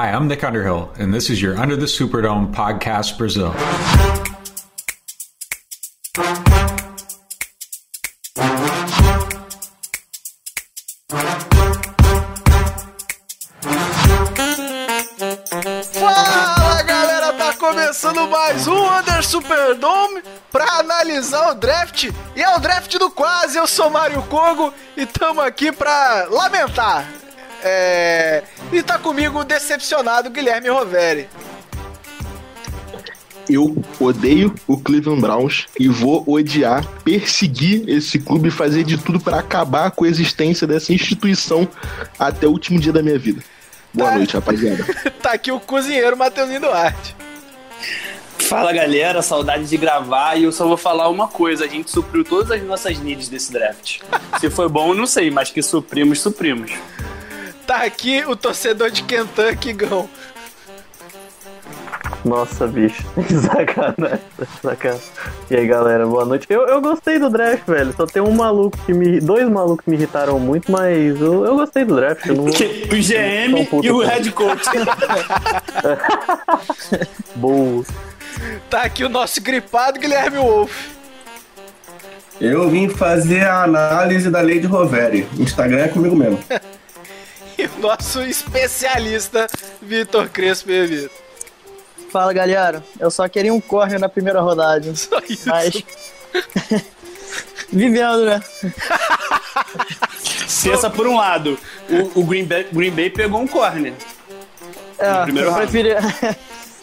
Hi, I'm Nick Underhill, and this is your Under the Superdome podcast Brazil. Fala galera, tá começando mais um Under Superdome pra analisar o draft. E é o draft do quase, eu sou Mário Kogo e tamo aqui pra lamentar. É... E tá comigo o decepcionado Guilherme Roveri. Eu odeio o Cleveland Browns e vou odiar, perseguir esse clube e fazer de tudo pra acabar com a existência dessa instituição até o último dia da minha vida. Boa Tá. noite, rapaziada. tá aqui o cozinheiro Matheusinho Duarte. Fala galera, saudade de gravar e eu só vou falar uma coisa: a gente supriu todas as nossas needs desse draft. Se foi bom, eu não sei, mas que suprimos, suprimos. Tá aqui o torcedor de Kentucky, Gão. Nossa, bicho. Sacanagem. Sacanagem. E aí, galera, boa noite. Eu, eu gostei do draft, velho. Só tem um maluco que me. Dois malucos que me irritaram muito, mas eu, eu gostei do draft. Eu não... Que, o GM um pouco, e o cara. head coach. Boa. Tá aqui o nosso gripado Guilherme Wolf. Eu vim fazer a análise da lei de Roveri. Instagram é comigo mesmo. O nosso especialista Vitor Crespo e Vitor. Fala galera, eu só queria um corner na primeira rodada. Só isso. Mas. Vivendo, né? Pensa por um lado: o, o Green, Bay, Green Bay pegou um corner. É, primeiro eu preferia,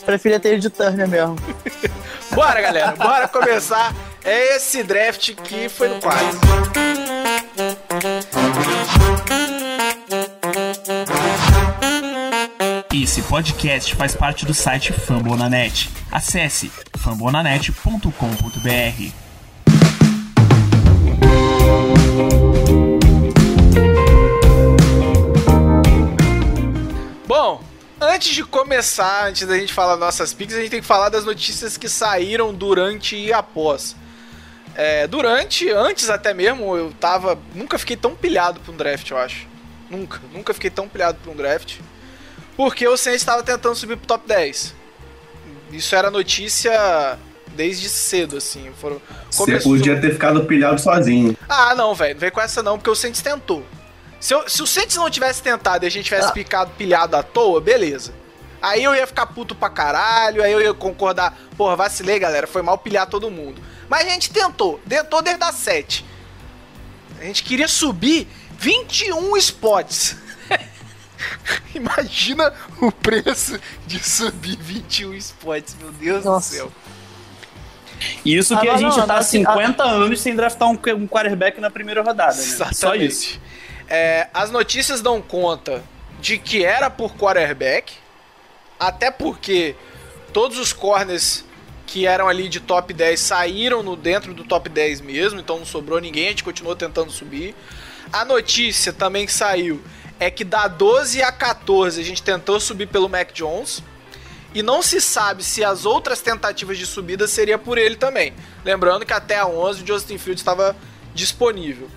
preferia ter de Turner mesmo. Bora, galera, bora começar. Esse draft que foi no quase. Esse podcast faz parte do site Fambonanet. Acesse fambonanet.com.br. Bom, antes de começar, antes da gente falar nossas picks, a gente tem que falar das notícias que saíram durante e após. É, durante, antes até mesmo, eu tava. Nunca fiquei tão pilhado pra um draft, eu acho. Nunca, nunca fiquei tão pilhado pra um draft. Porque o Saints estava tentando subir pro top 10. Isso era notícia desde cedo, assim. Foram, Você começou- podia ter ficado pilhado sozinho. ah, não, velho, não vem com essa não, porque o Saints tentou. Se, eu- se o Saints não tivesse tentado e a gente tivesse picado pilhado à toa, beleza. Aí eu ia ficar puto pra caralho, aí eu ia concordar, porra, vacilei, galera, foi mal pilhar todo mundo. Mas a gente tentou, tentou desde a 7. A gente queria subir 21 spots. Imagina o preço de subir 21 spots, meu Deus Nossa. do céu. Isso Ah, que a não, gente não, tá há não, 50 anos sem draftar um, um quarterback na primeira rodada, né? Só Exatamente. isso. É, as notícias dão conta de que era por quarterback, até porque todos os corners que eram ali de top 10 saíram no dentro do top 10 mesmo, então não sobrou ninguém, a gente continuou tentando subir. A notícia também que saiu é que da 12 a 14 a gente tentou subir pelo Mac Jones. E não se sabe se as outras tentativas de subida seria por ele também. Lembrando que até a 11 o Justin Fields estava disponível.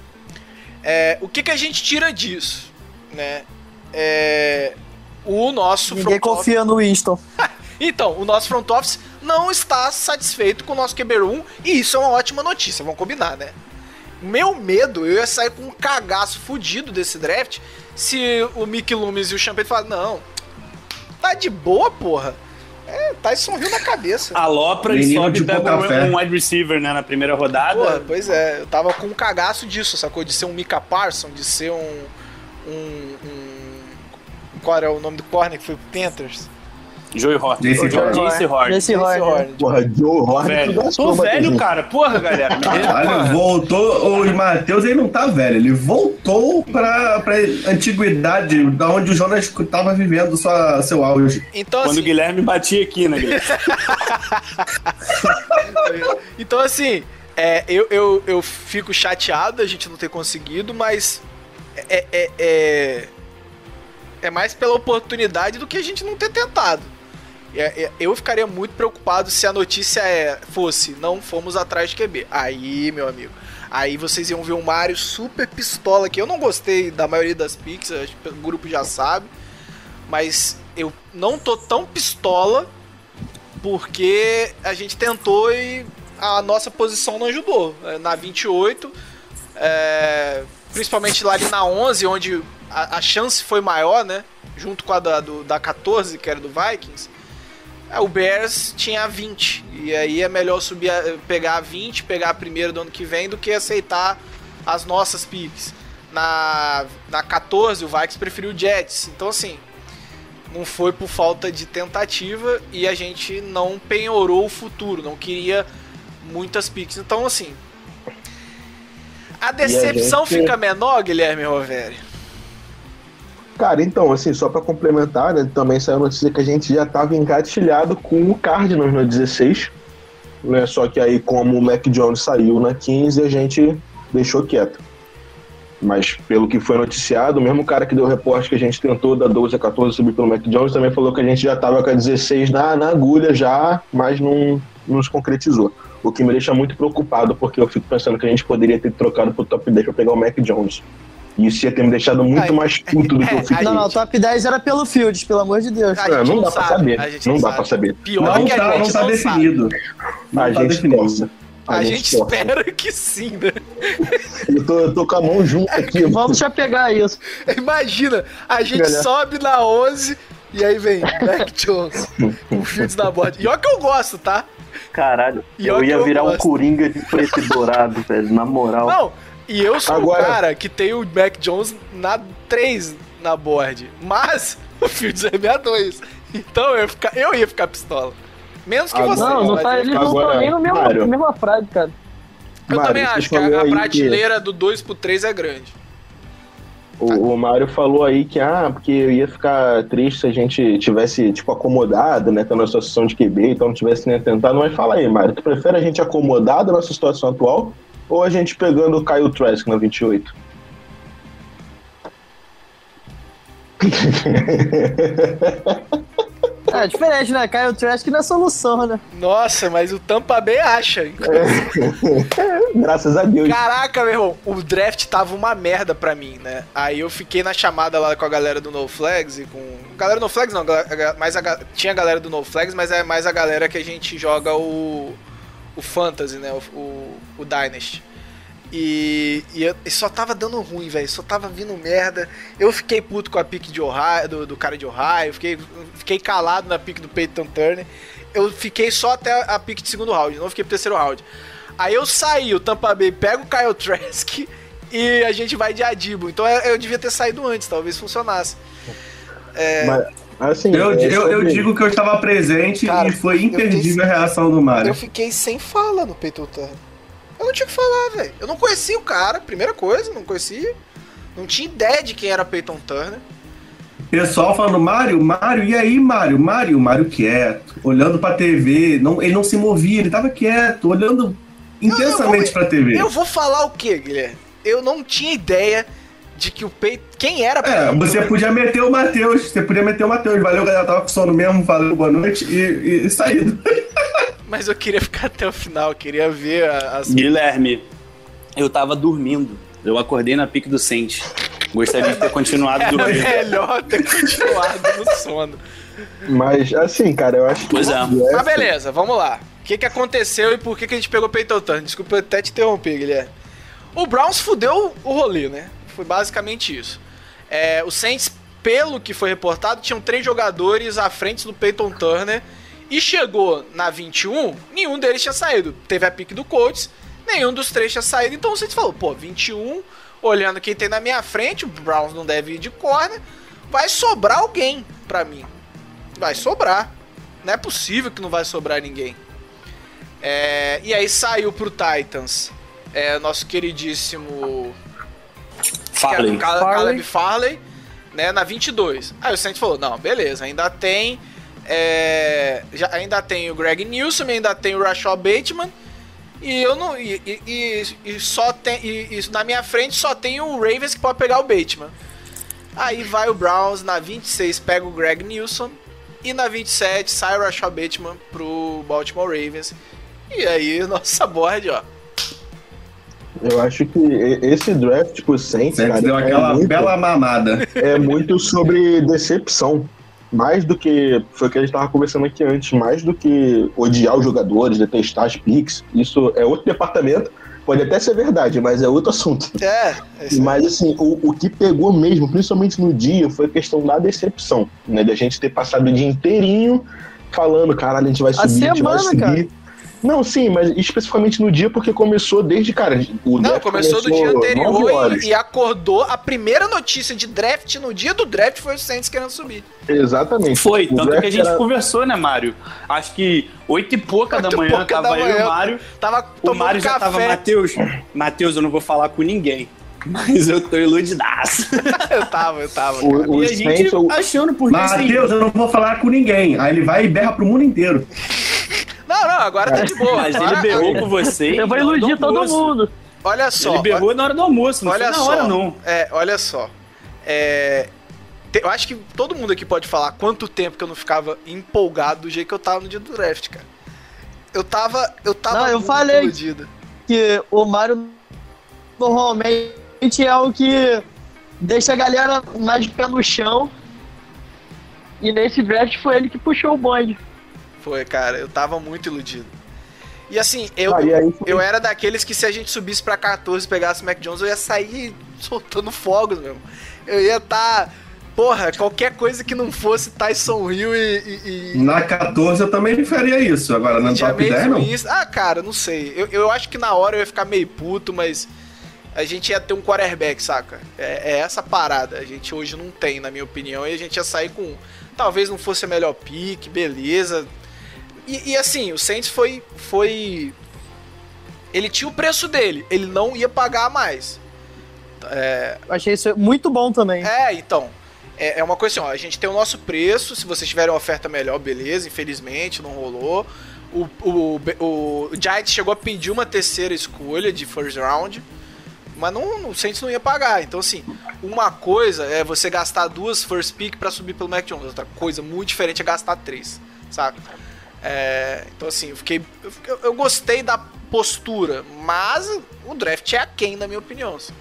É, o que, que a gente tira disso? Né? É, o nosso Ninguém front office- confia no Winston. Então, o nosso front office não está satisfeito com o nosso QB1 e isso é uma ótima notícia, vamos combinar, né? Meu medo, eu ia sair com um cagaço fudido desse draft se o Mickey Loomis e o Champagne falaram, não, tá de boa, porra. É, Tyson Hill na cabeça. Alopra e Menino sobe de pega um, um wide receiver, né, na primeira rodada. Porra, pois é, eu tava com um cagaço disso, sacou? De ser um Mika Parson, de ser um. um, um qual era o nome do corner que foi pro Panthers? Joey Horn. Jace Horn. Jace Horn. Esse Horner. Horn. Porra, Joe Horn, Velho. Tô velho, cara. Porra, galera. Caralho, voltou. O Matheus ele não tá velho, ele voltou pra, pra antiguidade, da onde o Jonas tava vivendo sua, seu auge. Então, Quando o assim, Guilherme batia aqui, né, Guilherme? então, assim é, eu, eu, eu fico chateado a gente não ter conseguido, mas é, é, é, é mais pela oportunidade do que a gente não ter tentado. É, é, eu ficaria muito preocupado se a notícia é, fosse não fomos atrás de QB. Aí, meu amigo, aí vocês iam ver um Mario super pistola aqui. Eu não gostei da maioria das que o grupo já sabe. Mas eu não tô tão pistola porque a gente tentou e a nossa posição não ajudou. Na 28, é, principalmente lá ali na 11, onde a, a chance foi maior, né? Junto com a da, do- da 14, que era do Vikings. É, O Bears tinha 20. E aí é melhor subir, a- pegar a 20, pegar a primeira do ano que vem, do que aceitar as nossas picks. Na, na 14, o Vikings preferiu o Jets. Então, assim, não foi por falta de tentativa e a gente não penhorou o futuro, não queria muitas picks. Então, assim, a decepção gente- fica menor, Guilherme Roveri. Cara, então, assim, só pra complementar, né, também saiu a notícia que a gente já tava engatilhado com o Cardinals no 16, né, só que aí como o Mac Jones saiu na 15, a gente deixou quieto. Mas pelo que foi noticiado, o mesmo cara que deu o reporte que a gente tentou da 12 a 14 subir pelo Mac Jones também falou que a gente já tava com a 16 na, na agulha já, mas não, não se concretizou. O que me deixa muito preocupado, porque eu fico pensando que a gente poderia ter trocado pro top 10 pra pegar o Mac Jones. Isso ia ter me deixado muito Ai, mais puto do que eu fiquei. Não, não, o top 10 era pelo Fields, pelo amor de Deus. A É, gente não dá pra sabe, saber. a gente Não não dá pra saber. Pior Não que a tá, gente não tá não definido. Não a tá gente definido. torce. A, gente, torce. espera que sim, né? Eu tô, eu tô com a mão junto aqui. Vamos já pegar isso. Imagina, a gente Galera. sobe na 11 e aí vem Mac Jones com Fields na borda. E olha que eu gosto, tá? Caralho, E eu ia eu virar um gosto. coringa de preto e dourado, velho, na moral. Não, e eu sou Agora- o cara que tem o Mac Jones na 3 na board. Mas o Fields é 62. Então eu ia ficar, eu ia ficar pistola. Menos que Agora- você. Não, não tá, eles não estão nem no mesmo, Mário. na mesma frase, cara. Eu Mário, também acho que a, a aí que- prateleira do 2 pro 3 é grande. O, o Mário falou aí que, ah, porque eu ia ficar triste se a gente tivesse, tipo, acomodado, né, tendo a situação de QB, então não tivesse nem tentado. Mas fala aí, Mário, tu prefere a gente acomodado nessa situação atual ou a gente pegando o Kyle Trask na 28? É diferente, né? Kyle Trask não é solução, né? Nossa, mas o Tampa Bay acha. Graças a Deus. Caraca, meu irmão, o draft tava uma merda pra mim, né? Aí eu fiquei na chamada lá com a galera do No Flags e com. Galera do No Flags não, mais a, tinha a galera do No Flags, mas é mais a galera que a gente joga o. O Fantasy, né? O, o, o Dynasty. E, e, eu- e só tava dando ruim, velho. Só tava vindo merda. Eu fiquei puto com a pique de Ohio, do, do cara de Ohio. Fiquei, fiquei calado na pique do Peyton Turner. Eu fiquei só até a pique de segundo round, não fiquei pro terceiro round. Aí eu saí, o Tampa Bay pega o Kyle Trask e a gente vai de Adibo. Então eu, eu devia ter saído antes, talvez funcionasse. Mas, assim, Eu, é eu, eu digo que eu estava presente Cara, e foi eu imperdível a reação do Mário. Eu fiquei sem fala no Peyton Turner. Eu não tinha o que falar, velho. Eu não conhecia o cara, primeira coisa, não conhecia. Não tinha ideia de quem era Peyton Turner. Pessoal falando, Mário, Mário, e aí, Mário? Mário, Mário quieto, olhando pra TV, não, ele não se movia, ele tava quieto, olhando intensamente eu pra TV. Eu vou falar o quê, Guilherme? Eu não tinha ideia de que o Peyton. Quem era É, você podia meter o Matheus, você podia meter o Matheus, valeu, galera, tava com sono mesmo, valeu, boa noite, e, e saído. Mas eu queria ficar até o final, queria ver a- as. Guilherme, eu tava dormindo. Eu acordei na pique do Sente. Gostaria de ter continuado Era dormindo. melhor ter continuado no sono. Mas, assim, cara, eu acho que. Pois é. Mas beleza, vamos lá. O que, que aconteceu e por que, que a gente pegou o Peyton Turner? Desculpa eu até te interromper, Guilherme. O Browns fudeu o rolê, né? Foi basicamente isso. É, o Saints, pelo que foi reportado, tinham três jogadores à frente do Peyton Turner. E chegou na 21, nenhum deles tinha saído. Teve a pique do Colts, nenhum dos três tinha saído. Então o Saints falou, pô, 21, olhando quem tem na minha frente, o Browns não deve ir de corner, vai sobrar alguém pra mim. Vai sobrar. Não é possível que não vai sobrar ninguém. É, e aí saiu pro Titans é, nosso queridíssimo Farley. Farley. Caleb Farley, né, na 22. Aí o Saints falou, não, beleza, ainda tem é, já, ainda tem o Greg Newsom, ainda tem o Rashad Bateman e eu não e, e- e- e só tem e, e na minha frente só tem o Ravens que pode pegar o Bateman. Aí vai o Browns na 26 pega o Greg Newsom e na 27 sai o Rashad Bateman pro Baltimore Ravens. E aí nossa board, ó. Eu acho que esse draft pro Saints, Você cara, deu é aquela muito- bela mamada. é muito sobre decepção. mais do que. Foi o que a gente tava conversando aqui antes, mais do que odiar os jogadores, detestar as picks, isso é outro departamento. Pode até ser verdade, mas é outro assunto. É, é. Mas assim, o, o que pegou mesmo, principalmente no dia, foi a questão da decepção, né? Da gente ter passado o dia inteirinho falando, caralho, a gente vai A subir, a gente vai semana, subir. Não, sim, mas especificamente no dia, porque começou desde, cara, o Não, draft começou do dia anterior e, e acordou. A primeira notícia de draft no dia do draft foi o Saints querendo subir. Exatamente. Foi, O tanto que a gente era- conversou, né, Mário? Acho que oito e pouca da Oito e manhã pouca tava da eu e manhã. o Mário. Tava O Mário já tava. Matheus, Matheus, eu não vou falar com ninguém. Mas eu tô iludidaço. eu tava, eu tava. O- o e a gente Saints, achando porque assim, Matheus, eu não vou falar com ninguém. Aí ele vai e berra pro mundo inteiro. Não, não, agora tá de boa. Mas ele Agora- berrou com vocês. Eu vou iludir todo almoço. mundo. Olha só. Ele berrou na hora do almoço, não olha foi na só. hora não. É, olha só. É, te- eu acho que todo mundo aqui pode falar quanto tempo que eu não ficava empolgado do jeito que eu tava no dia do draft, cara. Eu tava. Eu tava Não, eu falei. iludido. Que o Mario normalmente é o que deixa a galera mais de pé no chão. E nesse draft foi ele que puxou o bonde. Foi, cara, eu tava muito iludido. E assim, eu, Ah, e aí eu era daqueles que se a gente subisse pra 14 e pegasse o Mac Jones, eu ia sair soltando fogos mesmo. Eu ia tá. Porra, qualquer coisa que não fosse Tyson Hill e. e, e... Na 14 eu também faria isso. Agora na top Jameis 10 não. Winston- Ah, cara, não sei. Eu, eu acho que na hora eu ia ficar meio puto, mas a gente ia ter um quarterback, saca? É, é essa parada. A gente hoje não tem, na minha opinião, e a gente ia sair com. Talvez não fosse a melhor pick, beleza. E, e assim, o Saints foi. foi. Ele tinha o preço dele, ele não ia pagar mais. É, Eu achei isso muito bom também. é, então. É, é uma coisa assim, ó, a gente tem o nosso preço, se vocês tiverem uma oferta melhor, beleza, infelizmente não rolou. O, o, o, o Giants chegou a pedir uma terceira escolha de first round, mas não, o Saints não ia pagar. Então, assim, uma coisa é você gastar duas first pick pra subir pelo Mac Jones, outra coisa muito diferente é gastar três, saca? É, então, assim, eu fiquei. Eu, eu gostei da postura, mas o draft é aquém, na minha opinião. assim.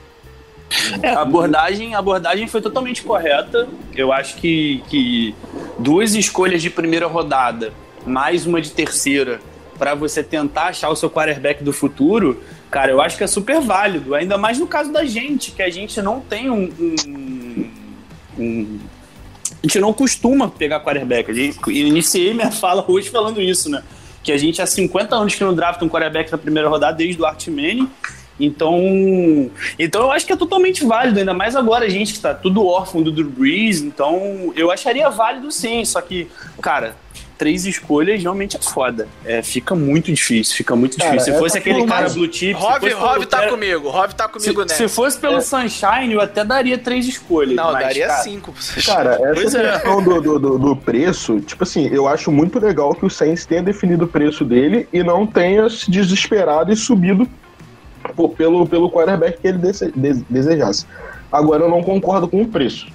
É, a abordagem, a abordagem foi totalmente correta. Eu acho que, que duas escolhas de primeira rodada, mais uma de terceira, para você tentar achar o seu quarterback do futuro, cara, eu acho que é super válido. Ainda mais no caso da gente, que a gente não tem um. um- um- a gente não costuma pegar quarterback. Eu iniciei minha fala hoje falando isso, né? Que a gente há 50 anos que não drafta um quarterback na primeira rodada desde o Art Manning. Então, então eu acho que é totalmente válido, ainda mais agora a gente que tá tudo órfão do Drew Brees, então eu acharia válido sim, só que, cara, três escolhas realmente é foda. É, fica muito difícil, fica muito Cara, difícil. Se fosse aquele por cara mais- blue chip, pelo tá comigo, Rov tá comigo se, nessa. se fosse pelo Sunshine, eu até daria três escolhas. Não, mas, daria cara, cinco. Cara, Pois essa é. questão do, do, do- do preço, tipo assim, eu acho muito legal que o Saints tenha definido o preço dele e não tenha se desesperado e subido pô, pelo, pelo quarterback que ele dese- de- desejasse. Agora, eu não concordo com o preço.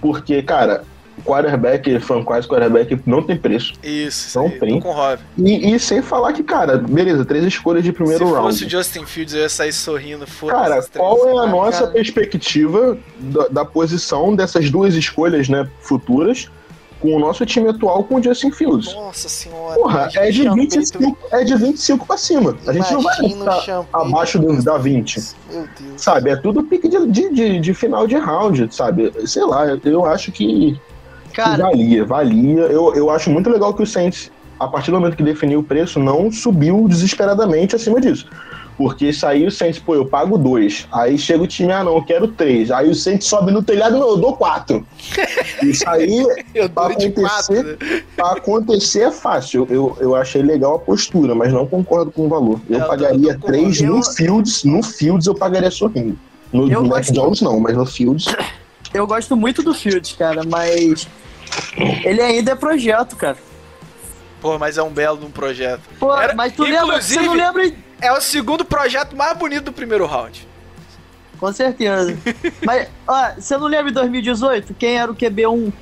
Porque, cara, quarterback, franchise quarterback não tem preço. Isso, Não aí, tem. com o. E, e sem falar que, cara, beleza, três escolhas de primeiro Se round. fosse o Justin Fields, eu ia sair sorrindo. foda-se Cara, três. qual é a Ah, nossa cara. perspectiva da, da posição dessas duas escolhas, né, futuras, com o nosso time atual com o Justin Fields? Nossa senhora. Porra, imagina é de, o 25, é de 25 pra cima. A gente não vai ficar abaixo do, da 20. Meu Deus. Sabe, é tudo pique de, de, de- de final de round, sabe? Sei lá, eu- acho que Cara, valia, valia. Eu, eu acho muito legal que o Saints, a partir do momento que definiu o preço, não subiu desesperadamente acima disso. Porque aí o Saints, pô, eu pago dois. Aí chega o time, ah não, eu quero três. Aí o Saints sobe no telhado, não, eu dou quatro. Isso aí, pra de quatro. acontecer, né? pra acontecer é fácil. Eu, eu achei legal a postura, mas não concordo com o valor. Eu, Eu pagaria tô- tô três no Fields, no Fields eu pagaria sorrindo. No, no gosto- Jones não, mas no Fields. Eu gosto muito do Fields, cara, mas ele ainda é projeto, cara. Pô, mas é um belo de um projeto. Pô, Era- mas tu lembra, você não lembra É o segundo projeto mais bonito do primeiro round. Com certeza. Mas, ó, você não lembra em 2018? Quem era o QB1?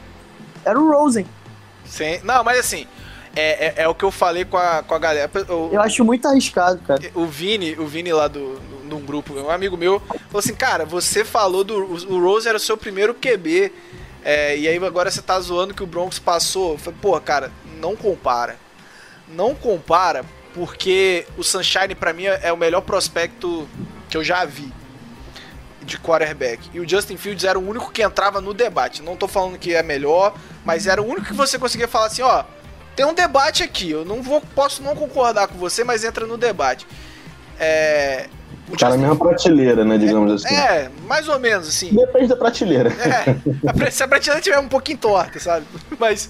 Era o Rosen. Sem... Não, mas assim, é, é, é o que eu falei com a, com a galera. O, Eu acho muito arriscado, cara. o Vini, o Vini lá do, num grupo, um amigo meu, falou assim, cara, você falou do. O Rose era o seu primeiro QB É, e aí agora você tá zoando que o Broncos passou. Falei, Pô, cara, não compara. Não compara, porque o Sunshine pra mim é o melhor prospecto que eu já vi de quarterback. E o Justin Fields era o único que entrava no debate. Não tô falando que é melhor, mas era o único que você conseguia falar assim, ó, tem um debate aqui. Eu não vou, posso não concordar com você, mas entra no debate. É, o na Justin- mesma prateleira, né, digamos assim. é, mais ou menos assim. Depende da prateleira. É, a se a prateleira tiver um pouquinho torta, sabe? Mas.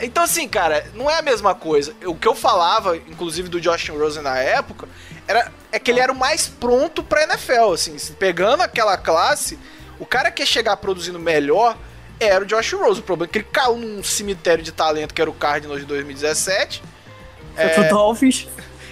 Então, assim, cara, não é a mesma coisa. O que eu falava, inclusive do Josh Rosen na época, era, é que ele era o mais pronto pra NFL, assim. Pegando aquela classe, o cara que ia chegar produzindo melhor era o Josh Rosen. O problema é que ele caiu num cemitério de talento que era o Cardinals de 2017. Foi pro Dolphins.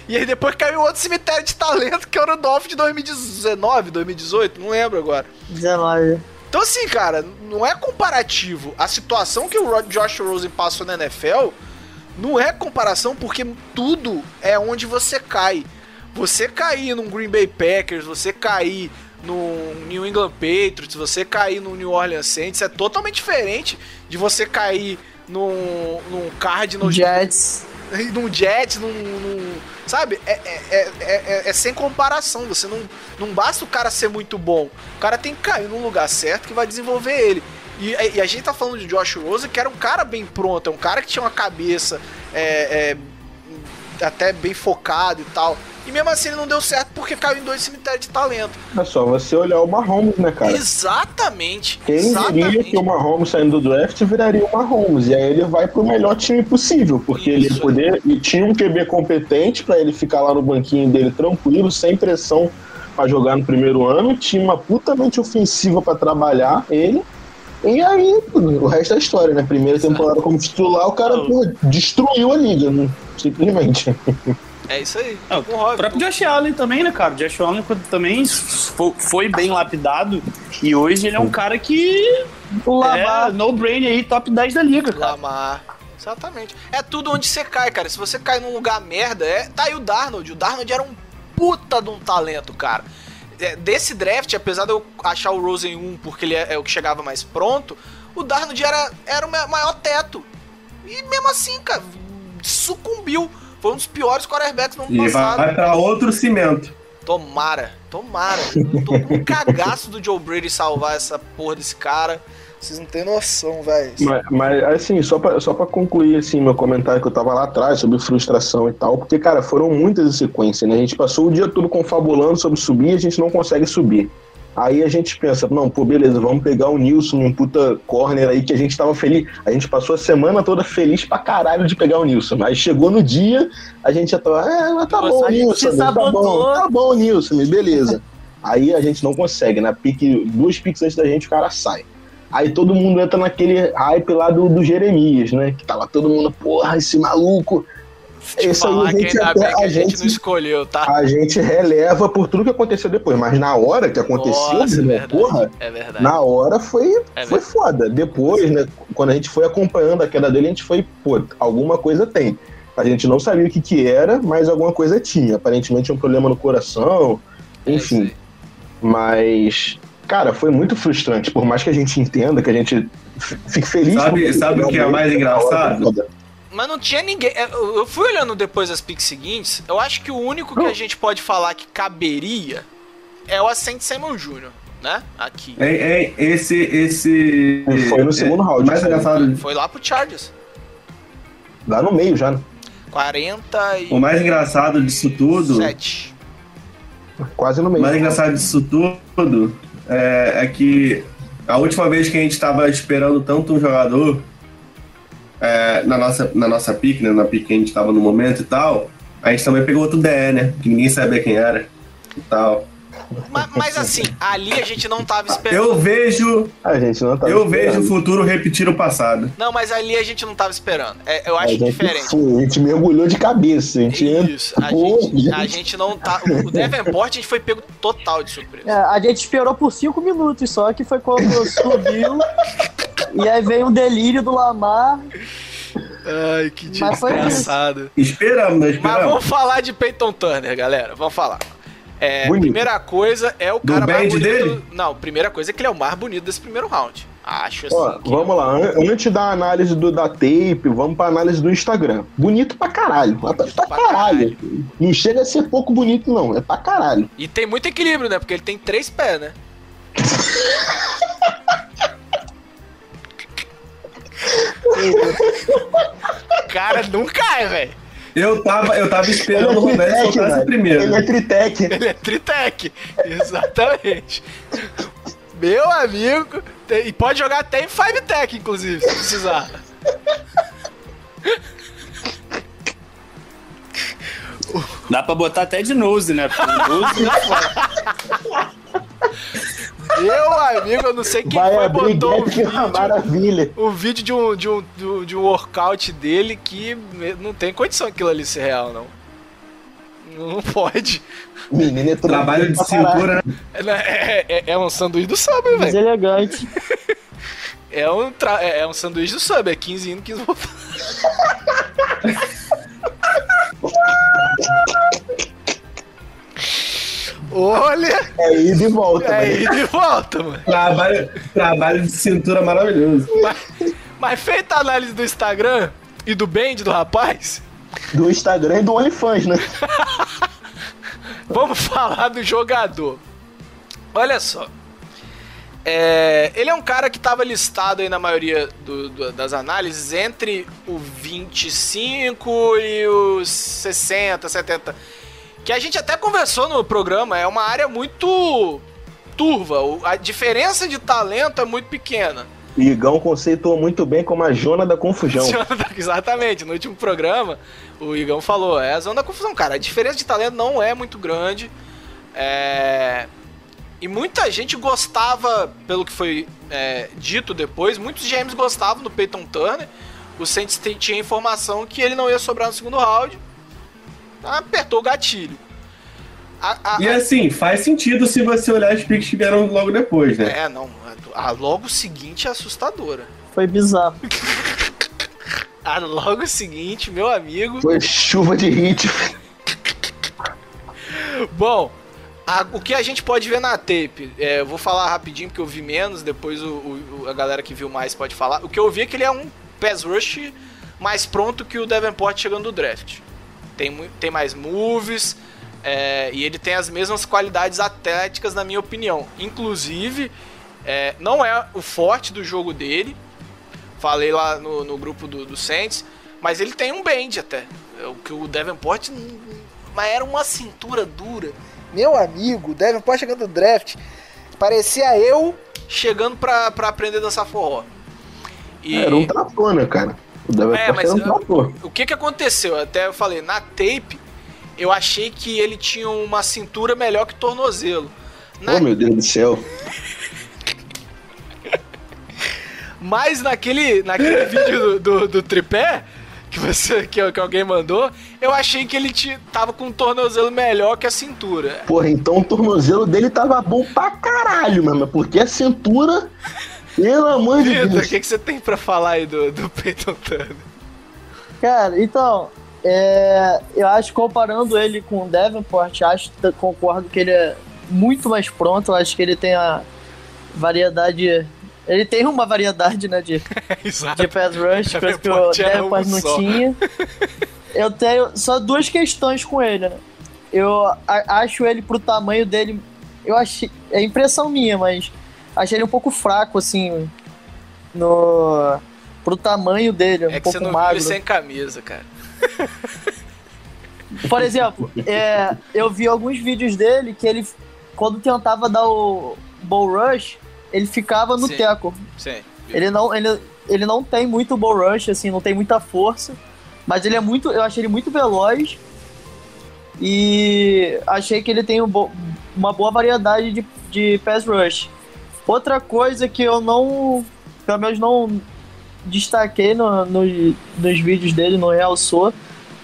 E aí depois caiu outro cemitério de talento que era o Dolphin de 2019, 2018, não lembro agora. 19. Então, assim, cara, não é comparativo. A situação que o Josh Rosen passou na NFL não é comparação porque tudo é onde você cai. Você cair num Green Bay Packers, você cair no New England Patriots, você cair no New Orleans Saints é totalmente diferente de você cair num, num Cardinals Jets. num Jets, num. num- sabe? É, é, é, é- é sem comparação. Você não. Não basta o cara ser muito bom. O cara tem que cair num lugar certo que vai desenvolver ele. E, e a gente tá falando de Josh Rosen, que era um cara bem pronto, é um cara que tinha uma cabeça é, é, até bem focado e tal. E mesmo assim ele não deu certo porque caiu em dois cemitérios de talento. É só você olhar o Mahomes, né, cara? Exatamente. Quem diria exatamente. que o Mahomes saindo do draft viraria o Mahomes? E aí ele vai pro melhor time possível, porque ele Isso. poder. E tinha um QB competente pra ele ficar lá no banquinho dele tranquilo, sem pressão pra jogar no primeiro ano. Tinha uma puta mente ofensiva pra trabalhar ele. E aí, o resto é história, né? Primeira temporada como titular, o cara porra, destruiu a liga, né? simplesmente. É isso aí. Com o próprio Josh Allen também, né, cara? O Josh Allen também fo- foi bem lapidado e hoje ele é um cara que O Lamar. é no-brain aí, top 10 da liga, cara. Lamar. Exatamente. É tudo onde você cai, cara. Se você cai num lugar merda, é... tá aí o Darnold. O Darnold era um puta de um talento, cara. Desse draft, apesar de eu achar o Rosen 1 porque ele é, é o que chegava mais pronto, o Darnold era, era o ma- maior teto. E mesmo assim, cara, sucumbiu. Foi um dos piores quarterbacks no ano E passado. vai pra outro cimento. Tomara, tomara. Eu tô com um cagaço do Joe Brady salvar essa porra desse cara. Vocês não têm noção, velho. Mas, mas, assim, só pra, só pra concluir assim, meu comentário que eu tava lá atrás sobre frustração e tal, porque, cara, foram muitas em sequência, né? A gente passou o dia todo confabulando sobre subir e a gente não consegue subir. Aí a gente pensa, não, pô, beleza, vamos pegar o Nilson, um puta corner aí que a gente tava feliz. A gente passou a semana toda feliz pra caralho de pegar o Nilson. Aí chegou no dia, a gente já tava, é, mas tá bom, A gente Nilson, tá bom, tá bom, Nilson, beleza. Aí a gente não consegue, na pique, duas piques antes da gente, o cara sai. Aí todo mundo entra naquele hype lá do, do Jeremias, né? Que tava todo mundo, porra, esse maluco. Esse aí a gente até- a, a gente, não escolheu, tá? A gente releva por tudo que aconteceu depois, mas na hora que aconteceu, Nossa, é irmão, verdade. porra, É verdade. na hora foi, É foi foda. Depois, né, quando a gente foi acompanhando a queda dele, a gente foi, pô, alguma coisa tem. A gente não sabia o que que era, mas alguma coisa tinha. Aparentemente um problema no coração, É isso enfim. aí. Mas, cara, foi muito frustrante. Por mais que a gente entenda, que a gente fique feliz. Sabe- sabe o que é mais engraçado? Foda. Mas não tinha ninguém. é, Eu fui olhando depois as picks seguintes. Eu acho que o único que a gente pode falar que caberia é o Ascent Simon Jr., né? Aqui. É, é, esse, esse. E foi no segundo é, round, Mais engraçado, Foi lá pro Chargers. Lá no meio já, né? 47. o mais engraçado disso tudo. Quase no O meio. mais engraçado disso tudo é, é que a última vez que a gente estava esperando tanto um jogador é, na, nossa, na nossa pick, né, na pick que a gente estava no momento e tal, a gente também pegou outro DE, né? Que ninguém sabia quem era e tal. Mas, mas assim, ali a gente não tava esperando. Eu vejo, A gente não tá eu vejo o futuro repetir o passado. Não, mas ali a gente não tava esperando. É, eu A acho gente diferente. foi, a gente mergulhou de cabeça. A gente Isso, a Pô, gente, a gente não tá. O Davenport a gente foi pego total de surpresa. É, a gente esperou por cinco minutos só, que foi quando subiu. e aí veio um delírio do Lamar. Ai, que Mas foi desgraçado. Esperamos, né? Mas Esperamos. vamos falar de Peyton Turner, galera. Vamos falar. É, Bonito. primeira coisa é o Do cara mais bonito. dele? Não, primeira coisa é que ele é o mais bonito desse primeiro round. Acho assim. Ó, que- vamos lá, an- antes da análise do, da tape, vamos pra análise do Instagram. Bonito pra caralho. Pra, pra Pra caralho. Não chega a ser pouco bonito, não. É pra caralho. E tem muito equilíbrio, né? Porque ele tem três pés, né? Cara, não cai, velho. Eu tava, eu tava esperando o Roberto soltar essa. Ele é tritec. Ele é tritec. Exatamente. Meu amigo. tem- E pode jogar até em Five Tech, inclusive, se precisar. Dá pra botar até de nose, né? Porque o nose Meu amigo, eu não sei quem Vai foi botou o é uma vídeo. maravilha. O vídeo de um, de, um, de um workout dele que não tem condição aquilo ali ser real, não. Não pode. Menino é tudo Trabalho de cintura, né? É, é, é um sanduíche do Subway, velho. Deselegante. É um, tra- é é um sanduíche do Subway, é 15 indo, 15 voltando. Olha, É ida e volta, é aí de volta, mano. Trabalho, trabalho de cintura maravilhoso. Mas, mas feita a análise do Instagram e do band do rapaz, Do Instagram e do OnlyFans, né? vamos falar do jogador. Olha só. É, ele é um cara que estava listado aí na maioria do- do- das análises entre o 25 e os 60, 70. Que a gente até conversou no programa, é uma área muito turva. A diferença de talento é muito pequena. O Igão conceituou muito bem como a Jona da confusão. Exatamente, no último programa, o Igão falou, é a zona da confusão, cara. A diferença de talento não é muito grande. É... E muita gente gostava, pelo que foi é, dito depois, muitos GMs gostavam do Peyton Turner. O Saints tinha informação que ele não ia sobrar no segundo round. Apertou o gatilho. A- a- E assim, faz sentido se você olhar as picks que vieram logo depois, né? É, não. A logo seguinte é assustadora. Foi bizarro. A logo seguinte, meu amigo. Foi chuva de hit. Bom, a- o que a gente pode ver na tape, é, eu vou falar rapidinho porque eu vi menos, depois o, o- a galera que viu mais pode falar. O que eu vi é que ele é um pass rush mais pronto que o Davenport chegando do draft. Tem, tem mais moves é, e ele tem as mesmas qualidades atléticas, na minha opinião. Inclusive, é, não é o forte do jogo dele, falei lá no, no grupo do, do Saints, mas ele tem um bend até. É O que o Davenport mas era uma cintura dura. Meu amigo, o Davenport chegando no draft, parecia eu chegando pra, pra aprender a dançar forró. E Era um trator, né, cara? O Davenport É, mas eu- o que que aconteceu? Até eu falei, na tape, eu achei que ele tinha uma cintura melhor que tornozelo. Na Oh, meu Deus do céu. Mas naquele, naquele vídeo do, do, do tripé que você que, que alguém mandou, eu achei que ele tava com um tornozelo melhor que a cintura. Porra, então o tornozelo dele tava bom pra caralho, mano. Porque a cintura. Pelo amor de Vitor, o Deus. que, que você tem pra falar aí do, do Peyton Turner? Cara, então, é, eu acho comparando ele com o Davenport, acho, concordo que ele é muito mais pronto. Eu acho que ele tem a variedade. Ele tem uma variedade, né, de, de pass rush, coisa que o Davenport um não só. tinha. Eu tenho só duas questões com ele, né? Eu acho ele pro tamanho dele. Eu achei. É impressão minha, mas achei ele um pouco fraco, assim. No. Pro tamanho dele, um É que pouco você não magro. viu ele sem camisa, cara. Por exemplo, é, eu vi alguns vídeos dele que ele, quando tentava dar o bull rush, ele ficava no Sim. teco. Sim. Ele não, ele, ele não tem muito bull rush, assim, não tem muita força, mas ele é muito, eu achei ele muito veloz e achei que ele tem um bo- uma boa variedade de, de pass rush. Outra coisa que eu não, pelo menos não destaquei no, no- nos vídeos dele, não realçou,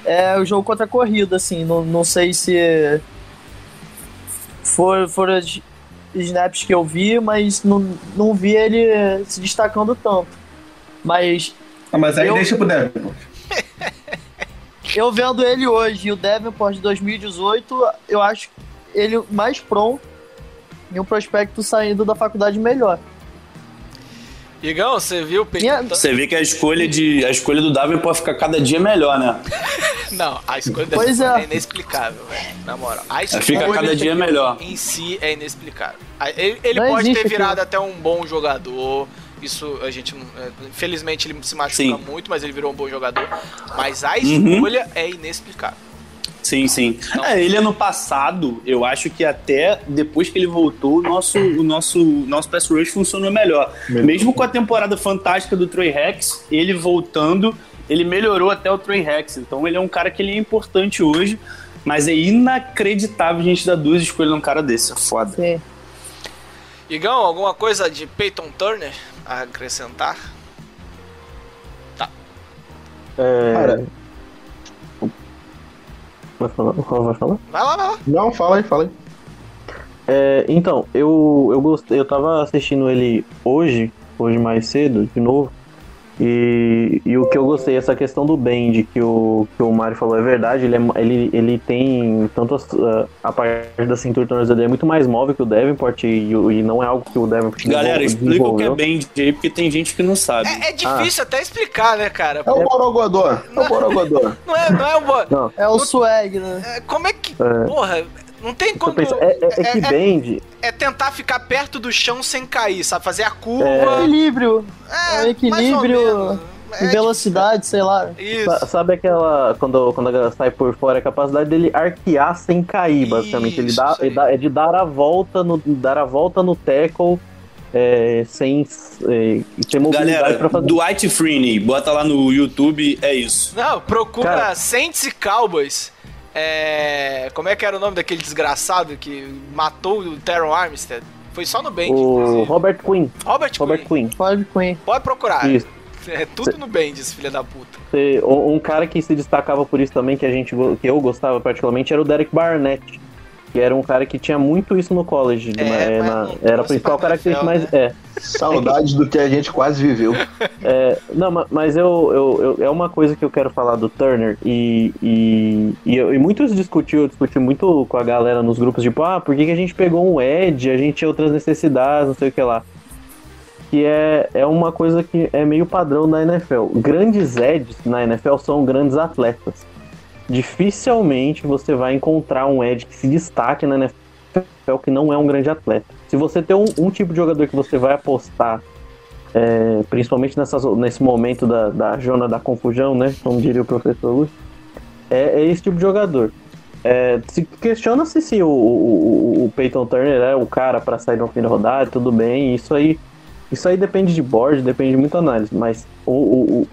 é o jogo contra a corrida, assim, não, não sei se for, foram as snaps que eu vi, mas não, não vi ele se destacando tanto. Mas Ah, mas aí Eu- deixa pro Devon. eu vendo ele hoje e o Davenport de 2018, eu acho ele mais pronto e um prospecto saindo da faculdade melhor. Igão, você viu o Peyton Turner? Você vê que a escolha, de, a escolha do Davi pode ficar cada dia melhor, né? Não, a escolha Pois é. é inexplicável, velho. Na moral. A Fica escolha cada dia melhor. em si é inexplicável. Ele, ele pode ter virado aquilo. até um bom jogador. Isso a gente é, Infelizmente ele se machuca Sim. muito, mas ele virou um bom jogador. Mas a Uhum. escolha é inexplicável. Sim, sim. É, ele ano passado, eu acho que até depois que ele voltou, o nosso, o nosso, nosso pass rush funcionou melhor. Mesmo com a temporada fantástica do Troy Rex, ele voltando, ele melhorou até o Troy Rex. Então ele é um cara que ele é importante hoje, mas é inacreditável a gente dar duas escolhas num cara desse. É foda. Sim. Igão, alguma coisa de Peyton Turner a acrescentar? É... Cara. Vai falar? Vai falar? Vai lá, vai lá. Não, fala aí, fala aí. É, então, eu, eu gostei, eu tava assistindo ele hoje, hoje mais cedo, de novo. E, e o que eu gostei, essa questão do bend que o, que o Mário falou é verdade, ele, é- ele, ele tem tanto a, a parte da cintura e tornozeleira é muito mais móvel que o Davenport e, o- e não é algo que o Davenport Galera, explica o que é band aí, porque tem gente que não sabe. É, é difícil até explicar, né, cara? É o Borogodó. É o Borogodó. Não é, não é um bo... Não, É o swag, né? é, Como é que. É. Porra, não tem como. penso, é, é, é que é- bend, é tentar ficar perto do chão sem cair, sabe? Fazer a É curva. equilíbrio. É, É equilíbrio menos. É e velocidade, sei lá. Isso. Sa- Sabe aquela. Quando, quando a galera sai por fora, a capacidade dele arquear sem cair, basicamente. Ele Isso, dá, isso aí. ele dá- é de dar a volta no, dar a volta no tackle é, sem é, ter mobilidade Galera, pra fazer. Dwight Freeney, bota lá no YouTube, é isso. Não, procura Cara- Saints e Cowboys. É, Como é que era o nome daquele desgraçado que matou o Teron Armstead? Foi só no Bend, O inclusive. Robert Quinn. Robert, Robert Quinn. Quinn. Pode Queen. Pode procurar. Isso. É tudo no Bend, esse filho da puta. Você- Um, cara que se destacava por isso também, que a gente que eu gostava particularmente, era o Derek Barnett. Que era um cara que tinha muito isso no college. É, na- não era a principal característica, NFL, mas é. Saudades do que a gente quase viveu. É, não, ma- mas eu, eu, eu- é uma coisa que eu quero falar do Turner e, e, e, eu- e muitos discutiu, eu discuti muito com a galera nos grupos, tipo, ah, por que, que a gente pegou um Ed, a gente tinha outras necessidades, não sei o que lá. Que é, é uma coisa que é meio padrão da NFL. Grandes Eds na NFL são grandes atletas. Dificilmente você vai encontrar um Ed que se destaque na NFL que não é um grande atleta. Se você tem um, um tipo de jogador que você vai apostar é, principalmente nessas, nesse momento da, da zona da confusão, né? Como diria o professor Lúcio, é, é esse tipo de jogador. É, se questiona-se se o, o, o Peyton Turner é o cara para sair no fim da rodada, tudo bem, isso aí, isso aí depende de board, depende de muita análise, mas o- o-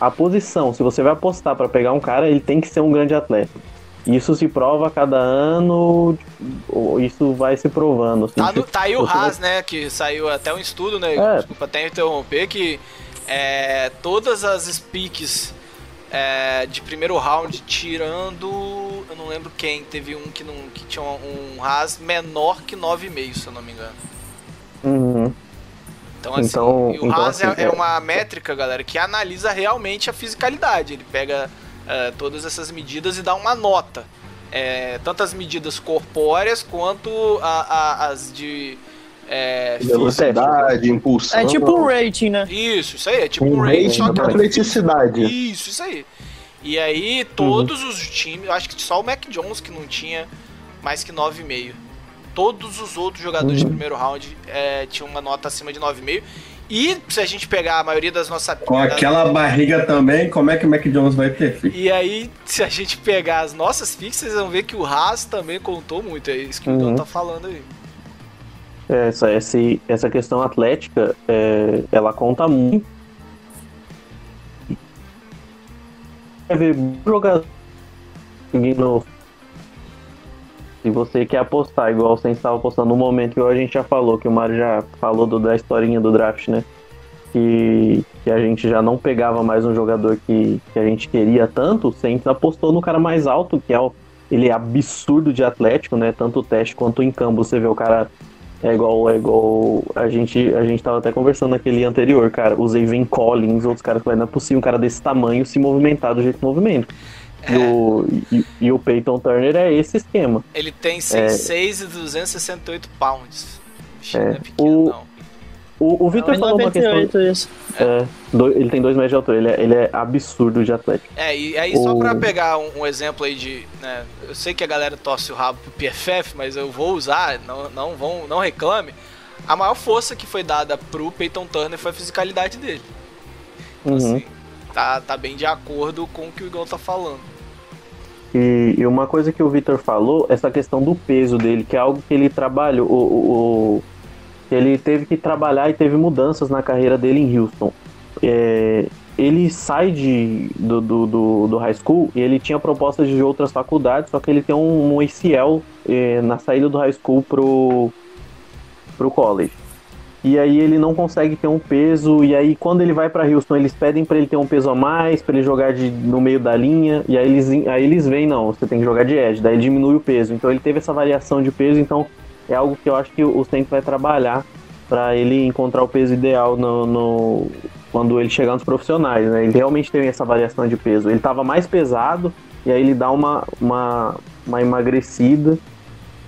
a posição, se você vai apostar para pegar um cara, ele tem que ser um grande atleta. Isso se prova a cada ano, isso vai se provando. assim, Tá, no- tá aí o você vai- Haas, né? Que saiu até um estudo, né? É. Desculpa até interromper, que é, todas as piques é, de primeiro round, tirando. Eu não lembro quem, teve um que, não, que tinha um Haas menor que 9,5, se eu não me engano. Uhum. Então, assim, Então- e o então, Haas é- assim, é, é- uma métrica, galera, que analisa realmente a fisicalidade. Ele pega é, todas essas medidas e dá uma nota. É, tanto as medidas corpóreas quanto a- a- as de. É. Velocidade, impulsão. É tipo um rating, né? Isso, isso aí, é tipo um um rating. rating só de que- atleticidade. Isso, isso aí. E aí, todos os times, acho que só o Mac Jones que não tinha mais que 9,5. Todos os outros jogadores de primeiro round é, tinham uma nota acima de 9,5. E se a gente pegar a maioria das nossas. Com aquela barriga também, como é que o Mac Jones vai ter, filho? E aí, se a gente pegar as nossas fixas, vocês vão ver que o Haas também contou muito. É isso que o Uhum. Igão tá falando aí. Essa, essa, essa questão atlética, é, ela conta muito. Quer ver jogador conseguindo. Se você quer apostar, igual você estava apostando no momento que a gente já falou, que o Mário já falou do, da historinha do draft, né? Que, que a gente já não pegava mais um jogador que, que a gente queria tanto, o Saints apostou no cara mais alto, que é o. Ele é absurdo de atlético, né? Tanto o teste quanto em campo. Você vê o cara é igual, é igual a gente, a gente tava até conversando naquele anterior, cara. O Zayvon Collins, outros caras que não é possível um cara desse tamanho se movimentar do jeito que E, o, e, e o Peyton Turner é esse esquema. Ele tem 6'6 e 268 pounds. Bicho, É, não é pequeno, o- não. O, o Victor falou uma questão. 98 isso. É, do- ele tem dois metros de altura, ele é, ele é absurdo de atlético. É, e aí só O- pra pegar um, um exemplo aí de. Né, eu sei que a galera torce o rabo pro PFF, mas eu vou usar, não, não, vão, não reclame. A maior força que foi dada pro Peyton Turner foi a fisicalidade dele. Uhum. Assim, tá, tá bem de acordo com o que o Igor tá falando. E, e uma coisa que o Victor falou, essa questão do peso dele, que é algo que ele trabalha, o, o- ele teve que trabalhar e teve mudanças na carreira dele em Houston. É, ele sai de, do, do, do, do high school e ele tinha propostas de outras faculdades, só que ele tem um, um ACL é, na saída do high school pro, pro college. E aí ele não consegue ter um peso, e aí quando ele vai pra Houston, eles pedem pra ele ter um peso a mais, pra ele jogar de, no meio da linha, e aí eles, aí eles veem, não, você tem que jogar de edge, daí diminui o peso. Então ele teve essa variação de peso, então é algo que eu acho que o Saints vai trabalhar pra ele encontrar o peso ideal no, no- quando ele chegar nos profissionais, né? Ele realmente teve essa variação de peso. Ele tava mais pesado, e aí ele dá uma, uma, uma emagrecida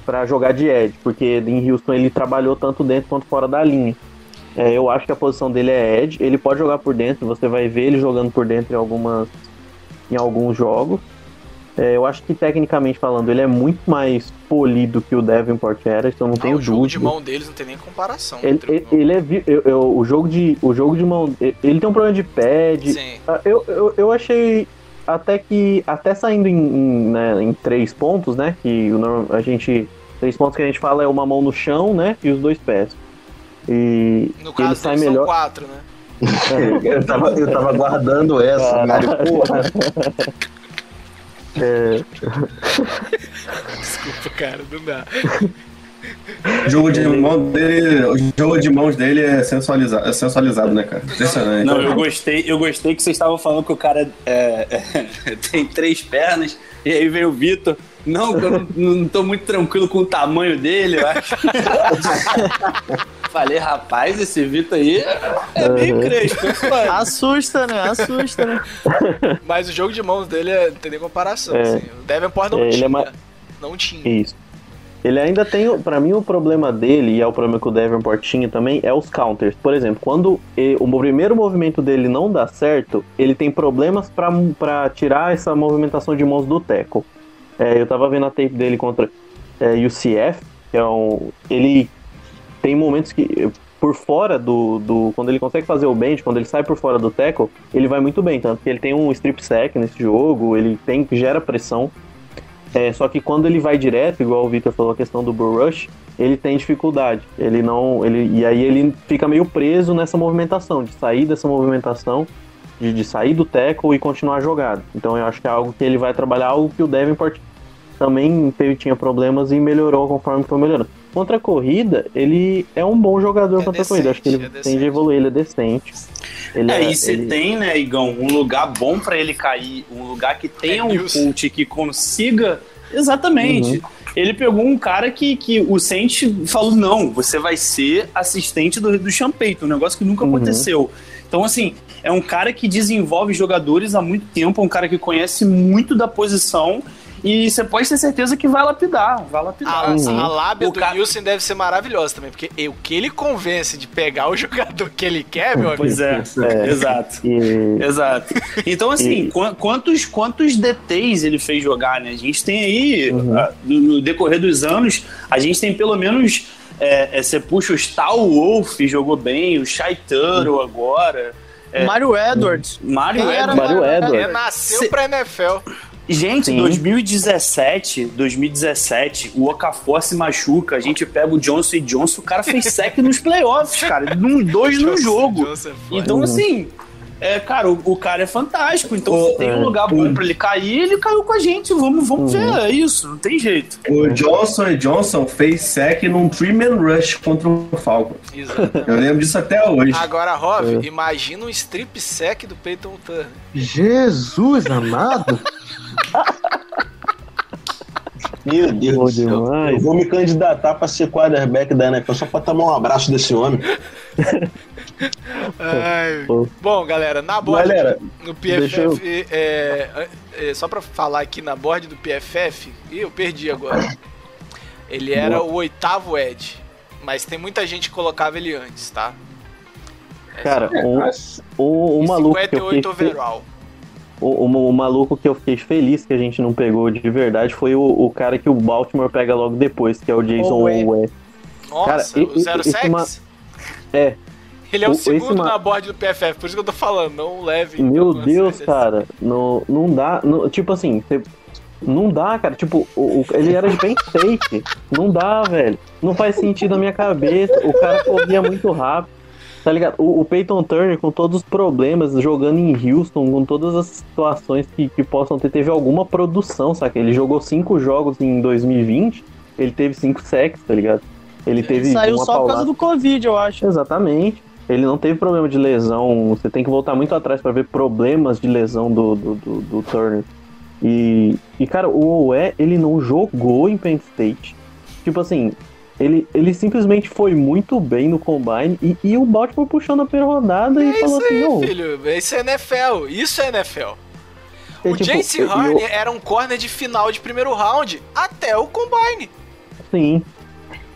pra jogar de edge, porque em Houston ele trabalhou tanto dentro quanto fora da linha. É, eu acho que a posição dele é edge, ele pode jogar por dentro, você vai ver ele jogando por dentro em algumas em alguns jogos. É, eu acho que tecnicamente falando, ele é muito mais polido que o Davenport era, então não Ah, tenho o jogo de dúvida. mão deles não tem nem comparação. Ele, ele, ele é eu- eu- o jogo de o jogo de mão, ele tem um problema de pad, Sim. ah, Eu, eu, eu achei até que, até saindo em, em, né, em três pontos, né? Que a gente. Três pontos que a gente fala é uma mão no chão, né? E os dois pés. E No ele caso sai deles são melhor. quatro, né? Eu tava, eu tava guardando essa, Mário. Porra. É, Desculpa, cara, não dá. O jogo de mão dele, o jogo de mãos dele é sensualizado, é sensualizado né, cara? Impressionante. Não, eu gostei, eu gostei que vocês estavam falando que o cara é, é, tem três pernas, e aí veio o Vitor. Não, eu não, tô muito tranquilo com o tamanho dele, eu acho. Falei, rapaz, esse Vitor aí é meio Uhum. crespo. mano. Assusta, né? Assusta, né? Mas o jogo de mãos dele é, não tem nem comparação. É. assim. O Davenport não É, ele tinha. é mais- Não tinha. Isso. Ele ainda tem, pra mim, o problema dele, e é o problema que o Davenport tinha também, é os counters. Por exemplo, quando o primeiro movimento dele não dá certo, ele tem problemas pra, pra tirar essa movimentação de mãos do tackle. É, eu tava vendo a tape dele contra é, UCF, que é um. Ele tem momentos que. Por fora do, do. Quando ele consegue fazer o bend, quando ele sai por fora do tackle, ele vai muito bem. Tanto que ele tem um strip sack nesse jogo, ele tem gera pressão. É, só que quando ele vai direto, igual o Victor falou a questão do bull rush, ele tem dificuldade. Ele não. Ele, e aí ele fica meio preso nessa movimentação, de sair dessa movimentação, de, de sair do tackle e continuar a jogada. Então eu acho que é algo que ele vai trabalhar, algo que o Davenport também teve, tinha problemas e melhorou conforme foi melhorando. Contra a corrida, ele é um bom jogador É contra a corrida. Acho que ele decente, é tem de decente. evoluir, ele é decente. Ele É, e você ele- tem, né, Igão, um lugar bom pra ele cair, um lugar que tenha um News. coach que consiga. Exatamente. Ele pegou um cara que, que o Saints falou: não, você vai ser assistente do, do Champeito, um negócio que nunca Uhum. aconteceu. Então, assim, é um cara que desenvolve jogadores há muito tempo, é um cara que conhece muito da posição. E você pode ter certeza que vai lapidar, vai lapidar. A, assim. a lábia O do ca- Wilson deve ser maravilhosa também, porque o que ele convence de pegar o jogador que ele quer, meu amigo. Pois é, É. exato. E- Exato. Então, assim, E- qua- quantos, quantos DTs ele fez jogar, né? A gente tem aí, Uhum. no, no decorrer dos anos, a gente tem pelo menos. É, é, você puxa o Stal Wolf, jogou bem, o Shai Tuttle agora. É. Mario Edwards. Mário Quem era Edwards. Mario É, Edwards. nasceu Cê- pra NFL. Gente, Sim. 2017, 2017, o Okafor se machuca, a gente pega o Johnson e Johnson, o cara fez sec nos playoffs, cara, num, dois no jogo. É. Então, assim, é, cara, o, o cara é fantástico. Então, O- se tem um é, lugar bom pra ele cair, ele caiu com a gente. Vamos, vamos ver, é isso, não tem jeito. O Johnson e Johnson fez sec num three-man rush contra o Falcons. Eu lembro disso até hoje. Agora, Rob, É. imagina um strip sec do Peyton Turner. Jesus amado! Meu Deus do céu. demais. Eu vou me candidatar pra ser quarterback da NFL só pra tomar um abraço desse homem. Ai. Bom, galera, na board Galera, no deixa eu- PFF, é, é, só pra falar aqui na board do PFF, ih, eu perdi agora. Ele era o oitavo Ed, mas tem muita gente que colocava ele antes, tá? Cara, um, Mas, o, o E maluco que eu 58 fiquei, overall. o, o- o maluco que eu fiquei feliz que a gente não pegou de verdade foi o, o cara que o Baltimore pega logo depois, que é o Jason Owe. Owe. Nossa, Cara, o e- Zero esse Sex? ma- É. Ele é o, O- segundo na board do PFF, por isso que eu tô falando, não leve. Meu em Deus, consideração. cara, não, não dá. não- tipo assim, você- não dá, cara. Tipo, o, o- ele era de Penn State. Não dá, velho. Não faz sentido na minha cabeça. O cara corria muito rápido. Tá ligado? O, o Peyton Turner, com todos os problemas, jogando em Houston, com todas as situações que, que possam ter, teve alguma produção, saca? Ele jogou cinco jogos em 2020, ele teve cinco sacks, tá ligado? Ele teve Saiu uma só por causa do Covid, eu acho. Exatamente. Ele não teve problema de lesão. Você tem que voltar muito atrás pra ver problemas de lesão do, do, do, do Turner. E, e, cara, o Owe, ele não jogou em Penn State. Tipo assim, ele, ele simplesmente foi muito bem no combine e, e o Baltimore puxou na primeira rodada e É falou isso assim, aí, não. filho. Isso é NFL. Isso é NFL. é O tipo, Jace Harney eu- era um corner de final de primeiro round até o combine. Sim.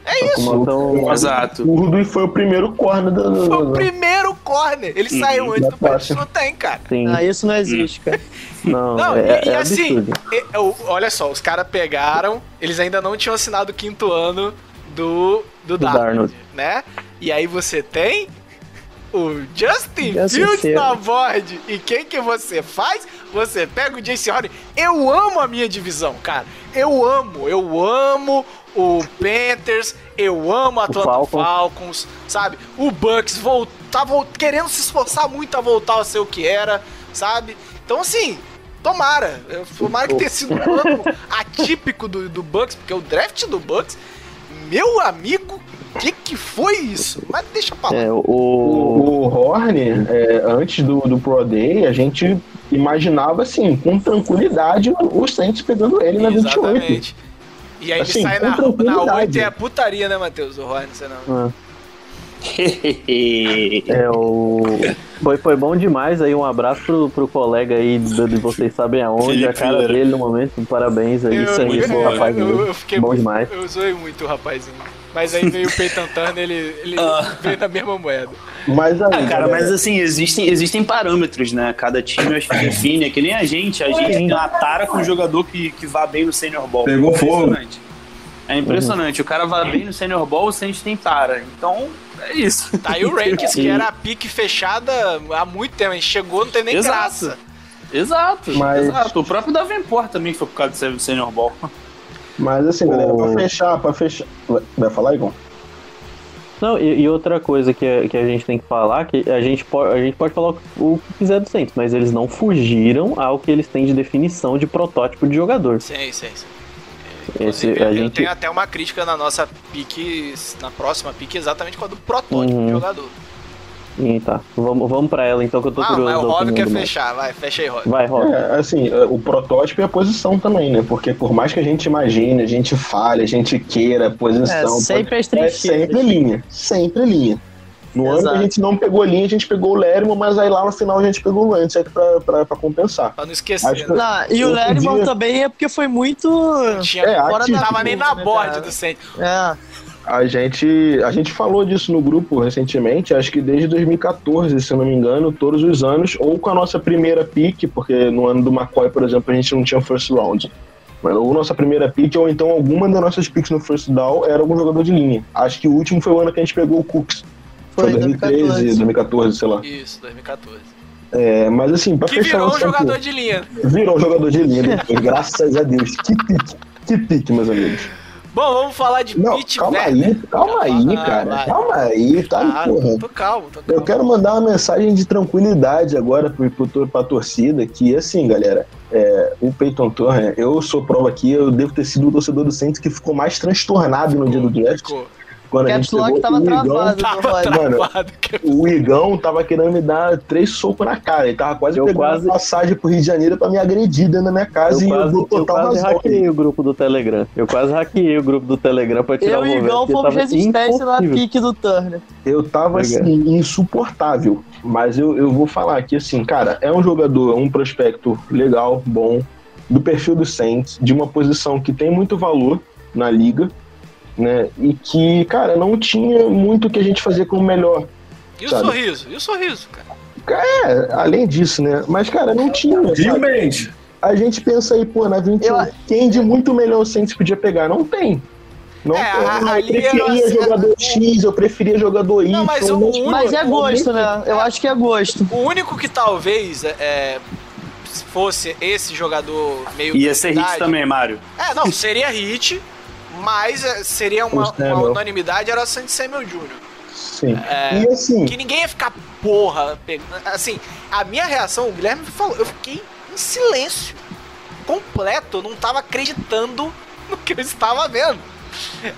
É isso. Exato. o Rudolph foi o primeiro corner do. do- Foi o do- primeiro corner. Ele saiu antes da do faixa. Não tem, cara. sim. Ah, isso não existe, cara. Não, Não, é, e, e é assim, absurdo. e- olha só, os caras pegaram, eles ainda não tinham assinado o quinto ano do, do, Darnold, Darnold. né? E aí você tem o Justin, Justin Fields Fields. na board. E quem que você faz? Você pega o Jace Horner. Eu amo a minha divisão, cara. Eu amo, eu amo o Panthers, eu amo o Atlanta Falcons. Falcons, sabe? O Bucks vol- tá vol- querendo se esforçar muito a voltar a ser o que era, sabe? Então, assim, tomara. Eu- Tomara que tenha sido um ano atípico do, do Bucks, porque o draft do Bucks, meu amigo, o que, que foi isso? Mas deixa pra lá. É, o, O, Horn, é, antes do, do Pro Day, a gente imaginava assim, com tranquilidade, o Saints pegando ele na 28. E aí ele Assim, sai com na, na tranquilidade. 8 e é putaria, né, Matheus? O Horn, você não. É, o... Foi, foi bom demais aí, um abraço pro, pro colega aí do- de vocês sabem aonde, Felipe a cara dele no momento, parabéns aí, isso aí, esse eu, rapaz eu, eu fiquei bom muito, demais. Eu zoei muito o rapazinho. Mas aí veio o Peyton Turner, ele, ele Ah. veio na mesma moeda. Mas aí, Ah, cara, mas assim, existem, existem parâmetros, né? Cada time acho que define, é que nem a gente, a gente tem uma tara com um jogador que, que vá bem no Senior Ball. Pegou fogo. Impressionante. É impressionante, o cara vai bem no Senior Ball, o Saints tem tara. Então, é isso. Tá aí o Rankings, que era a pique fechada há muito tempo. A gente chegou, não tem nem Exato. graça. Exato, Mas- exato. O próprio Davenport também foi por causa do Senior Ball. Mas assim, galera, pra O- fechar, pra fechar. Vai falar, Igor? Não, e, e outra coisa que, a- que a gente tem que falar, que a gente, pode, a gente pode falar o que- o que quiser do Saints, mas eles não fugiram ao que eles têm de definição de protótipo de jogador. Sim, sim, sim. Esse, Inclusive, a eu gente, tenho até uma crítica na nossa pique, na próxima pique, exatamente com a do protótipo Uhum. de jogador. Ih, tá, vamos, vamos pra ela então, que eu tô Ah, curioso. mas o da Rob quer fechar, vai, fecha aí, Rob. Vai, Rob. É, assim, é, o protótipo e a posição também, né? Porque por mais que a gente imagine, a gente fale, a gente queira a posição. É, sempre as é trincheiras. sempre linha. Sempre linha. No ano que a gente não pegou linha, a gente pegou o Lermo, mas aí lá no final a gente pegou o Lancet pra, pra, pra compensar. Pra não esquecer, que- né? Não, e o Lerman podia- também é porque foi muito. Tinha, É, fora atípico, não tava nem na né, board cara? do Saints. É. A gente, a gente falou disso no grupo recentemente, acho que desde 2014, se eu não me engano, todos os anos, ou com a nossa primeira pick, porque no ano do McCoy, por exemplo, a gente não tinha first round. Mas ou nossa primeira pick, ou então alguma das nossas picks no first down era algum jogador de linha. Acho que o último foi o ano que a gente pegou o Cooks. Foi, Foi, 2013, 2014. 2014, sei lá. Isso, 2014. É, mas assim, pra Que fechar virou o um jogador de linha. Virou um jogador de linha depois, graças a Deus. Que pique, que pique, meus amigos. Bom, vamos falar de Não, Pete calma Werner. aí, calma aí, Ah, cara. vai. Calma aí, tá? Ah, porra. tô calmo, tô Eu calmo. quero mandar uma mensagem de tranquilidade agora pro, pro, pra torcida, que assim, galera, é, o Peyton Turner, eu sou prova aqui, eu devo ter sido o torcedor do Saints que ficou mais transtornado no dia do draft. Ficou. Quando a Caps gente Lock tava o Igão, travado do Tava Rod. Mano, travado. o Igão tava querendo me dar três socos na cara. Ele tava quase Eu pegando quase- passagem pro Rio de Janeiro pra me agredir dentro da minha casa Eu e quase, eu eu quase hackeei o grupo do Telegram. Eu quase hackeei o grupo do Telegram pra tirar Eu o e o Igão fomos tava resistentes na pique do Turner. Eu tava assim, insuportável. Mas eu, eu vou falar aqui assim, cara, é um jogador, um prospecto legal, bom, do perfil do Saints, de uma posição que tem muito valor na liga, né? E que, cara, não tinha muito o que a gente fazer como melhor. E o sabe? sorriso? E o sorriso, cara? É, além disso, né? Mas, cara, não tinha. Realmente. A gente pensa aí, pô, na 21, Eu- quem de muito melhor o Saints podia pegar? Não tem. Não É, a- eu ali preferia jogador X, eu preferia jogador Y. Não, mas o único- Mas é gosto, né? Eu acho que é gosto. O único que talvez é, se fosse esse jogador meio. Ia ser hit também, Mário. É, não, seria hit, mas é, seria uma, O Samuel. uma unanimidade, era Sandy Samuel Jr. Sim. É, E assim, Que ninguém ia ficar porra. Assim, a minha reação, o Guilherme falou, eu fiquei em silêncio. Completo, eu não tava acreditando no que eu estava vendo.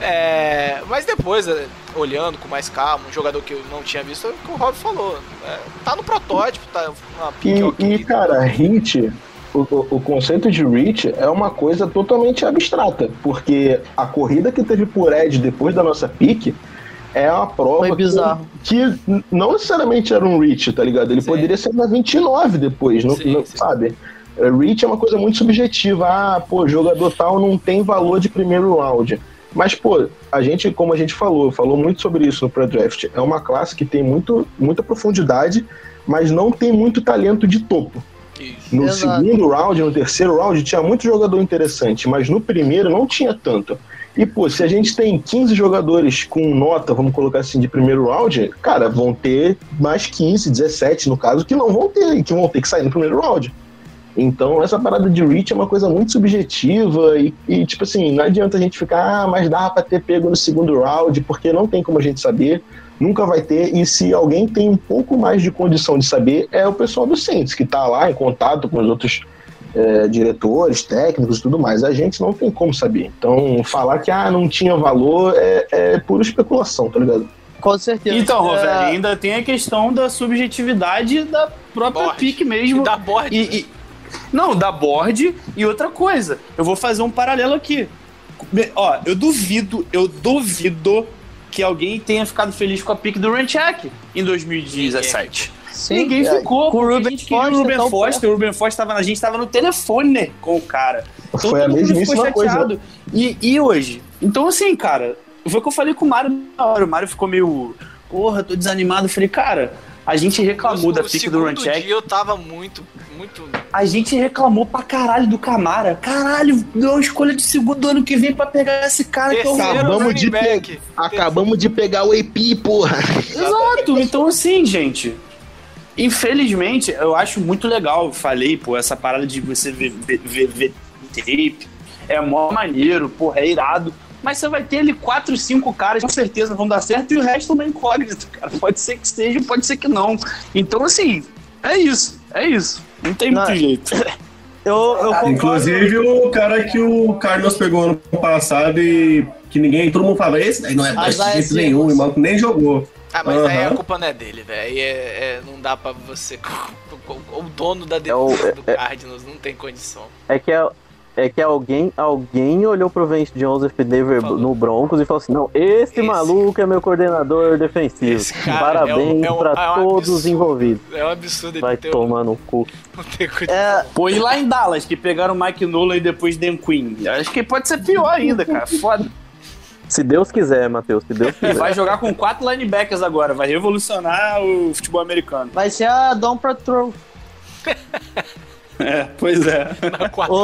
É, mas depois, é, olhando com mais calma, um jogador que eu não tinha visto, é o que o Rob falou. É, tá no protótipo, tá pique E, ok. e, cara, hit, o, o- o conceito de reach é uma coisa totalmente abstrata, porque a corrida que teve por Ed depois da nossa pique é uma prova Foi que- bizarro. Que, não necessariamente era um reach, tá ligado? Ele Sim. poderia ser na 29 depois, não, Sim, não- sim. sabe? É, Reach é uma coisa muito subjetiva. Ah, pô, jogador tal não tem valor de primeiro round. Mas, pô, a gente, como a gente falou, falou muito sobre isso no pré-draft. É uma classe que tem muito, muita profundidade, mas não tem muito talento de topo. Isso. No Exato. segundo round, no terceiro round, tinha muito jogador interessante, mas no primeiro não tinha tanto. E, pô, se a gente tem 15 jogadores com nota, vamos colocar assim, de primeiro round, cara, vão ter mais 15, 17 no caso, que não vão ter, e que vão ter que sair no primeiro round. Então, essa parada de reach é uma coisa muito subjetiva e, e, tipo assim, não adianta a gente ficar, ah, mas dá pra ter pego no segundo round, porque não tem como a gente saber, nunca vai ter. E se alguém tem um pouco mais de condição de saber, é o pessoal do Saints, que tá lá em contato com os outros é, diretores, técnicos e tudo mais. A gente não tem como saber. Então, falar que ah, não tinha valor é, é pura especulação, tá ligado? Com certeza. Então, É, Rovelli, ainda tem a questão da subjetividade da própria Board. pique mesmo. Da board. E- e- não, da board e outra coisa. Eu vou fazer um paralelo aqui. Ó, eu duvido, eu duvido que alguém tenha ficado feliz com a pique do Ranchak em 2017. sim, Ninguém é, ficou. Com o Ruben Foster, o Ruben então, Foster. O Ruben Foster tava, a gente tava no telefone com o cara. Então Foi a mesmíssima ficou coisa. chateado. E, e hoje? Então, assim, cara, foi o que eu falei com o Mário na hora. O Mário ficou meio. Porra, tô desanimado. Eu falei, cara, a gente reclamou da o pique do Runcheck. dia eu tava muito, muito... A gente reclamou pra caralho do Camara. Caralho, deu uma escolha de segundo ano que vem pra pegar esse cara que é o Terceiro Acabamos running de back. Acabamos de pegar o AP, porra. Exato, então assim, gente. Infelizmente, eu acho muito legal, falei, pô, essa parada de você ver, ver, ver, ver tape, é mó maneiro, porra, é irado. Mas você vai ter ali quatro, cinco caras com certeza vão dar certo e o resto é uma incógnita, cara. Pode ser que seja, pode ser que não. Então, assim, é isso, é isso. Não tem Não, muito jeito. Eu, eu concordo. Inclusive o cara que o Carlos pegou ano passado e que ninguém, todo mundo falava, esse daí não é jeito nenhum, e o maluco nem jogou. Ah, mas aí a culpa não é dele, velho. Aí é, é- não dá pra você... O dono da É o- defesa do é- Cardinals não tem condição. É que, é, é que alguém, alguém olhou pro Vance Joseph Denver Falou. no Broncos e falou assim: não, esse, Esse- maluco é meu coordenador defensivo. Esse cara Parabéns é um- é um- pra é um todos os absurdo. envolvidos. É um absurdo Vai ter, tomar no cu. É, Pô, e lá em Dallas, que pegaram o Mike Nolan e depois Dan Quinn. Acho que pode ser pior ainda, cara. Foda. Se Deus quiser, Matheus, se Deus E quiser. vai jogar com quatro linebackers agora, vai revolucionar o futebol americano. vai ser a Dom Patrol. É, pois é. Na quarta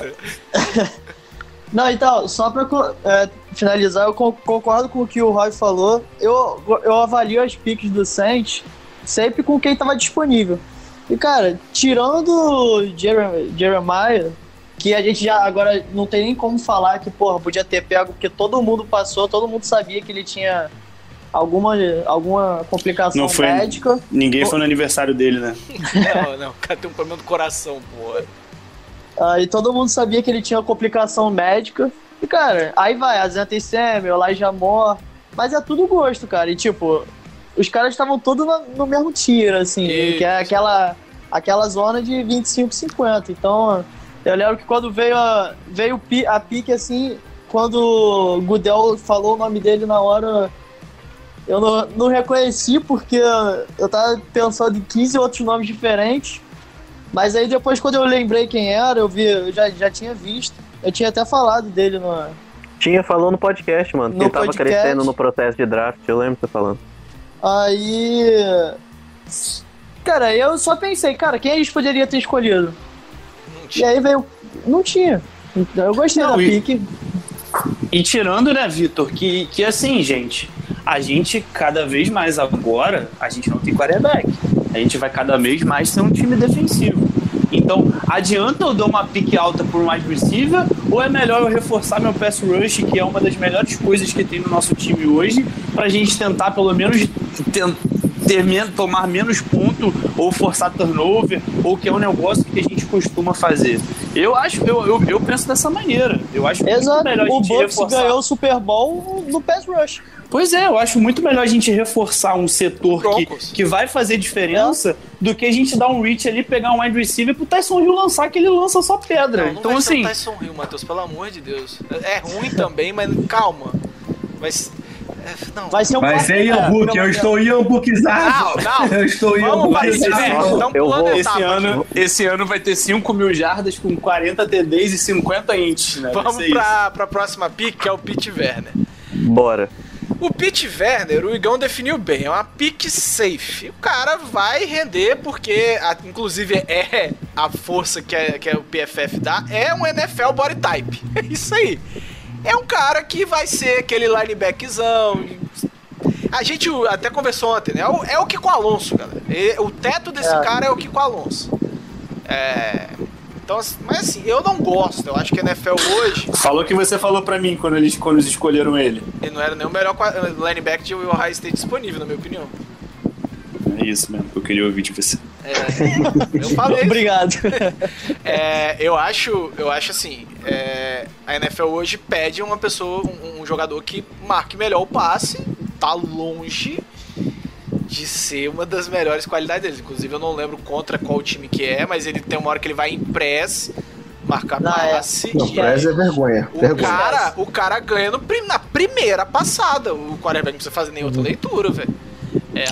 vez. Não, então, só pra é, finalizar, eu con- concordo com o que o Roy falou. Eu, eu avalio as picks do Saints sempre com quem tava disponível. E, cara, tirando o Jerem- Jeremiah, que a gente já agora não tem nem como falar que, porra, podia ter pego, porque todo mundo passou, todo mundo sabia que ele tinha alguma, alguma complicação Não foi- médica. Ninguém foi no aniversário dele, né? Não, não, o cara tem um problema do coração, porra. Ah, e todo mundo sabia que ele tinha complicação médica. E, cara, aí vai, a Zenta Samuel, Elijah Moore. Mas é tudo gosto, cara. E, tipo, os caras estavam todos na- no mesmo tiro, assim. Isso. Que é aquela, aquela zona de 25-50. Então, eu lembro que quando veio a, veio a pique, assim, quando o Gudel falou o nome dele na hora... Eu não, não reconheci porque eu tava pensando em 15 outros nomes diferentes. Mas aí depois, quando eu lembrei quem era, eu vi, eu já, já tinha visto. Eu tinha até falado dele no. Tinha falou no podcast, mano, que No ele tava podcast. crescendo no processo de draft, eu lembro você falando. Aí. Cara, eu só pensei, cara, quem a gente poderia ter escolhido? Não E aí veio. Não tinha. Eu gostei Não, da e- pique. E tirando, né, Vitor, que, que assim, gente, a gente cada vez mais agora, a gente não tem quarterback. A gente vai cada vez mais ser um time defensivo. Então, adianta eu dar uma pique alta por um wide receiver ou é melhor eu reforçar meu pass rush, que é uma das melhores coisas que tem no nosso time hoje, pra gente tentar pelo menos ter men- tomar menos ponto ou forçar turnover, ou que é um negócio que a gente costuma fazer. Eu acho, eu, eu, eu penso dessa maneira. Eu acho Exato. melhor a O gente Bucks reforçar. ganhou o Super Bowl no pass rush. Pois é, eu acho muito melhor a gente reforçar um setor que, que vai fazer diferença do que a gente dar um reach ali, pegar um wide receiver pro Tyson Hill lançar, que ele lança só pedra. Não, não então, vai ser assim, o Tyson Hill, Matheus, pelo amor de Deus. É ruim também, mas calma. Vai ser... é, Não, Vai ser um Vai ser Ian Book, eu estou Ian Bookizado. Não, não. Eu estou Ian Vamos fazer Bookizado. isso. Eu vou- esse, etapa aqui. ano, esse ano vai ter 5 mil jardas com 40 TDs e 50 inches, né? Vamos ser pra, pra próxima pick, que é o Pete Werner. Bora. O Pete Werner, o Igão definiu bem, é uma pick safe. O cara vai render porque, a- inclusive, é a força que, é, que é o PFF dá, é um NFL body type. É isso aí. É um cara que vai ser aquele linebackzão. A gente até conversou ontem, né? É o, é o Kiko Alonso, galera. E- O teto desse É. cara é o Kiko Alonso. É. Então, assim, mas assim, eu não gosto. Eu acho que a NFL hoje. Falou que você falou pra mim quando eles, quando eles escolheram ele. Ele não era nem o melhor linebacker de Ohio State disponível, na minha opinião. É isso mesmo que eu queria ouvir de você. É, eu falei. Obrigado. É, eu acho, eu acho assim, é, a NFL hoje pede uma pessoa, um, um jogador que marque melhor o passe, tá longe de ser uma das melhores qualidades dele. Inclusive eu não lembro contra qual time que é, mas ele tem uma hora que ele vai em press, marcar Não, é. passe. Não, e press é vergonha. o vergonha. cara, o cara ganha no prim- na primeira passada. O quarterback não precisa fazer nem outra leitura, velho. É,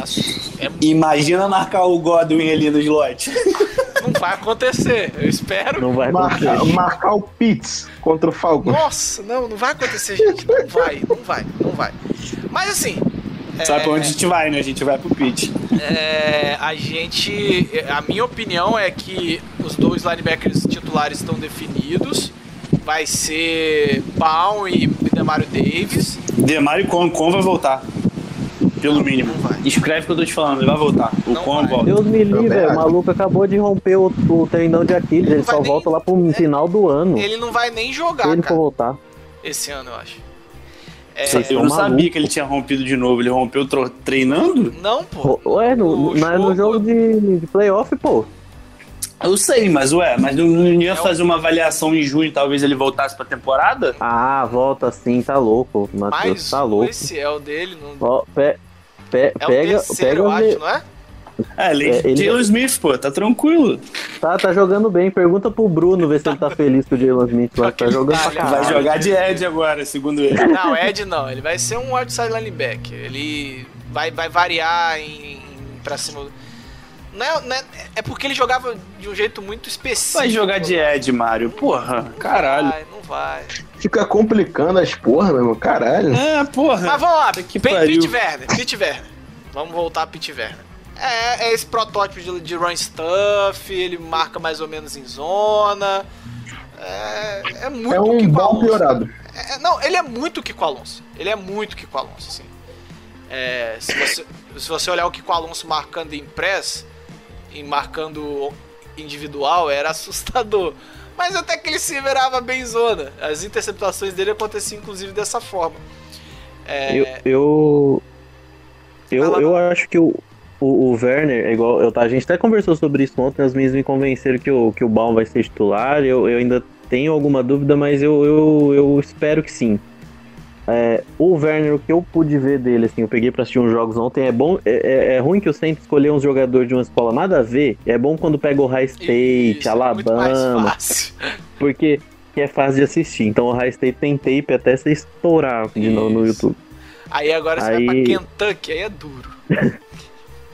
é, Imagina marcar o Godwin ali no slot. não vai acontecer. Eu espero. Não vai Marca- acontecer. marcar o Pitts contra o Falcons. Nossa, não, não vai acontecer, gente. Não vai, não vai, não vai. Mas assim. Sabe é, pra onde a gente vai, né? A gente vai pro pitch. é, a gente. A minha opinião é que os dois linebackers titulares estão definidos. Vai ser Baum e Demario Davis. Demario Con, Con vai voltar. Pelo mínimo. não. Escreve o que eu tô te falando, ele vai voltar. O Não Con vai. volta. Deus me livre, o acho. maluco acabou de romper o, o tendão de Aquiles. Ele vai só nem- volta lá pro final do ano. Ele não vai nem jogar, ele cara, voltar. esse ano, eu acho. É, Vocês Eu são não sabia malucos. que ele tinha rompido de novo. Ele rompeu treinando? não, pô. Ué, no, O na- no jogo de, de playoff, pô. Eu sei, mas ué, mas não, não ia É o- fazer uma avaliação em junho, talvez ele voltasse pra temporada? Ah, volta sim, tá louco. Matheus, Mas tá o louco. ACL dele não. Ó, pe, pe, É o pega, terceiro, pega eu acho, não é? É, ele, É, ele- Jalen Smith, pô, tá tranquilo. Tá, tá jogando bem. Pergunta pro Bruno ver se ele tá feliz com o Jalen Smith. Lá, tá jogando pra Vai caralho. Vai jogar de Ed agora, segundo ele. Não, Ed não. Ele vai ser um outside linebacker. Ele vai, vai variar em, em pra cima. do- Não é, não é, é porque ele jogava de um jeito muito específico. Vai jogar de Ed, Mário. Porra, caralho. Vai, não vai. Fica complicando as porra, meu irmão. Caralho. É, porra. Mas vamos lá, que. Pete Werner. Pete Werner. Vamos voltar a Pete Werner. É, é esse protótipo de, de run stuff, ele marca mais ou menos em zona. É, é muito É um Kiko bom Alonso. piorado. É, não, ele é muito Kiko Alonso. Ele é muito Kiko Alonso, assim. É, se, você, se você olhar o Kiko Alonso marcando em press, e marcando individual, era assustador. Mas até que ele se virava bem zona. As interceptações dele aconteciam inclusive dessa forma. É, Eu, eu, eu, eu acho que o, o, o Werner, é igual. Eu, a gente até conversou sobre isso ontem, as minhas me convenceram que o, que o Baum vai ser titular. Eu, eu ainda tenho alguma dúvida, mas eu, eu, eu espero que sim. É, o Werner, o que eu pude ver dele, assim, eu peguei pra assistir uns jogos ontem, é bom. É, é- é ruim que eu sempre escolher uns jogadores de uma escola nada a ver. É bom quando pega o High State, isso, é Alabama, fácil. porque que é fácil de assistir. Então o High State tem tape até você estourar de novo no. YouTube. Aí agora você Aí- vai pra Kentucky, aí é duro.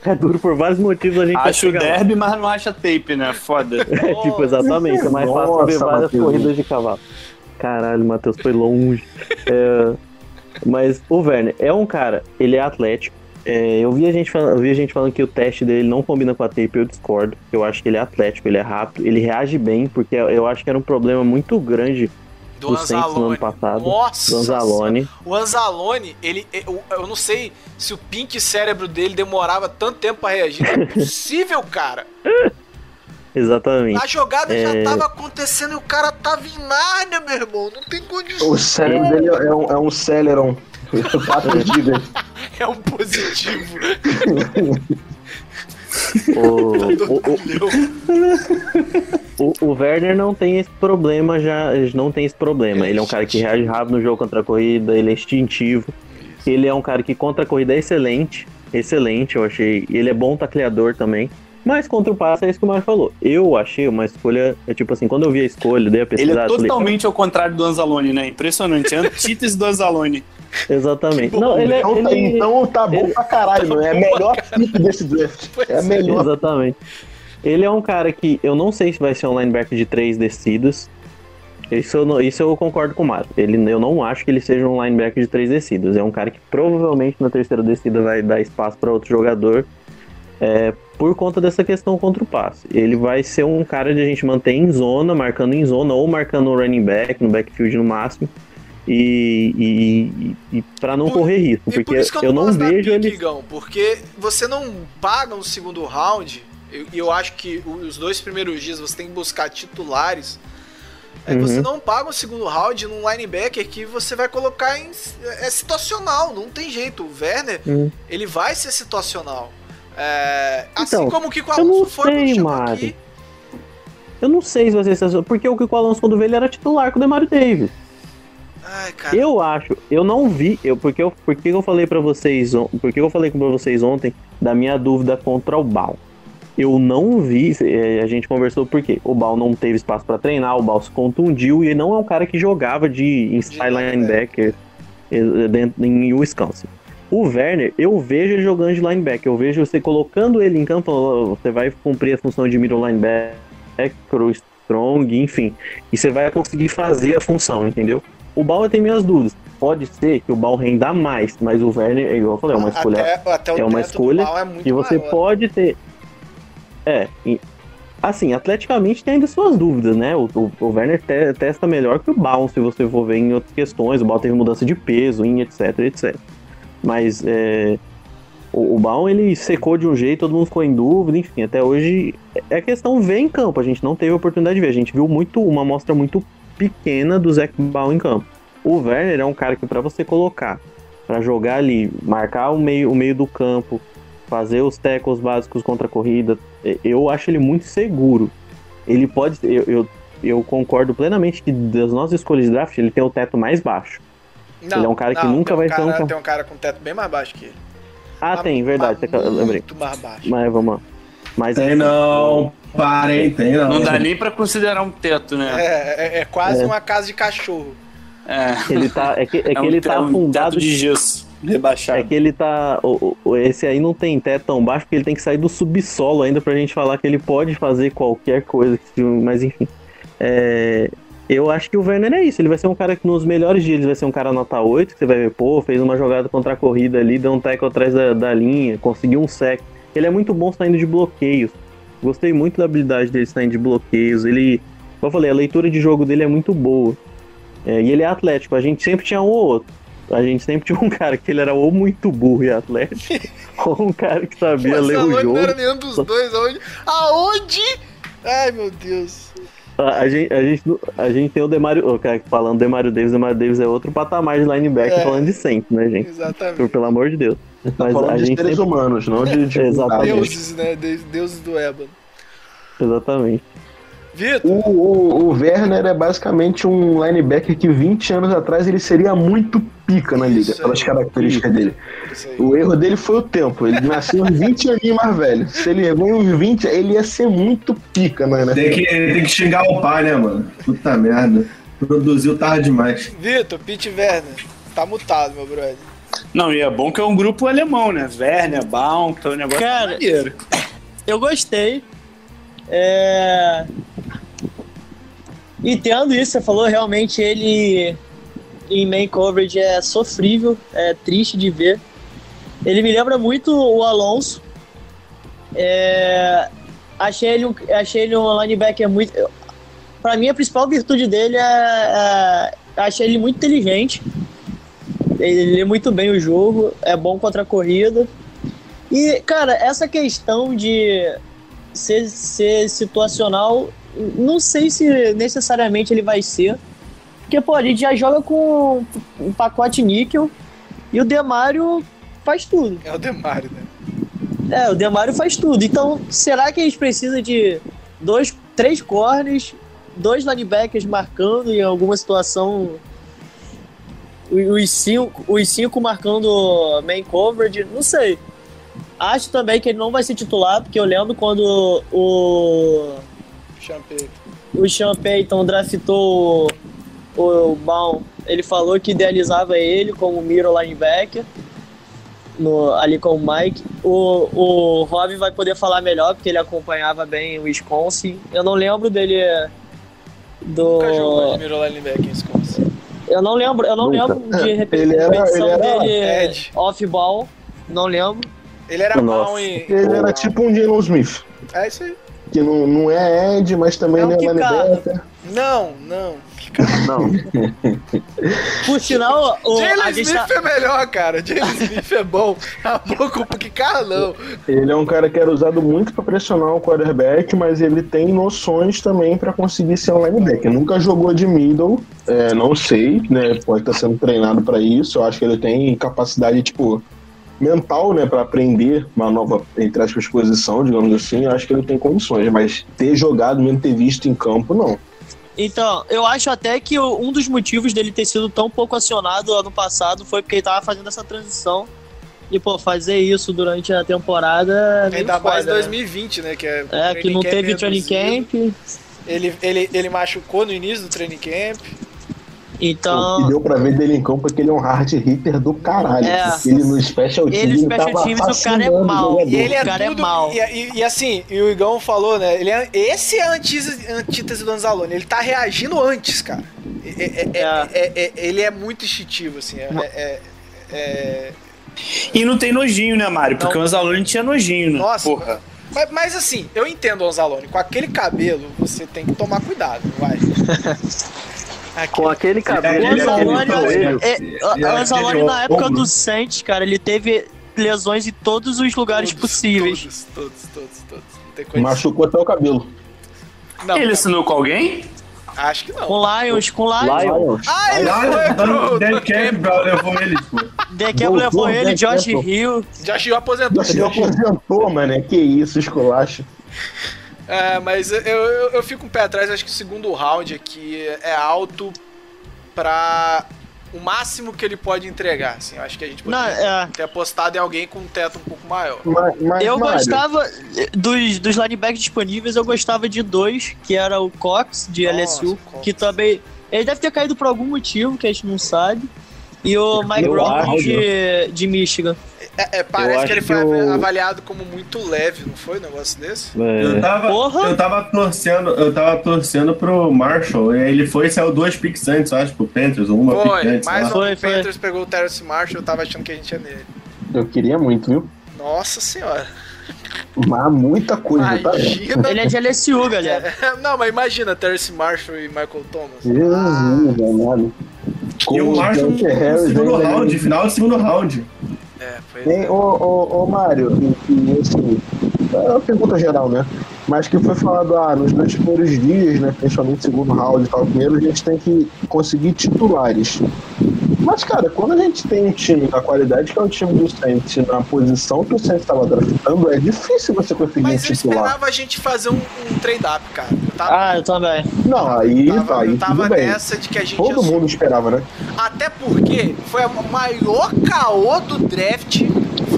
É duro por vários motivos a gente Acha o chegar lá. derby, mas não acha tape, né? Foda. É, tipo, exatamente. É mais fácil ver Nossa, várias Matheus. corridas de cavalo. Caralho, o Matheus foi longe. É, mas o Werner é um cara, ele é atlético, É, eu, vi a gente falando, eu vi a gente falando que o teste dele não combina com a tape, eu discordo. Eu acho que ele é atlético, ele é rápido, ele reage bem, porque eu acho que era um problema muito grande Do no ano Anzalone. passado. Nossa! do Anzalone. O Anzalone, ele, eu, eu não sei se o pink cérebro dele demorava tanto tempo pra reagir. Não é possível, cara. Exatamente. A jogada já É. tava acontecendo e o cara tava em Nárnia, meu irmão. Não tem condição. O cérebro dele é um, é um Celeron. 4 GB. É um positivo. O, o, o? O, Werner não tem esse problema já, não tem esse problema. Ele é um cara que reage rápido no jogo contra a corrida, ele é instintivo. Ele é um cara que contra a corrida é excelente, excelente, eu achei. Ele é bom tacleador também. Mas contra o passe é isso que o Mário falou. Eu achei uma escolha, é tipo assim, quando eu vi a escolha, dei a Ele pesquisada, é falei, totalmente ao contrário do Anzalone, né? Impressionante. É antítese do Anzalone. exatamente. Não, ele, é- Então, tá- ele- então tá bom ele- pra caralho, não é a melhor pick desse draft. É a melhor. Exatamente. Ele é um cara que eu não sei se vai ser um linebacker de três descidas. Isso eu, não- isso eu concordo com o Mário. Ele, eu não acho que ele seja um linebacker de três descidas. É um cara que provavelmente na terceira descida vai dar espaço para outro jogador é, por conta dessa questão contra o passe. Ele vai ser um cara de a gente manter em zona, marcando em zona ou marcando o running back, no backfield no máximo. E, e, e para não Por- correr risco, E por porque isso que eu, eu não não gosto da vejo ele. Porque você não paga no segundo round, e eu, eu acho que os dois primeiros dias você tem que buscar titulares. É, Uhum. Você não paga o segundo round num linebacker que você vai colocar em. É situacional, não tem jeito. O Werner, Hum. ele vai ser situacional. É, assim Então, como o Kiko eu Alonso não foi sei, Mari. aqui. Eu não sei se vai ser sensacional, porque o Kiko Alonso, quando veio, ele era titular com o Demario Davis. Ai, cara. Eu acho, eu não vi, eu, porque eu, porque eu falei pra vocês, porque eu falei pra vocês ontem da minha dúvida contra o Bal. Eu não vi, eh, a gente conversou porque o Bal não teve espaço pra treinar, o Bal se contundiu e ele não é um cara que jogava de inside linebacker eh, dentro, em Wisconsin. O Werner, eu vejo ele jogando de linebacker, eu vejo você colocando ele em campo, você vai cumprir a função de middle linebacker, strong, enfim, e você vai conseguir fazer a função, entendeu? O Bauer tem minhas dúvidas. Pode ser que o Bauer renda mais, mas o Werner, igual eu falei, é uma escolha. Até, até é uma escolha é você maior. pode ter. É, assim, atleticamente tem ainda suas dúvidas, né? O, o, o Werner te- testa melhor que o Baum, se você for ver em outras questões. O Baum teve mudança de peso, em etc, etc. Mas é, o, o Baum ele secou de um jeito, todo mundo ficou em dúvida, enfim, até hoje é questão ver em campo. A gente não teve a oportunidade de ver. A gente viu muito uma amostra muito pequena do Zac Baum em campo. O Werner é um cara que para você colocar para jogar ali, marcar o meio, o meio do campo, fazer os tackles básicos contra a corrida, eu acho ele muito seguro. Ele pode, eu, eu, eu concordo plenamente que das nossas escolhas de draft ele tem o teto mais baixo. Não, ele é um cara que não, nunca tem vai cara, ser um cara- Tem um cara com teto bem mais baixo que ele. Ah, Mas- tem, verdade, mas eu lembrei. Muito mais baixo. Mas vamos lá. Mas Tem não. Parem, tem não. Não dá nem pra considerar um teto, né? É, é, é quase É. uma casa de cachorro. É. ele tá, é que, é que um ele tá um afundado teto de gesso rebaixado. É que ele tá. o- o- esse aí não tem teto tão baixo porque ele tem que sair do subsolo ainda pra gente falar que ele pode fazer qualquer coisa. que- Mas enfim. É, eu acho que o Werner é isso. Ele vai ser um cara que nos melhores dias ele vai ser um cara nota 8, que você vai ver, pô, fez uma jogada contra a corrida ali, deu um tackle atrás da, da linha, conseguiu um sec. Ele é muito bom saindo de bloqueios. Gostei muito da habilidade dele saindo de bloqueios. Ele. Como eu falei, a leitura de jogo dele é muito boa. É, e ele é atlético. A gente sempre tinha um ou outro. A gente sempre tinha um cara que ele era ou muito burro e atlético, ou um cara que sabia Mas ler o jogo. não era nenhum dos dois. Aonde? Aonde? Ai, meu Deus. A, a gente, a, gente, a gente tem o Demario. o cara falando Demario Davis, Demario Davis é outro patamar de linebacker É. falando de sempre, né, gente? Exatamente. Por, pelo amor de Deus. Tá Mas falando a de gente seres sempre- humanos, não de. de Exatamente. Deuses, né? De- Deuses do Ébano. Exatamente. Vitor, O, o, o Werner é basicamente um linebacker que 20 anos atrás ele seria muito pica na liga, Isso aí. pelas características dele. aí. O erro dele foi o tempo. Ele nasceu uns 20 aninhos mais velho. Se ele errou uns 20, ele ia ser muito pica NFL. Tem que, tem que xingar o pai, né, mano? Puta merda. Produziu tarde demais. Vitor, Pete Werner. Tá mutado, meu brother. Não, e é bom que é um grupo alemão, né? Werner, Baum, que é um negócio Cara, maneiro. Eu gostei. É... Entendo isso, você falou, realmente ele em main coverage é sofrível, é triste de ver. Ele me lembra muito o Alonso. É, achei, ele um, achei ele um linebacker muito. Pra mim, a principal virtude dele é. é achei ele muito inteligente. Ele lê muito bem o jogo, é bom contra a corrida. E, cara, essa questão de ser, ser situacional, não sei se necessariamente ele vai ser. Porque, pô, a gente já joga com um pacote níquel e o Demário faz tudo. É o Demário, né? É, o Demário faz tudo. Então, será que a gente precisa de dois, três corners, dois linebackers marcando em alguma situação os cinco, os cinco marcando main coverage, não sei. Acho também que ele não vai ser titular, porque eu lembro quando o. Champagne. O Sean Payton draftou o, o Baum, ele falou que idealizava ele como middle linebacker. No, ali com o Mike. O, o Rob vai poder falar melhor, porque ele acompanhava bem o Wisconsin. Eu não lembro dele. Do... Nunca jogou de middle linebacker em Wisconsin. Eu não lembro, eu não Nunca. lembro de repeti- Ele era- repetição ele era dele off-ball. Não lembro. Ele era Nossa. mal em. Ele era tipo um Jalen Smith. É isso aí. Que não, não é Ed, mas também É um não é linebacker. Não, não. Não. Por sinal, o, Jalen Smith tá, é melhor, cara. Jalen Smith é bom. A pouco porque cara não. Ele é um cara que era usado muito pra pressionar o quarterback, mas ele tem noções também pra conseguir ser um linebacker. Nunca jogou de middle, é, não sei, né? Pode estar sendo treinado pra isso. Eu acho que ele tem capacidade, tipo, mental, né, Pra aprender uma nova, entre aspas, posição, digamos assim. Eu acho que ele tem condições, mas ter jogado, mesmo ter visto em campo, não. Então, eu acho até que um dos motivos dele ter sido tão pouco acionado ano passado foi porque ele tava fazendo essa transição. E, pô, fazer isso durante a temporada. é Ainda mais né? 2020, né? Que é, É, que não teve training reduzido. camp. Ele, ele, ele machucou no início do training camp. O que Então, deu pra ver dele em campo é que ele é um hard hitter do caralho. É. Ele no special teams, Ele no special tava teams, o cara é. E ele é O cara é tudo. mau. e, e- e assim, e o Igão falou, né? Ele é, esse é a antítese, antítese do Anzalone. Ele tá reagindo antes, cara. É- é- é- É. é- é- ele é muito instintivo, assim. É, é- é- E não tem nojinho, né, Mário? Porque Não. o Anzalone tinha nojinho, né? Nossa. Porra. mas, mas assim, eu entendo o Anzalone. Com aquele cabelo, você tem que tomar cuidado, não vai. Com aquele cabelo. é aquele é, é, é o Anzalone aquele na época ombro. do Saints, cara, ele teve lesões em todos os lugares Todos, possíveis. Todos, todos, todos, todos. Machucou até o cabelo. Não, Ele assinou com alguém? acho que não. Com Lions, com Lions. Lions. Ah, ele foi. Dan Campbell levou ele, pô. The Camp Voltou, levou ele, Josh Campbell. Hill. Já chegou aposentou. Já se aposentou, mano. Que isso, esculacho. É, mas eu, eu, eu fico um pé atrás, acho que o segundo round aqui é alto pra o máximo que ele pode entregar. Assim, eu acho que a gente Não, poderia é. ter apostado em alguém com um teto um pouco maior. Mas, mas, Eu Mário, gostava dos, dos linebackers disponíveis, eu gostava de dois, que era o Cox de Nossa, LSU, Cox. que também. Ele deve ter caído por algum motivo que a gente não sabe. E o Mike Brown de, de Michigan. É, é, parece que ele que foi o- avaliado como muito leve, não foi um negócio desse? Eu É, tava, Porra! eu tava torcendo, eu tava torcendo pro Marshall. E aí ele foi e saiu duas picks antes, eu acho, pro Panthers, ou uma pick Foi, antes. mais um lá. Foi, foi. Panthers pegou o Terrence Marshall, eu tava achando que a gente ia nele. eu queria muito, viu? Nossa senhora. Mas muita coisa, tá? Imagina. Ele é de LSU, galera. Não, mas imagina Terrence Marshall e Michael Thomas. Jesus, danado. E o Marshall no segundo round, final do segundo round. É, foi. Ô, ô, ô Mário, e, e assim, é uma pergunta geral, né? Mas que foi falado, ah, nos dois primeiros dias, né? Principalmente segundo round e tal, primeiro a gente tem que conseguir titulares. Mas, cara, quando a gente tem um time da qualidade que é o time do Saints na posição que o Saints estava draftando, é difícil você conseguir Mas um eu titular. esperava a gente fazer um, um trade-up, cara. Eu tava, Ah, eu também. Não, aí tava, tá, aí eu tava tudo bem. nessa de que a gente Todo mundo esperava, né? Até porque foi a maior caô do draft.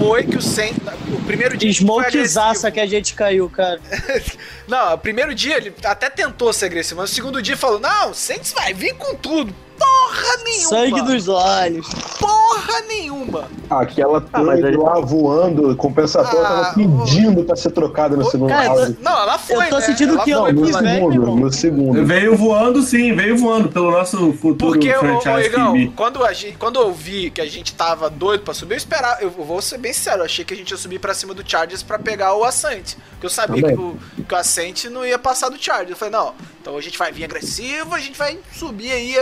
Foi que o Saints. O primeiro dia. Smokezaça que a gente caiu, cara. Não, o primeiro dia ele até tentou ser agressivo, mas o segundo dia falou: Não, o Saints vai vir com tudo. Porra nenhuma. Sangue nos olhos. Porra nenhuma. Aquela Ah, tanque aí- lá voando, compensatória, Ah, tava pedindo pra ser trocada no segundo Cara, round. Não, ela foi. Eu tô né? sentindo Ela que No pra- vem, segundo, no segundo. Veio voando, sim, veio voando pelo nosso futuro Porque, ô, ô, franchise Igão, QB. quando, a gente, quando eu vi que a gente tava doido pra subir, eu esperava. Eu vou ser bem sincero, eu achei que a gente ia subir pra cima do Chargers pra pegar o Ascent. Porque eu sabia Também. que o, que o Ascent não ia passar do Chargers. Eu falei, não, então a gente vai vir agressivo, a gente vai subir aí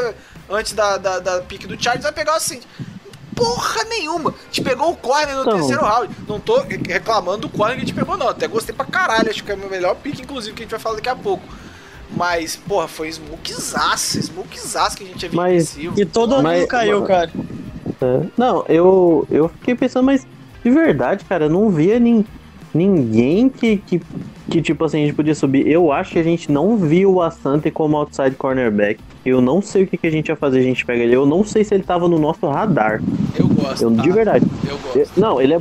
antes da, da, da pique do Chargers, vai pegar o Ascent. Porra nenhuma! A gente pegou o corner no Então. terceiro round. Não tô reclamando do corner que a gente pegou, não. Até gostei pra caralho. Acho que é o meu melhor pique, inclusive, que a gente vai falar daqui a pouco. Mas, porra, foi smokezaço, smokezaço que a gente ia vir Mas-. E todo mundo Mas- caiu, cara. É. Não, eu, eu fiquei pensando, mas de verdade, cara, eu não via nin, ninguém que, que, que, tipo assim, a gente podia subir. Eu acho que a gente não viu o Asante como outside cornerback. Eu não sei o que, que a gente ia fazer, a gente pega ele. Eu não sei se ele tava no nosso radar. Eu gosto. Eu, tá? de verdade. Eu Eu- gosto. Não, ele é,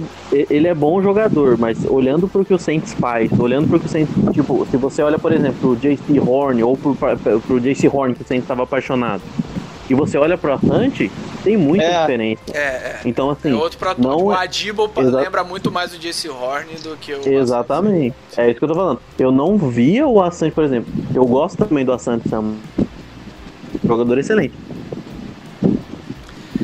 ele é bom jogador, mas olhando pro que o Saints faz, olhando pro que o Saints. Tipo, se você olha, por exemplo, pro JC Horn ou pro, pro JC Horn, que o Saints estava apaixonado, e você olha pro Asante, tem muita É. diferença. É, é. Então, assim. É outro protótipo. não o é- Adibo Exa- lembra muito mais do Jesse Horn do que o. Exatamente. É isso que eu tô falando. Eu não via o Asante, por exemplo. Eu gosto também do Asante, é um jogador excelente.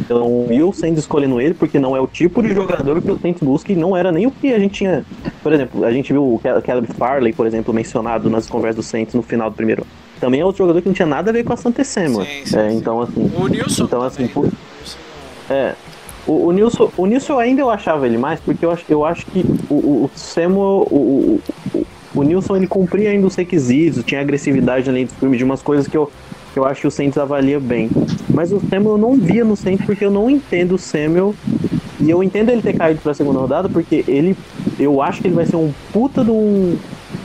Eu não vi o Saints escolhendo ele porque não é o tipo de jogador que o Saints busca e não era nem o que a gente tinha. Por exemplo, a gente viu o Cal- Caleb Farley, por exemplo, mencionado nas conversas do Saints no final do primeiro. Também é outro jogador que não tinha nada a ver com a Santa Samuel. Sim, sim, É, sim. então, assim. O Nilson. Então, assim, por- O Nilson não- É. O, o Nilson, o Nilson ainda eu achava ele mais, porque eu acho, eu acho que o, o, o Samuel, o, o, o, o Nilson ele cumpria ainda os requisitos, tinha agressividade além do filme, de umas coisas que eu, que eu acho que o Saints avalia bem. Mas o Samuel eu não via no Saints porque eu não entendo o Samuel. E eu entendo ele ter caído pra segunda rodada porque ele. Eu acho que ele vai ser um puta de um.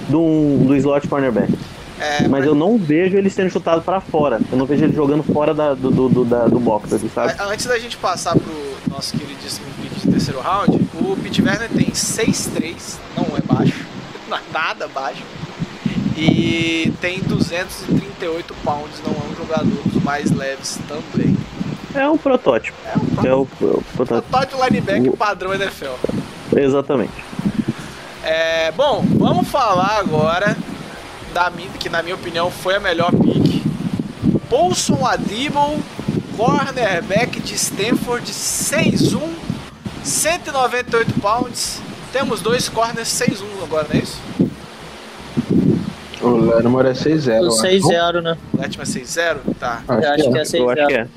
de um- do slot cornerback. É, Mas eu não vejo ele sendo chutado pra fora. Eu não vejo ele jogando fora da, do, do, do, da- do box, sabe? Antes da gente passar pro nosso queridíssimo pick de terceiro round, o Pete Werner tem 6'3, não é baixo, é nada baixo. E tem 238 pounds, não é um jogador dos mais leves também. É um protótipo. É um É o, é o protótipo. protótipo linebacker padrão NFL. Exatamente. É, bom, vamos falar agora da que na minha opinião foi a melhor pick. Paulson Adibble, cornerback de Stanford, 6'1, 198 pounds. Temos dois corners 6'1 agora, não é isso? O Lermore é 6-0. O eu acho. 6-0, né? O Letman 6'0? Tá. Acho Eu acho que é que 6-0. é.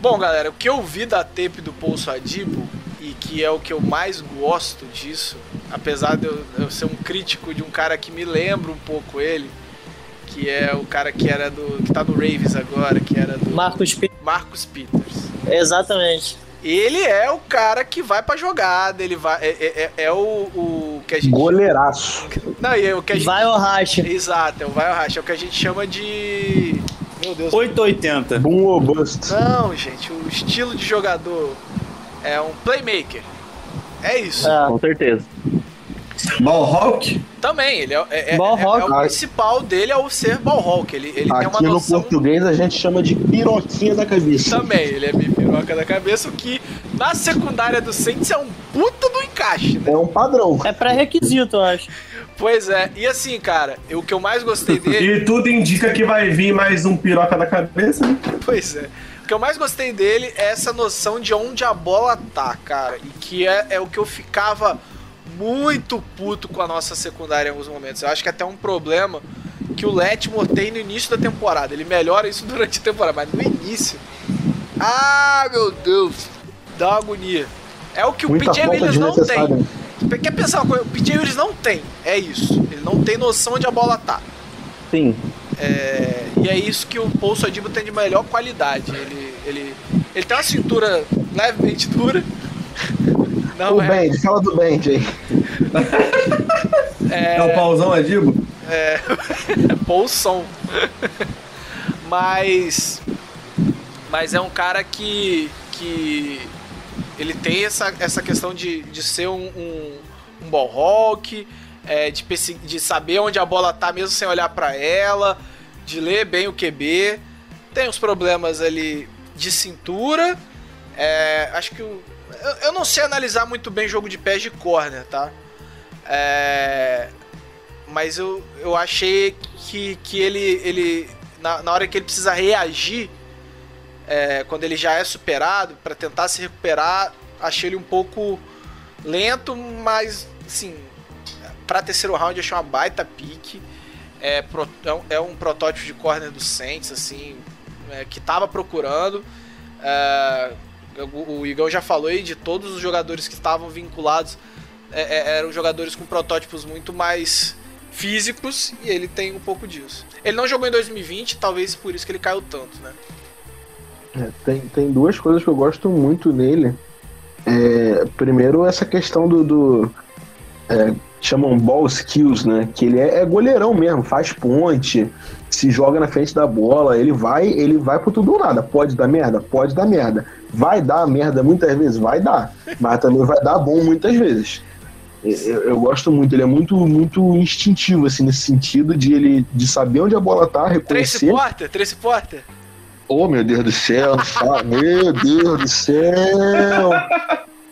Bom, galera, o que eu vi da tape do Paulson Adibble e que é o que eu mais gosto disso, apesar de eu, eu ser um crítico de um cara que me lembra um pouco ele, que é o cara que era do que tá no Ravens agora, que era do Marcos P. Marcus Peters. Exatamente. Ele é o cara que vai pra jogada, ele vai é, é, é- é o, o que a gente Goleiraço. Não, e é o que a gente Vai o racha. Exato, é o vai ou racha, é o que a gente chama de Meu Deus. 880. Boom ou bust. Não, gente, o estilo de jogador é um playmaker. É isso. É. Com certeza. Ball Hawk? Também, ele é, é, é- é- é o principal dele é o ser ball hawk. Ele, ele tem uma Aqui no noção português a gente chama de piroquinha da cabeça. também. Ele é piroca da cabeça, o que na secundária do Saints é um puta do encaixe, né? É um padrão. É pré-requisito, eu acho. Pois é, e assim, cara, eu- o que eu mais gostei dele. E tudo indica que vai vir mais um piroca da cabeça, né? Pois é. O que eu mais gostei dele é essa noção de onde a bola tá, cara. E que é, é o que eu ficava muito puto com a nossa secundária em alguns momentos. Eu acho que é até um problema que o Letmore tem no início da temporada. Ele melhora isso durante a temporada, mas no início. Ah, meu Deus! Dá uma agonia. É o que o Muita PJ falta Williams não tem. Quer pensar uma coisa? O PJ Williams não tem. É isso. Ele não tem noção onde a bola tá. Sim. É, e é isso que o Paulson Adibo tem de melhor qualidade. Ele, ele, ele tem uma cintura levemente dura. Não O é, Band, fala do Band aí. É, o pauzão Adibo? é Paulson. mas mas é um cara que que ele tem essa, essa questão de, de ser um, um, um ball hawk, é, de, de saber onde a bola tá mesmo sem olhar pra ela, de ler bem o QB. Tem uns problemas ali de cintura, É, acho que o, eu, eu não sei analisar muito bem jogo de pés de corner, tá? É, mas eu, eu achei que, que ele, ele na, na hora que ele precisa reagir, é, quando ele já é superado, para tentar se recuperar, achei ele um pouco lento, mas assim, para terceiro round achei uma baita pique. É, pro, é um protótipo de corner do Saints, assim, é, que tava procurando. É, o, Igão já falou aí de todos os jogadores que estavam vinculados, é, é, eram jogadores com protótipos muito mais físicos e ele tem um pouco disso. Ele não jogou em 2020, talvez por isso que ele caiu tanto, né? É, tem, tem duas coisas que eu gosto muito nele. É, primeiro, essa questão do. do é, chamam ball skills, né? Que ele é, é, goleirão mesmo, faz ponte, se joga na frente da bola, ele vai, ele vai por tudo ou nada. Pode dar merda? Pode dar merda. Vai dar merda muitas vezes? Vai dar. Mas também vai dar bom muitas vezes. Eu, eu, gosto muito, ele é muito, muito instintivo, assim, nesse sentido de ele de saber onde a bola tá, reconhecer. Trace Porter, Trace Porter. Oh, meu Deus do céu, meu Deus do céu.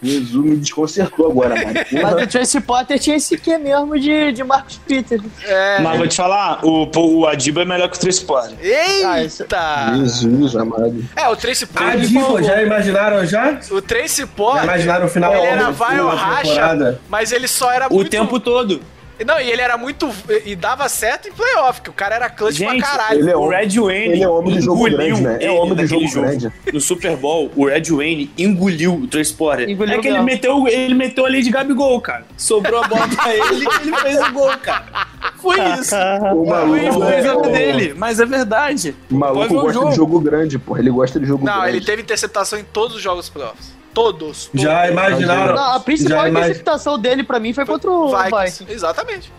Jesus me desconcertou agora, mano. Mas o Tracy Potter tinha esse quê mesmo de, de Marcos Peter. É. Mas vou te falar, o, o Adiba é melhor que o Tracy Potter. Eita! Jesus amado. É, o Tracy Potter. Adiba, já imaginaram já? O Tracy Potter. Já imaginaram o final Ele era vai ou racha, mas ele só era o muito... O tempo todo. Não, e ele era muito. E dava certo em playoff, que o cara era clutch Gente, pra caralho. Ele é o Red Wayne. Ele é homem de jogo grande, né? É homem de jogo, jogo grande. No Super Bowl, o Red Wayne engoliu o Porter. Engoliu é que ele meteu, ele meteu a lei de Gabigol, cara. Sobrou a bola pra ele e ele fez o gol, cara. Foi isso. O maluco foi a é dele, mas é verdade. O maluco gosta jogo. de jogo grande, porra. Ele gosta de jogo Não, grande. Não, ele teve interceptação em todos os jogos playoffs. Todos, todos. Já imaginaram. Não, a principal interceptação dele pra mim foi contra o Vikings. Exatamente.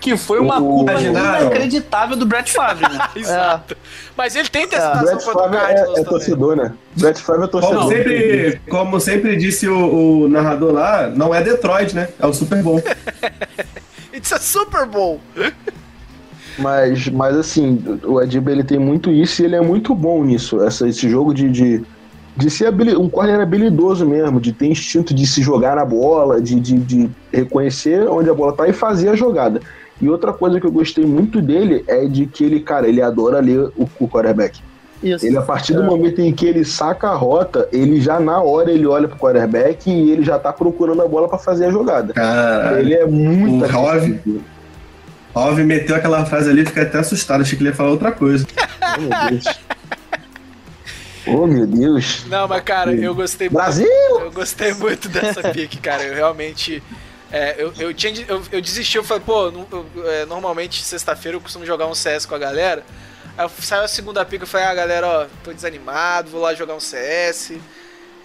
Que foi uma o, culpa inacreditável do Brett Favre, né? Exato. É. Mas ele tem interceptação Brett contra o Cardinals é, é torcedor, né? Brett Favre é torcedor. Como sempre, como sempre disse o, o, narrador lá, não é Detroit, né? É o Super Bowl. It's a Super Bowl! Mas, mas assim, o Adiba ele tem muito isso e ele é muito bom nisso. Essa, esse jogo de, de, de ser um corner habilidoso mesmo, de ter instinto de se jogar na bola, de, de, de reconhecer onde a bola tá e fazer a jogada. E outra coisa que eu gostei muito dele é de que ele, cara, ele adora ler o, o quarterback. Isso. Ele, a partir do momento em que ele saca a rota, ele já na hora ele olha pro quarterback e ele já tá procurando a bola para fazer a jogada. Caralho. Ele é muito. O Rov, Rov meteu aquela frase ali, fiquei até assustado, achei que ele ia falar outra coisa. oh, meu Deus. Oh, meu Deus. Não, mas cara, eu gostei Brasil! muito. Eu gostei muito dessa pick, cara. Eu realmente é, eu, eu, tinha, eu, eu desisti, eu falei, pô, eu, é, normalmente sexta-feira eu costumo jogar um CS com a galera. Aí saiu a segunda pica, eu falei, ah, galera, ó, tô desanimado, vou lá jogar um CS.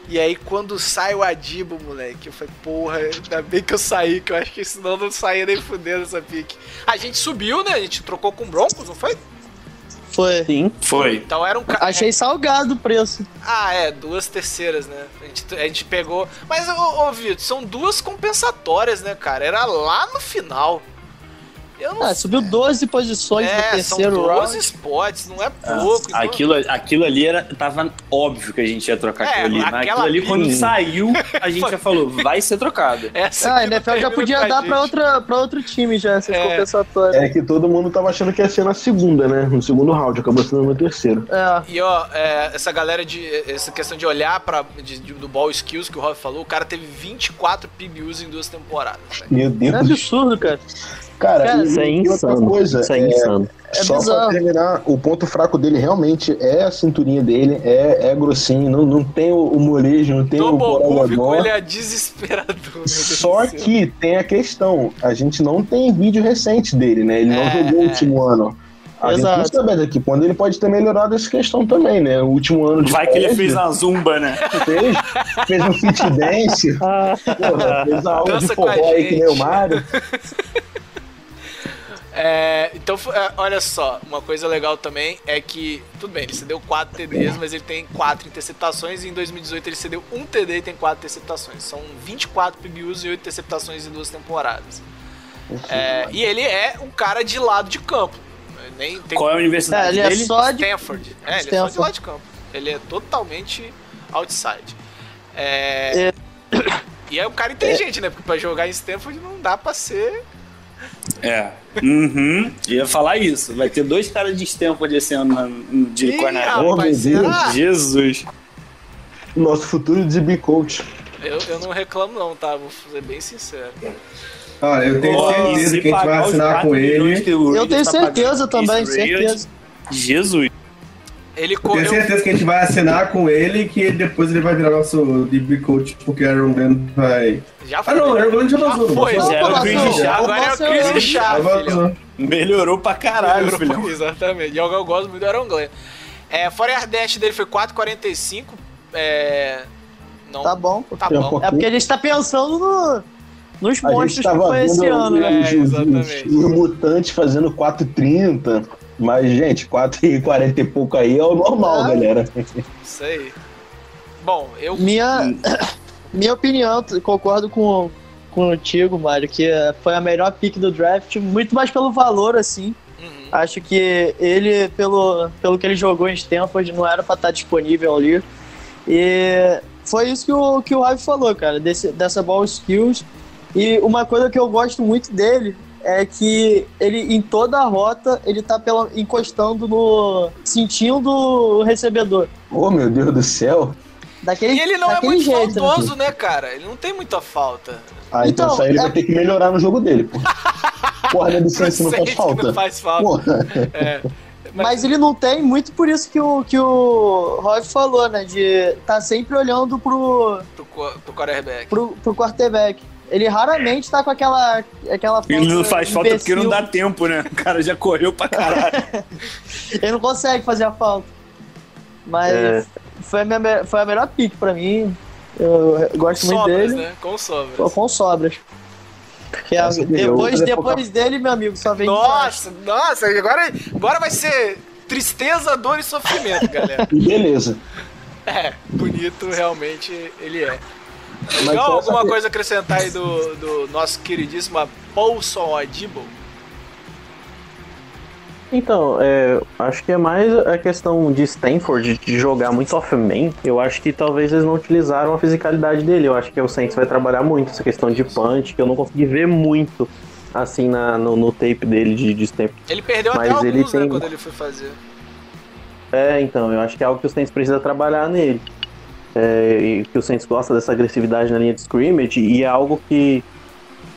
E aí quando sai o Adibo, moleque, eu falei, porra, ainda bem que eu saí, que eu acho que senão não saía nem fudendo essa pique. A gente subiu, né? A gente trocou com o Broncos, não foi? Foi. Sim. Foi. Então era um Achei salgado o preço. Ah, é, duas terceiras, né? A gente, a gente pegou. Mas, ô, ô Vitor, são duas compensatórias, né, cara? Era lá no final. Eu não ah, subiu 12 posições é, no terceiro são 12 round. spots, não é pouco. Ah, aquilo, aquilo ali era, tava óbvio que a gente ia trocar é, aquilo ali. Mas aquilo ali, quando saiu, a gente já falou, vai ser trocado. Essa ah, a NFL já podia dar pra, outra, pra outro time já, essas é. compensatórias. É que todo mundo tava achando que ia ser na segunda, né? No segundo round, acabou sendo no terceiro. É. E ó, é, essa galera de. Essa questão de olhar pra, de, de, do ball skills que o Rob falou, o cara teve 24 PBUs em duas temporadas. Meu Deus. É absurdo, cara. Cara, cara isso é insano. Coisa, isso é, insano. É só bizarro. pra terminar, o ponto fraco dele realmente é a cinturinha dele, é, é grossinho, não, não tem o, o molejo, não tem Double o borogodó. ele é desesperador. Só que tem a questão, a gente não tem vídeo recente dele, né? Ele não é, jogou o último ano. A Exato. gente não sabe daqui quando ele pode ter melhorado essa questão também, né? O último ano de. Vai que ele fez uma zumba, né? Fez, fez um fit dance, porra, fez a aula Dança de forró aí que nem o Mário. É, então, é, olha só, uma coisa legal também é que, tudo bem, ele cedeu 4 TDs, mas ele tem 4 interceptações e em 2018 ele cedeu 1 TD e tem 4 interceptações. São 24 PBUs e 8 interceptações em duas temporadas. É, e ele é um cara de lado de campo. Nem tem... Qual é a universidade é, ele dele? É só de... Stanford. É, ele Stanford. é só de lado de campo. Ele é totalmente outside. É... E é um cara inteligente, né? Porque pra jogar em Stanford não dá pra ser. É. Uhum. Ia falar isso. Vai ter dois caras de Stanford esse ano de meu Deus. será? Jesus. Nosso futuro de B-Coach. Eu, eu não reclamo, não, tá? Vou ser bem sincero. Olha, eu tenho e certeza que a gente vai assinar 4 com ele. Eu tenho tá certeza também, certeza. Jesus. Ele Eu tenho certeza que a gente vai assinar com ele e que depois ele vai virar nosso DB coach, porque o Aaron Glenn vai. Já Ah, não, o Aaron Glenn já Já vazou. não foi, já é o Chris. Agora é o. Chris Já vazou. Melhorou pra caralho, filhão. Exatamente. E eu gosto muito do Aaron Glenn. É, fora a dash dele foi 4,45. É. Não. Tá bom. pô. Tá um bom. É porque a gente tá pensando no, nos A monstros gente que foi esse ano, né? É, exatamente. os mutantes fazendo 4,30. Mas, gente, 4,40 e pouco aí é o normal, Ah. galera. Isso aí. Bom, eu. Minha, minha opinião, concordo com, contigo, Mário, que eh, foi a melhor pick do draft, muito mais pelo valor, assim. Uhum. Acho que ele, pelo, pelo que ele jogou em Stanford, não era pra estar disponível ali. E foi isso que o, que o Ravi falou, cara, desse, dessa ball skills. E uma coisa que eu gosto muito dele é que ele, em toda a rota, ele tá pela, encostando no. sentindo o recebedor. Oh, meu Deus do céu. Daquele, E ele não é muito jeito, né? faltoso, né, cara? Ele não tem muita falta. Ah, então, Então, isso aí ele é- vai ter que melhorar no jogo dele, pô. Corner do Saints não faz Sente que falta. Não faz falta. Porra. É. Mas ele não tem muito por isso que o, que o Roy falou, né? De tá sempre olhando pro, Pro, pro quarterback. pro, pro quarterback. Ele raramente tá com aquela, aquela Ele não faz falta porque não dá tempo, né? O cara já correu pra caralho. Ele não consegue fazer a falta. Mas É. foi, a minha, foi a melhor pick pra mim. Eu gosto muito Sobras, dele. né? Com sobras. Com sobras. Deu. depois, depois dele, meu amigo, só vem. Nossa, nossa, agora, agora vai ser tristeza, dor e sofrimento, galera. Beleza. É, bonito realmente ele é. Alguma coisa a acrescentar aí do, do nosso queridíssimo Paulson Adibo? Então, é, acho que é mais a questão de Stanford de jogar muito off-man. Eu acho que talvez eles não utilizaram a fisicalidade dele. Eu acho que o Saints vai trabalhar muito essa questão de punch, que eu não consegui ver muito assim na, no, no tape dele de, de Stanford. Ele perdeu Mas até ele alguns, né, tem- quando ele foi fazer. É, então, eu acho que é algo que o Saints precisa trabalhar nele. É, e que o Saints gosta dessa agressividade na linha de scrimmage, e é algo que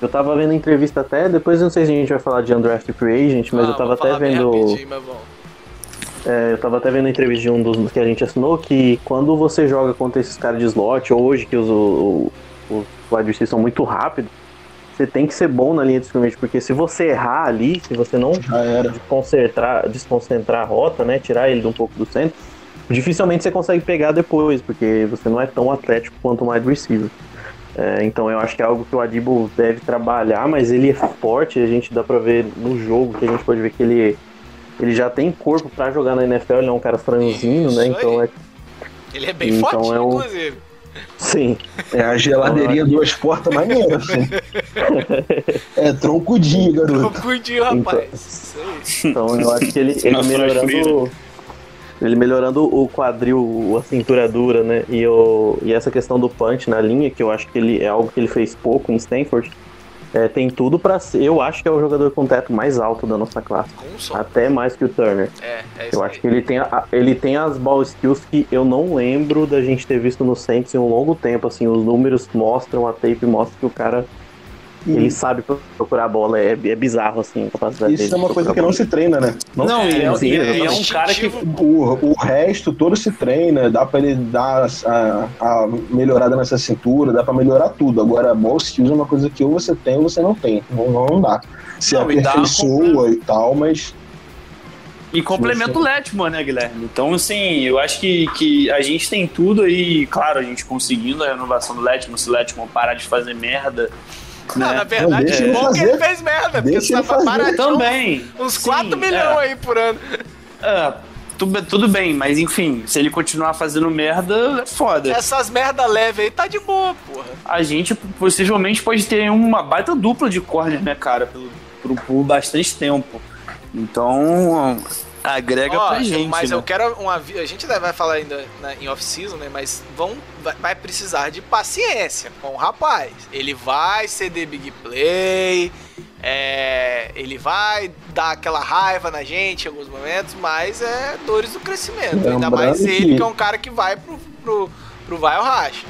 eu tava vendo entrevista até, depois eu não sei se a gente vai falar de Undrafted Free Agent, mas Ah, eu tava até vendo. É, eu tava até vendo a entrevista de um dos que a gente assinou que quando você joga contra esses caras de slot, ou hoje que os, o- os wide receivers são muito rápidos, você tem que ser bom na linha de scrimmage, porque se você errar ali, se você não desconcentrar, desconcentrar a rota, né, tirar ele de um pouco do centro, dificilmente você consegue pegar depois, porque você não é tão atlético quanto o wide receiver. É, então eu acho que é algo que o Adibo deve trabalhar, mas ele é forte, a gente dá pra ver no jogo, que a gente pode ver que ele, ele já tem corpo pra jogar na NFL, ele é um cara franzino, né? Então é. Ele é bem Então fortinho, é um- inclusive. Sim. É a geladeirinha duas portas maneira, assim. É troncudinho, garoto. Cuidinho, rapaz. Isso aí. Então eu acho que ele, ele melhorando. Ele melhorando o quadril, a cintura dura, né? E, o, e essa questão do punch na linha, que eu acho que ele é algo que ele fez pouco em Stanford, é, tem tudo pra ser. Eu acho que é o jogador com teto mais alto da nossa classe. Até mais que o Turner. É, é isso Eu aí. acho que ele tem, a- ele tem as ball skills que eu não lembro da gente ter visto no Saints em um longo tempo. Assim, os números mostram, a tape mostra que o cara ele sabe procurar a bola. É, é bizarro, assim, a capacidade dele. Isso é uma coisa que a não se treina, né? Não Não, e é, e é- e é um cara que. O, o resto todo se treina, dá pra ele dar a, a melhorada nessa cintura, dá pra melhorar tudo. Agora, ball skills é uma coisa que ou você tem ou você não tem. Não, não dá. Se Não, e dá aperfeiçoa e tal, mas E complementa o Letman, né, Guilherme? Então, assim, eu acho que, que a gente tem tudo aí, claro, a gente conseguindo a renovação do Letman, se o Letman parar de fazer merda. Não, na verdade, ele bom que ele fez merda, porque Deixa tá baratinho, Também. uns Sim, 4 milhões é. aí por ano. É, tudo, tudo bem, mas enfim, se ele continuar fazendo merda, é foda. Essas merda leve aí tá de boa, porra. A gente possivelmente pode ter uma baita dupla de corner, né, cara, pelo, por, por bastante tempo. Então, Agrega Ó, pra gente, mas né? eu quero um avi- A gente vai falar ainda na- em off-season, né? Mas vão, vai, vai precisar de paciência com o rapaz. Ele vai ceder big play, é, ele vai dar aquela raiva na gente em alguns momentos, mas é dores do crescimento. Ainda Lembrando mais ele, que- que é um cara que vai pro, pro, pro vai ou racha.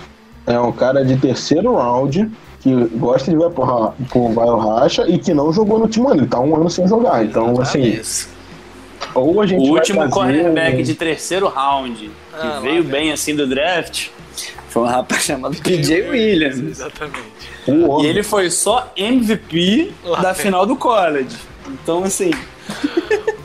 É um cara de terceiro round que gosta de ver pro, pro Vai ou Racha e que não jogou no time ano. Ele tá um ano sem jogar. Então, assim, Isso. Ou a gente O último fazer cornerback um- de terceiro round, que Ah, lá veio bem assim do draft, foi um rapaz chamado PJ Williams. Exatamente. E ele foi só MVP Lá da final do college. Então, assim,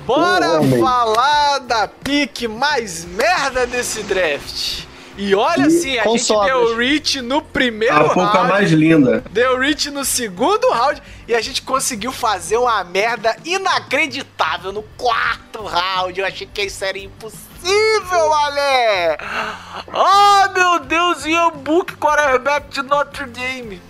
Bora falar da pique mais merda desse draft. E olha assim, a gente deu reach no primeiro A pouca round. mais linda. Deu reach no segundo round e a gente conseguiu fazer uma merda inacreditável no quarto round. Eu achei que isso era impossível, Alé! Oh, meu Deus, Ian Book, quarterback de Notre Dame.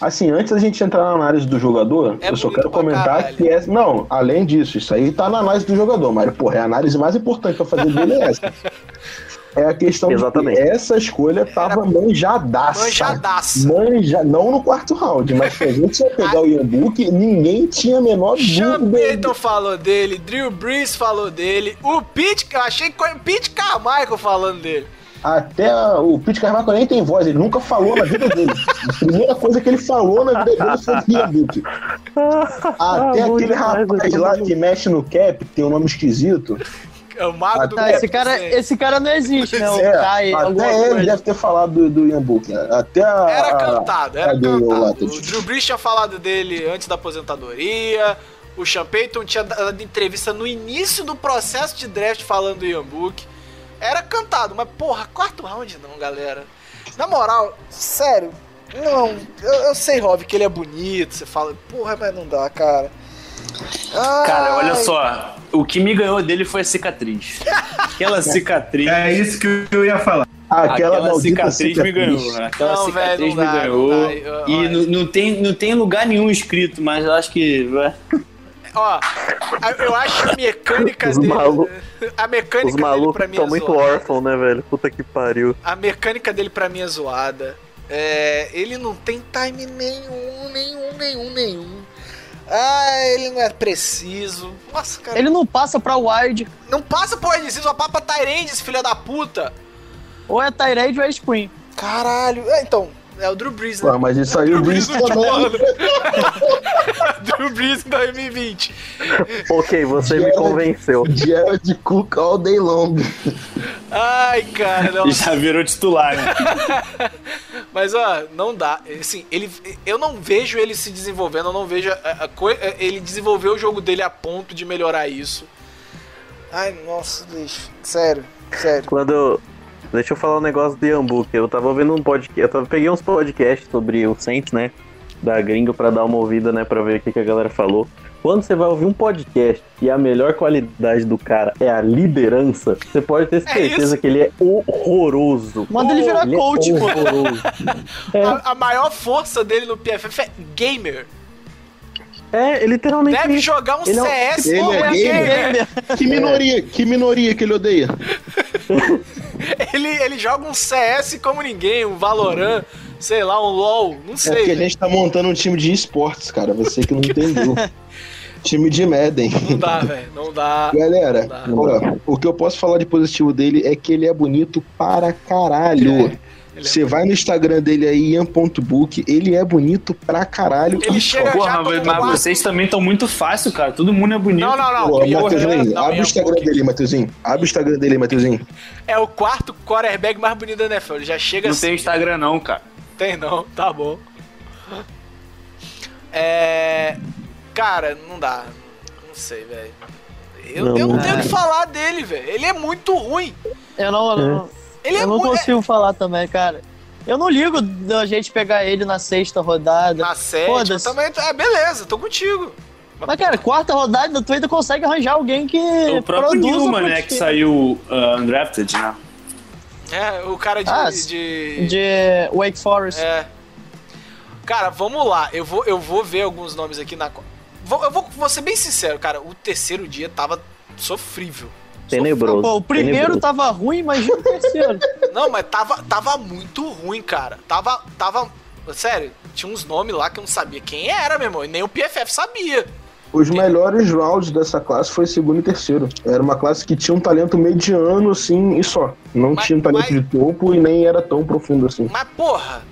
Assim, antes da gente entrar na análise do jogador, É eu só quero comentar caralho. que é. Não, além disso, isso aí tá na análise do jogador, mas, porra, é a análise mais importante pra fazer dele é essa. É a questão Exatamente. de que essa escolha tava manjadaça. Manjadaça. Manja, não no quarto round, mas se a gente ia pegar o Ian Book, ninguém tinha a menor Sean dúvida. Payton falou dele, Drew Brees falou dele, o Pete, eu achei que foi o Pete Carmichael falando dele. Até o Pete Carvalho nem tem voz, ele nunca falou na vida dele. A primeira coisa que ele falou na vida dele foi o Book. Até bom aquele demais, rapaz lá que mexe no cap, que tem um nome esquisito. É o mago do Tá, esse cara, esse cara não existe, né? O É, alguma até ele coisa. deve ter falado do, do Ian Book. né? Até a, Era cantado, era cantado. O Drew Brees tinha falado dele antes da aposentadoria. O Sean Payton tinha dado entrevista no início do processo de draft falando do Ian Book. Era cantado, mas porra, quarto round não, galera. Na moral, sério, não. Eu, eu sei, Rob, que ele é bonito. Você fala, porra, mas não dá, cara. cara, olha Ai, só. O que me ganhou dele foi a cicatriz. Aquela cicatriz. É isso que eu ia falar. Aquela, Aquela maldita cicatriz, me ganhou. né? Aquela Não, cicatriz velho, não me dá, ganhou. não dá. Eu- E não, não tem, não tem lugar nenhum escrito, mas eu acho que. é. Ó, eu acho a mecânica Os dele. malu- A mecânica Os dele malucos pra mim estão é muito órfãos, né, velho? Puta que pariu. A mecânica dele pra mim é zoada. É, ele não tem time nenhum, nenhum, nenhum, nenhum. Ah, ele não é preciso. Nossa, cara. Ele não passa pra wide, não passa por preciso, a papa Tyrande, esse filho da puta. ou é Tyrande ou é Screen. Caralho. É, então, é o Drew Brees, né? Pô, mas isso aí o Brees Drew Brees também. Drew Brees em 2020. Ok, você me Jared- convenceu. Jared Cook all day long. Ai, cara, não. Já virou titular, né? Mas, ó, não dá. Assim, ele, eu não vejo ele se desenvolvendo, eu não vejo a, a coi- ele desenvolver o jogo dele a ponto de melhorar isso. Ai, nossa, bicho. Sério, sério. Quando. Deixa eu falar um negócio do Yambook. Eu tava ouvindo um podcast. Eu tava, peguei uns podcasts sobre o Saints, né? Da gringa pra dar uma ouvida, né? Pra ver o que, que a galera falou. Quando você vai ouvir um podcast e a melhor qualidade do cara é a liderança, você pode ter certeza isso. que ele é horroroso. Manda ele virar Ele é coach, horroroso. É, A, a maior força dele no PFF é gamer. É, literalmente. Deve isso. jogar um Ele é um- CS ele como é é gamer? gamer. Que minoria, que minoria que ele odeia. Ele, ele joga um CS como ninguém, um Valorant, sei lá, um LoL, não É sei. porque a gente tá montando um time de esportes, cara. Você que não entendeu. time de Madden. Não dá, velho, não dá. Galera, dá. ó, o que eu posso falar de positivo dele é que ele é bonito para caralho. É Você vai no Instagram dele aí, ian.book, ele é bonito pra caralho. Ele chega-. Porra, já mas, mas vocês também estão muito fácil, cara. Todo mundo é bonito. Não, não, não. Pô, não, abre Ian o Instagram Book dele, Matheusinho. Abre o Instagram dele, Matheusinho. É o quarto quarterback mais bonito da NFL. Ele já chega Não assim. tem Instagram, não, cara. Tem não, tá bom. É. Cara, não dá. Não sei, velho. Eu, Não, eu não não tenho o que falar dele, velho. Ele é muito ruim. Eu não, eu não, Ele é eu não muito. consigo falar também, cara. Eu não ligo da gente pegar ele na sexta rodada. Na sétima também. É, beleza, tô contigo. Mas, cara, quarta rodada, tu ainda consegue arranjar alguém que O próprio Newman, né, que saiu uh, undrafted, né? É, o cara de. Ah, de... De Wake Forest. É. Cara, vamos lá. Eu vou, eu vou ver alguns nomes aqui na. Vou, eu vou, vou ser bem sincero, cara. O terceiro dia tava sofrível. Tenebroso. Pô, o primeiro tenebroso. tava ruim, imagina o terceiro. Não, mas tava, tava muito ruim, cara. Tava, tava. Sério, tinha uns nomes lá que eu não sabia quem era, meu irmão. E nem o PFF sabia. Os melhores rounds dessa classe foi segundo e terceiro. Era uma classe que tinha um talento mediano, assim, e só. Não Mas- tinha um talento mas- de topo e nem era tão profundo assim. Mas, porra.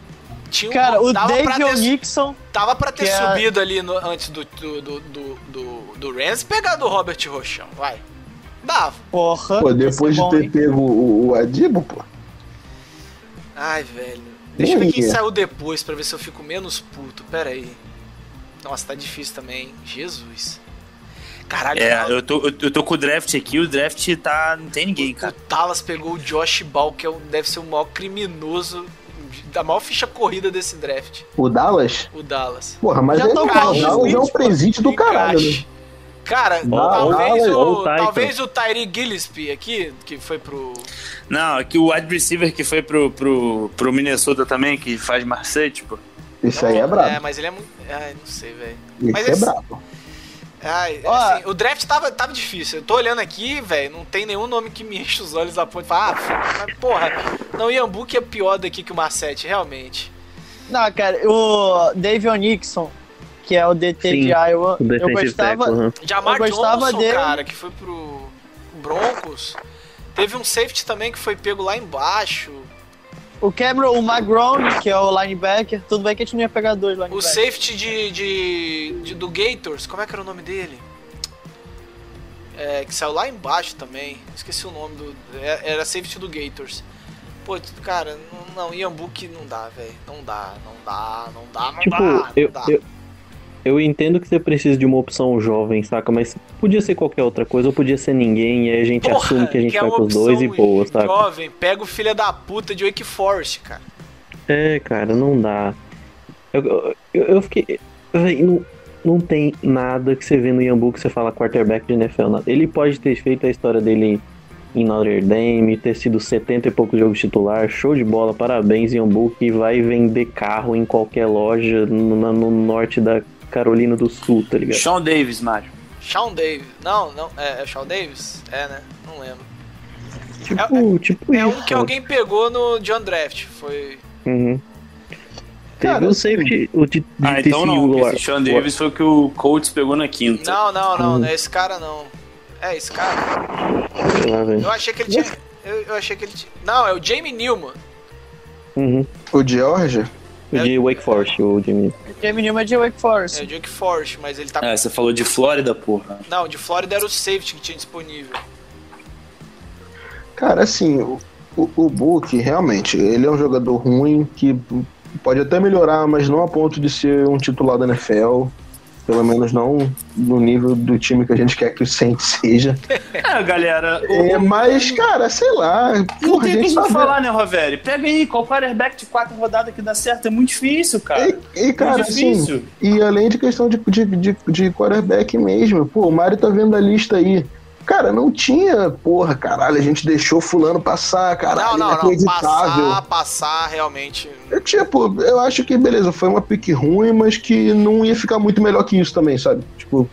Tinha um- Cara, o dava pra David ter, Nixon. Tava pra ter é- subido ali no- antes do, do, do, do, do, do Rams e pegado o Robert Rochão. Vai. Dava. Porra. Pô, depois é bom, de ter hein? pego o, o Adibo, pô. Ai, velho. Deixa eu ver quem saiu depois pra ver se eu fico menos puto. Pera aí. Nossa, tá difícil também. Jesus. Caralho, É, o- eu tô, eu, eu tô com o draft aqui, o draft tá. Não tem ninguém, o cara. Dallas pegou o Josh Ball, que é o- deve ser o maior criminoso da maior ficha corrida desse draft. O Dallas? O Dallas. Porra, mas Já é, tô o Dallas o é um presente do caralho, né? Cara, Dallas, talvez, ou o, Titan. talvez o Tyree Gillespie aqui, que foi pro. Não, aqui o wide receiver que foi pro, pro, pro Minnesota também, que faz Marseille, tipo. Esse aí é brabo. É, mas ele é muito. Ai, não sei, velho. Mas é esse- brabo. Ai, Ó. assim, o draft tava, tava difícil. Eu tô olhando aqui, velho, não tem nenhum nome que me enche os olhos a ponto de falar, ah, porra, não, Iambuque é pior daqui que o Marcete, realmente. Não, cara, o David Nixon, que é o DT Sim, de Iowa, O eu gostava. tackle. Jamar Eu gostava Johnson, dele. cara, que foi pro Broncos. Teve um safety também que foi pego lá embaixo. O Cameron, o McGrone, que é o linebacker. Tudo bem que a gente não ia pegar dois O linebackers. safety de, de, de- do Gators, como é que era o nome dele? É, que saiu lá embaixo também. Esqueci o nome do. é- Era safety do Gators. Pô, cara, não, não Iambuque não dá, velho. Não dá, não dá, não dá, não Tipo, dá, não eu, dá. eu, eu entendo que você precisa de uma opção jovem, saca? Mas podia ser qualquer outra coisa, ou podia ser ninguém, e aí a gente Porra, assume que a gente vai uma com os dois e boa, saca? Jovem, pega o filho da puta de Wake Forest, cara. É, cara, não dá. Eu, eu, eu fiquei. véi, não, não tem nada que você vê no Yambu que você fala quarterback de NFL. nada. Ele pode ter feito a história dele em Notre Dame, ter sido 70 e poucos jogos titular, show de bola, parabéns, Yambu, que vai vender carro em qualquer loja no, no norte da Carolina do Sul, tá ligado? Sean Davis, Mário. Shawn Davis. Não, não, é, é o Shawn Davis? É, né? Não lembro. Tipo, tipo É isso. um que alguém pegou no John Draft. Foi. Uhum. Teve Cara, o safety, o de, de Ah, então não, lá. esse Sean Davis foi o que o Colts pegou na quinta. Não, não, não, Hum. não é esse cara não. É esse cara. Sei lá, velho. Eu achei que ele tinha. Eu, eu achei que ele tinha. Não, é o Jamie Newman. Uhum. O George? O de Wake Forest, o Jimmy. Jamie Newman é de Wake Forest. É o Jake Forest, mas ele tá. É, você falou de Flórida, porra. Não, de Flórida era o safety que tinha disponível. Cara, assim, o, o, o Book, realmente, ele é um jogador ruim que pode até melhorar, mas não a ponto de ser um titular da NFL. Pelo menos não no nível do time que a gente quer que o Saints seja. É, galera. o- É, mas, cara, sei lá. Não tem o que falar, né, Roveri? Pega aí, qual quarterback de quatro rodadas que dá certo? É muito difícil, cara. E, e, cara, muito assim, difícil. e além de questão de, de, de, de quarterback mesmo, pô, o Mário tá vendo a lista aí. Cara, não tinha, porra, caralho, a gente deixou fulano passar, caralho, não, não, não. Passar, passar, realmente. Eu, tipo, eu acho que, beleza, foi uma pique ruim, mas que não ia ficar muito melhor que isso também, sabe? Tipo,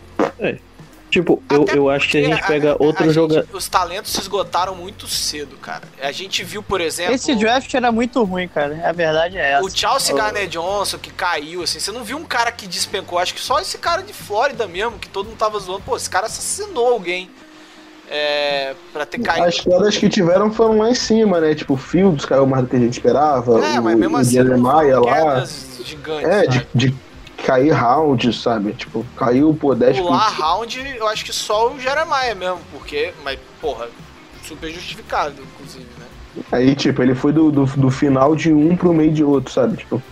Tipo, eu, Até eu acho que a gente pega outro gente- jogador. Os talentos se esgotaram muito cedo, cara. A gente viu, por exemplo. Esse draft era muito ruim, cara. A verdade é essa. O Chelsea Oh. Garner Johnson, que caiu, assim, você não viu um cara que despencou, acho que só esse cara de Flórida mesmo, que todo mundo tava zoando, pô, esse cara assassinou alguém. É. Pra ter caído. as quedas que tiveram foram lá em cima, né? Tipo, o Fields caiu mais do que a gente esperava. É, o, mas mesmo assim, foram lá. gigantes. É, de, de cair round, sabe? Tipo, caiu, pô, 10 Pular picks. round, eu acho que só o Jeremiah mesmo, porque. Mas, porra, super justificado, inclusive, né? Aí, tipo, ele foi do, do, do final de um pro meio de outro, sabe? Tipo,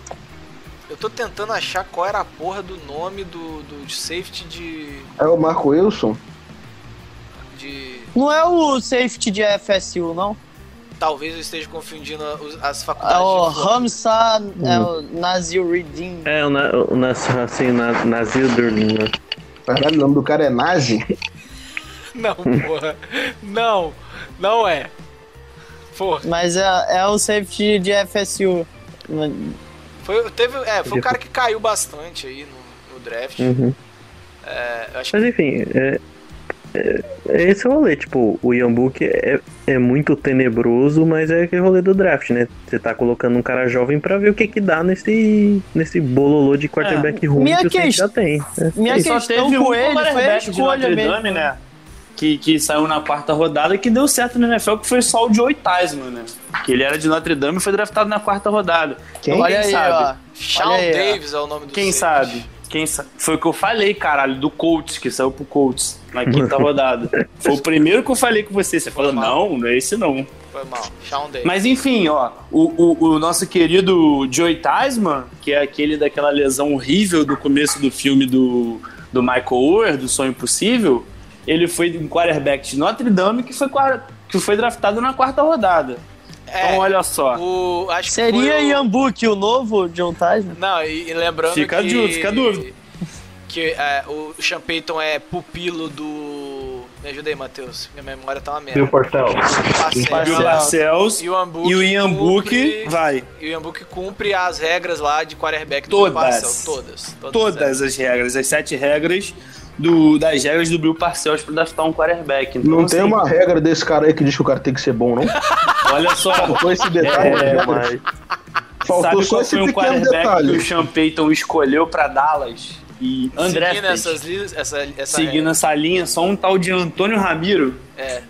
Eu tô tentando achar qual era a porra do nome do, do safety de. é o Marco Wilson. De. Não é o safety de FSU, não? Talvez eu esteja confundindo as É faculdades. o de Flórida. Hamza, é o Nazil Redeem. É, o, na, o nas, assim, na, Nazir Durlin, né? Caralho, o nome do cara é Nazi. Não, porra. Não, não é. Porra. Mas é, é o safety de FSU. Foi, teve, é, foi um cara que caiu bastante aí no, no draft. Uhum. É, Mas enfim, é, é esse rolê, tipo, o Ian Book é, é muito tenebroso, mas é aquele rolê do draft, né? Você tá colocando um cara jovem pra ver o que que dá nesse, nesse bololô de quarterback ruim Minha que o já tem. né? Minha E só questão teve com um ele foi a quarterback de escolha Notre mesmo. Dame, né? Que, que saiu na quarta rodada que deu certo no NFL, que foi só o Joey Theismann, né? Que ele era de Notre Dame e foi draftado na quarta rodada. Quem? Então, Olha quem aí, sabe? ó. Shawn Olha aí. Davis é o nome do Quem sabe? Quem sabe? Foi o que eu falei, caralho, do Colts, que saiu pro Colts na quinta rodada. Foi o primeiro que eu falei com você. Você falou, não, não é esse não. Foi mal. Shawn Davis. Mas enfim, ó, o, o, o nosso querido Joey Theismann, que é aquele daquela lesão horrível do começo do filme do, do Michael Oher, do Sonho Impossível, ele foi um quarterback de Notre Dame que foi, que foi draftado na quarta rodada. É, Então, olha só. o, Seria foi o- o novo John Tyson? Não, e, e lembrando Fica a que... dúvida, fica a dúvida. Que é, o Sean Payton é pupilo do... Me ajuda aí, Matheus. Minha memória tá uma merda. Bill Parcells. Parcells. Bill Parcells E o Ian Book e o Ian cumpre- vai. E o Ian Book cumpre as regras lá de quarterback do Todas. Parcells. Todas. Todas as regras, as sete regras do, das regras do Bill Parcells pra draftar um quarterback. Então, Não tem assim, uma regra desse cara aí que diz que o cara tem que ser bom, não? Olha só. Faltou esse detalhe. É, né? mas Faltou Sabe só qual esse foi pequeno quarterback detalhe. que o Sean Payton escolheu pra Dallas? E André Seguindo essas li- essa, essa seguindo essa linha, só um tal de Antônio Ramiro. É.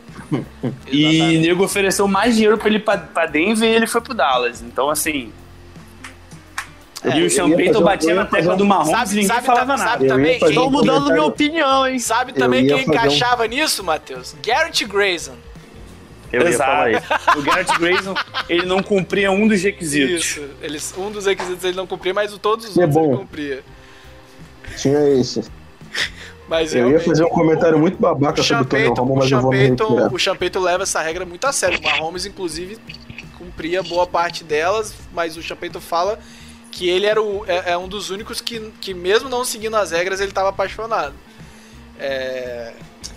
E nego ofereceu mais dinheiro pra ele ir pra, pra Denver e ele foi pro Dallas. Então, assim. É, e o um- batia na tecla um- do Mahomes Sabe- e ninguém sabe falava nada. sabe também um mudando comentário- minha opinião, hein? Sabe Eu também quem fazer um- encaixava nisso, Matheus? Garrett Grayson. eu ia falar isso. Exato. O Garrett Grayson, ele não cumpria um dos requisitos. Isso. Eles, um dos requisitos ele não cumpria, mas todos os É outros ele bom. cumpria. Tinha esse. Mas Eu ia realmente, fazer um comentário muito o babaca Sean sobre o Tony Romo, o mas eu Sean vou me retirar. o Payton leva essa regra muito a sério. O Mahomes, inclusive, cumpria boa parte delas, mas o Payton fala que ele era o, é, é um dos únicos que, que, mesmo não seguindo as regras, ele estava apaixonado. É,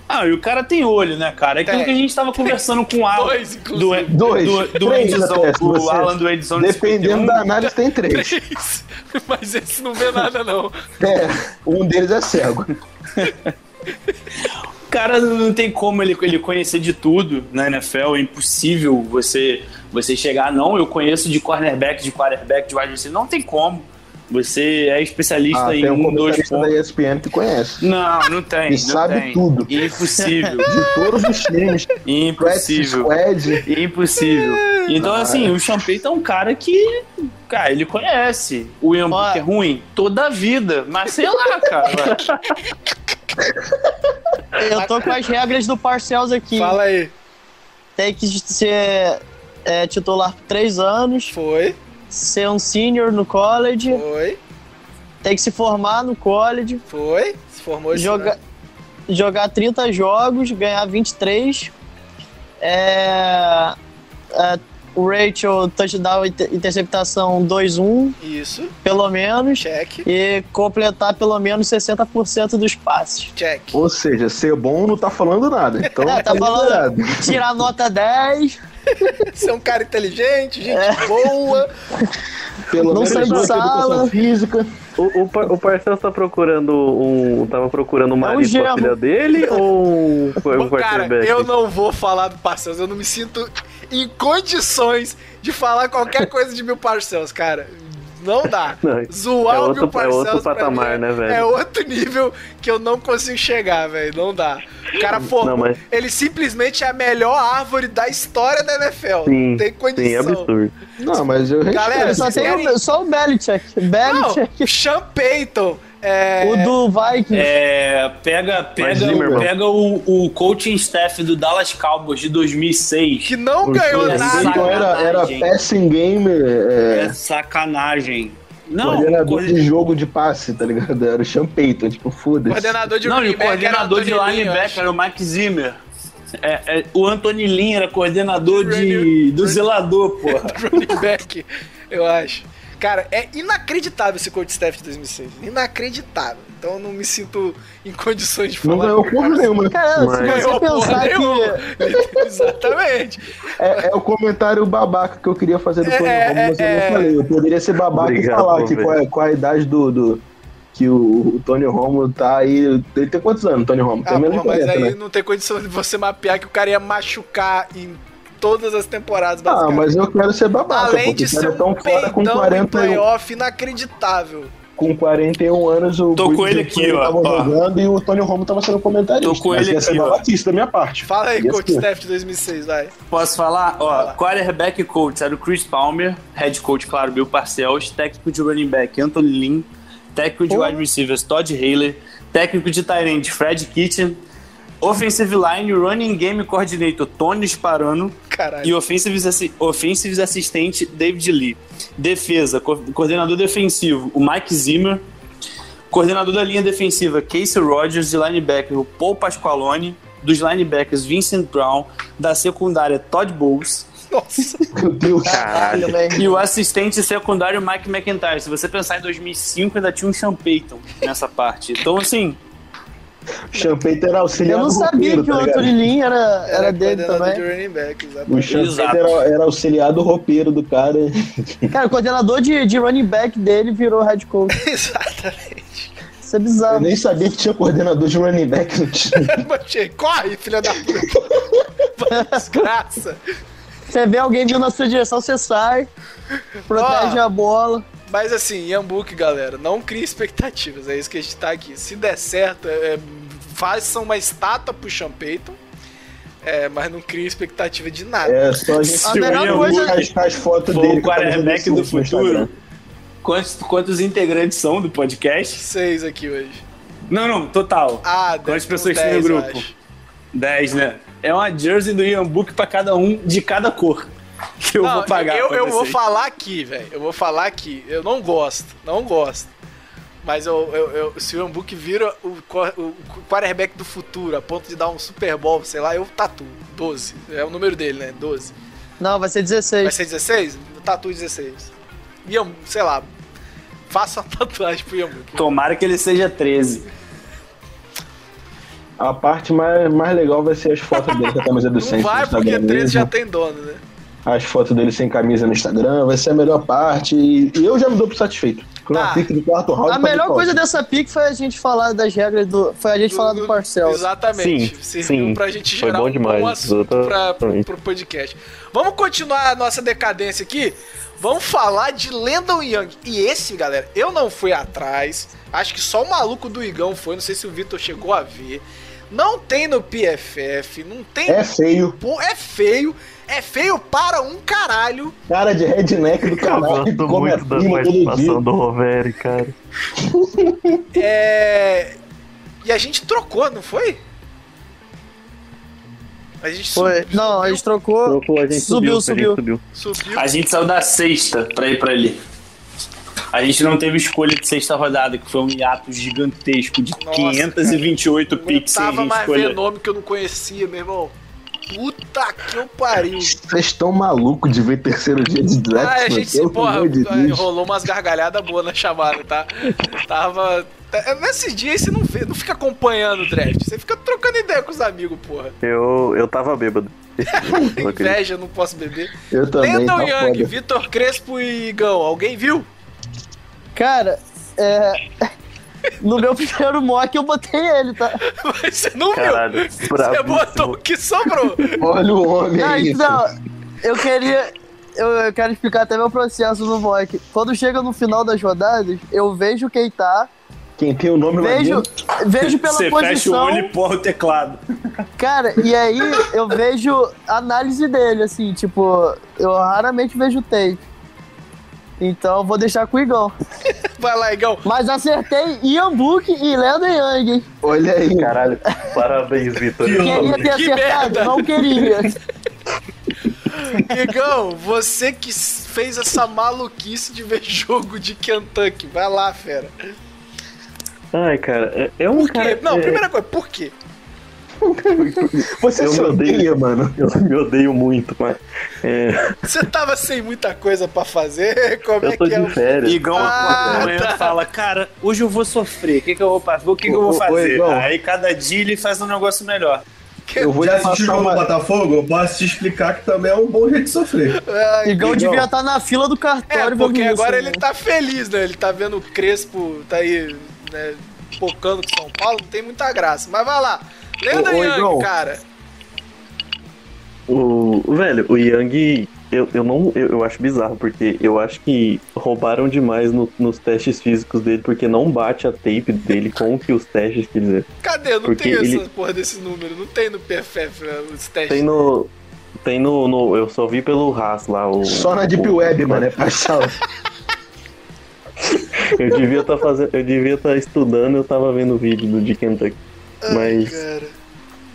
Ah, e o cara tem olho, né, cara? É aquilo Tem. que a gente tava conversando com o Alan. Dois, do, inclusive. Dois. do, do Três Edson, até, se o você- Alan do Edson Dependendo da análise, tem três. Três. Mas esse não vê nada, não. É, um deles é cego. O cara não tem como ele, ele conhecer de tudo na NFL, é impossível você, você chegar, não, eu conheço de cornerback, de quarterback, de wide receiver, não tem como. Você é especialista Ah, em um um, dois comentarista da pontos. ESPN que conhece. Não, não tem. E não sabe tem. tudo. Impossível. De todos os times. Impossível. Squad. Impossível. Então, assim, o Champeito é um cara que, cara, ele conhece o Ian é ruim toda a vida, mas sei lá, cara. Eu tô com as regras do Parcells aqui. Fala aí. Tem que ser é, titular por três anos, Foi, ser um senior no college, foi, tem que se formar no college, foi. Se formou esse joga, ano. jogar 30 jogos, ganhar 23. É, é, o Rachel, touchdown e inter- interceptação 2-1, Isso, pelo menos. check, E completar pelo menos 60% dos passes. check. Ou seja, ser bom não tá falando nada. Então É, tá falando liberado. tirar nota 10, Você é um cara inteligente, gente É. boa. Pelo Não menos sai de sala. educação física. O, o, Par- o Parcells tá procurando um. Tava procurando um marido pra filha dele ou foi um Cara, eu não vou falar do Parcells, eu não me sinto em condições de falar qualquer coisa de Bill Parcells, cara. Não dá. Não, Zoar é o outro- Bill Parcells é outro pra patamar, mim né, velho? É outro nível que eu não consigo chegar, velho. Não dá. O cara formou. Não, mas- Ele simplesmente é a melhor árvore da história da NFL. Sim, não tem condição. sim, é absurdo. Não, mas eu Galera, só querem- só o Belichick. Não, Belichick. Sean Payton. É... O do Vikings. É, pega pega, Zimmerman. pega o, o coaching staff do Dallas Cowboys de 2006. Que não O ganhou nada. Payton era, era passing game, é, É sacanagem. Não, coordenador coorden- de jogo de passe, tá ligado? Era o Sean Payton, tipo, foda-se. Coordenador de não, e o coordenador de linebacker era o Mike Zimmer. É, é, o Anthony Lynn era coordenador de, do zelador, porra. running back, eu acho. Cara, é inacreditável esse coach staff de 2006. Inacreditável. Então eu não me sinto em condições de falar. Não ganhou porra nenhuma. Cara, Mas- se você pensar nenhuma. que. Exatamente. É, é o comentário babaca que eu queria fazer do É, Tony é, Romo, mas eu é. não falei. Eu poderia ser babaca Obrigado, e falar que velho. qual é, qual é a idade do, do- que o, o Tony Romo tá aí. Ele tem quantos anos, Tony Romo? Tem Ah, menos porra, de mas 40, aí né? não tem condição de você mapear que o cara ia machucar em todas as temporadas, Ah, mas eu quero ser babaca, Além de cara ser é tão um foda com peidão em 41, playoff inacreditável. com 41 anos o Tô com ele aqui, ó, tava ó. jogando e o Tony Romo tava sendo comentarista. Tô com Mas ele ia ser aqui, ó. da minha parte. Fala aí, Ia Coach ser. Steph de 2006, vai. Posso falar? Ó, quarterback coach era o Chris Palmer, head coach, claro, Bill Parcells, técnico de running back Anthony Lynn, técnico de wide receivers Todd Haley, técnico de tight end Fred Kitchen, offensive line running game coordinator Tony Sparano Caralho. e offensive, offensive assistente David Lee. Defesa, co- coordenador defensivo o Mike Zimmer, coordenador da linha defensiva Casey Rogers, de linebacker o Paul Pasqualone, dos linebackers Vincent Brown, da secundária Todd Bowles, Nossa. Meu Deus. Caralho, velho. e o assistente secundário Mike McIntyre. Se você pensar em 2005, ainda tinha um Sean Payton nessa parte. Então, assim, Champeito era auxiliar Eu não do sabia roupeiro, que o tá ligado? Anthony Lynn era, era dele coordenador também. de running back, O. Champeito era, era auxiliar do roupeiro do cara. Cara, o coordenador de, de running back dele virou head coach. Exatamente. Isso é Eu bizarro. nem sabia que tinha coordenador de running back no time. Corre, filha da puta. Desgraça. Você vê alguém vindo na sua direção, você sai, protege Ó. a bola. Mas assim, Yambook, galera, não crie expectativas. É isso que a gente tá aqui. Se der certo, é, façam uma estátua pro Sean Payton. É, mas não crie expectativa de nada. É só a gente A melhor coisa- as, as fotos for dele. o quarterback do futuro. Quantos, quantos integrantes são do podcast? Seis aqui hoje. Não, não, total. Ah, Quantas pessoas tem no 10, eu grupo? acho. 10, né? É uma jersey do Ian Book pra cada um de cada cor. Que eu Não, vou pagar. Eu, eu vou falar aqui, velho. Eu vou falar aqui. Eu não gosto. Não gosto. Mas eu, eu, eu, se o Yambook vira o, o quarterback do futuro, a ponto de dar um Super Bowl, sei lá, eu tatuo. 12. É o número dele, né? 12. Não, vai ser Vai 16. ser 16? Eu tatuo 16. Yam, sei lá. Faça uma tatuagem pro Yambook. Tomara que ele seja 13. A parte mais, mais legal vai ser as fotos dele com a camisa do Não Saints no vai porque Instagram 13 já tem dono, né? As fotos dele sem camisa no Instagram, vai ser a melhor parte. E, e eu já me dou por satisfeito. Tá. pique do quarto round. A melhor coisa dessa pick foi a gente falar das regras do. Foi a gente falar do Parcel. Exatamente. Sim, Serviu sim. pra gente Foi gerar bom um demais, bom assunto pra, pro, pro podcast. Vamos continuar a nossa decadência aqui. Vamos falar de Landon Young. E esse, galera, eu não fui atrás. Acho que só o maluco do Igão foi. Não sei se o Vitor chegou a ver. Não tem no PFF. Não tem. É feio. Pô, é feio. É feio para um caralho. Cara de redneck do Eu canal. que gosto muito da participação do Roveri, cara. É. E a gente trocou, não foi? A gente Foi. subiu- Não, a gente trocou. Trocou, a gente Subiu, subiu, subiu. subiu. subiu. A gente saiu da sexta pra ir pra ali. A gente não teve escolha de sexta rodada, que foi um hiato gigantesco de Nossa, 528 Não picks sem a tava mais escolher. ver nome que eu não conhecia, meu irmão. Puta que eu pariu. Vocês estão malucos de ver terceiro dia de draft, Ah, a gente se, porra, de Deus. rolou umas gargalhadas boas na chamada, tá? Tava. tá- Nesses dias você não, vê, não fica acompanhando o draft, você fica trocando ideia com os amigos, porra. Eu, eu tava bêbado. Inveja, não posso beber. Eu também, Landon tá Young, foda. Vitor Crespo e Igão, alguém viu? Cara, é. No meu primeiro mock eu botei ele, tá? Mas você não Caralho, viu? Você botou o que sobrou. Olha o homem Ah, aí. então, eu queria. Eu, eu quero explicar até meu processo no mock. Quando chega no final das rodadas, eu vejo quem tá, Quem tem o nome lá vejo, dentro. vejo pela Você fecha o posição. olho e porra o teclado. Cara, e aí eu vejo a análise dele, assim, tipo, eu raramente vejo tape. Então eu vou deixar com o Igão. Vai lá, Igão. Mas acertei Ian Book e Leandro Young, hein? Olha aí. Caralho, parabéns, Vitor. Queria ter Que acertado? merda. Não queria. Igão, você que fez essa maluquice de ver jogo de Kentucky. Vai lá, fera. Ai, cara, é, é um Por quê? cara... Não, é, primeira coisa, por quê? Você Eu se me odeio. odeia, mano. Eu me odeio muito, mas... É, Você tava sem muita coisa pra fazer? Como é eu tô que é? de o- férias. Igão Ah, acorda amanhã tá. fala, cara, hoje eu vou sofrer, o que, que eu vou fazer? O que, que eu vou ô, fazer? Aí cada dia ele faz um negócio melhor. Eu vou Já te assistiu o jogo do uma... Botafogo? Eu posso te explicar que também é um bom jeito de sofrer. Ai, Igão devia estar na fila do É, cartório. porque vendo isso, agora né? ele tá feliz, né? Ele tá vendo o Crespo, tá aí né, pocando com São Paulo, não tem muita graça. Mas vai lá. Lenda Young, Igão. cara. O, o velho, o Yang, eu, eu não. Eu, eu acho bizarro, porque eu acho que roubaram demais no- nos testes físicos dele, porque não bate a tape dele com o que os testes quer Cadê? Não Porque tem ele- essa porra desse número. Não tem no PFF né, os testes. Tem no. Tem no, no- Eu só vi pelo Haas lá. O, Só na Deep o- Web, mano, é paixão. Eu devia estar fazendo. Eu devia estar estudando, eu tava vendo o vídeo do de Kentucky. Mas.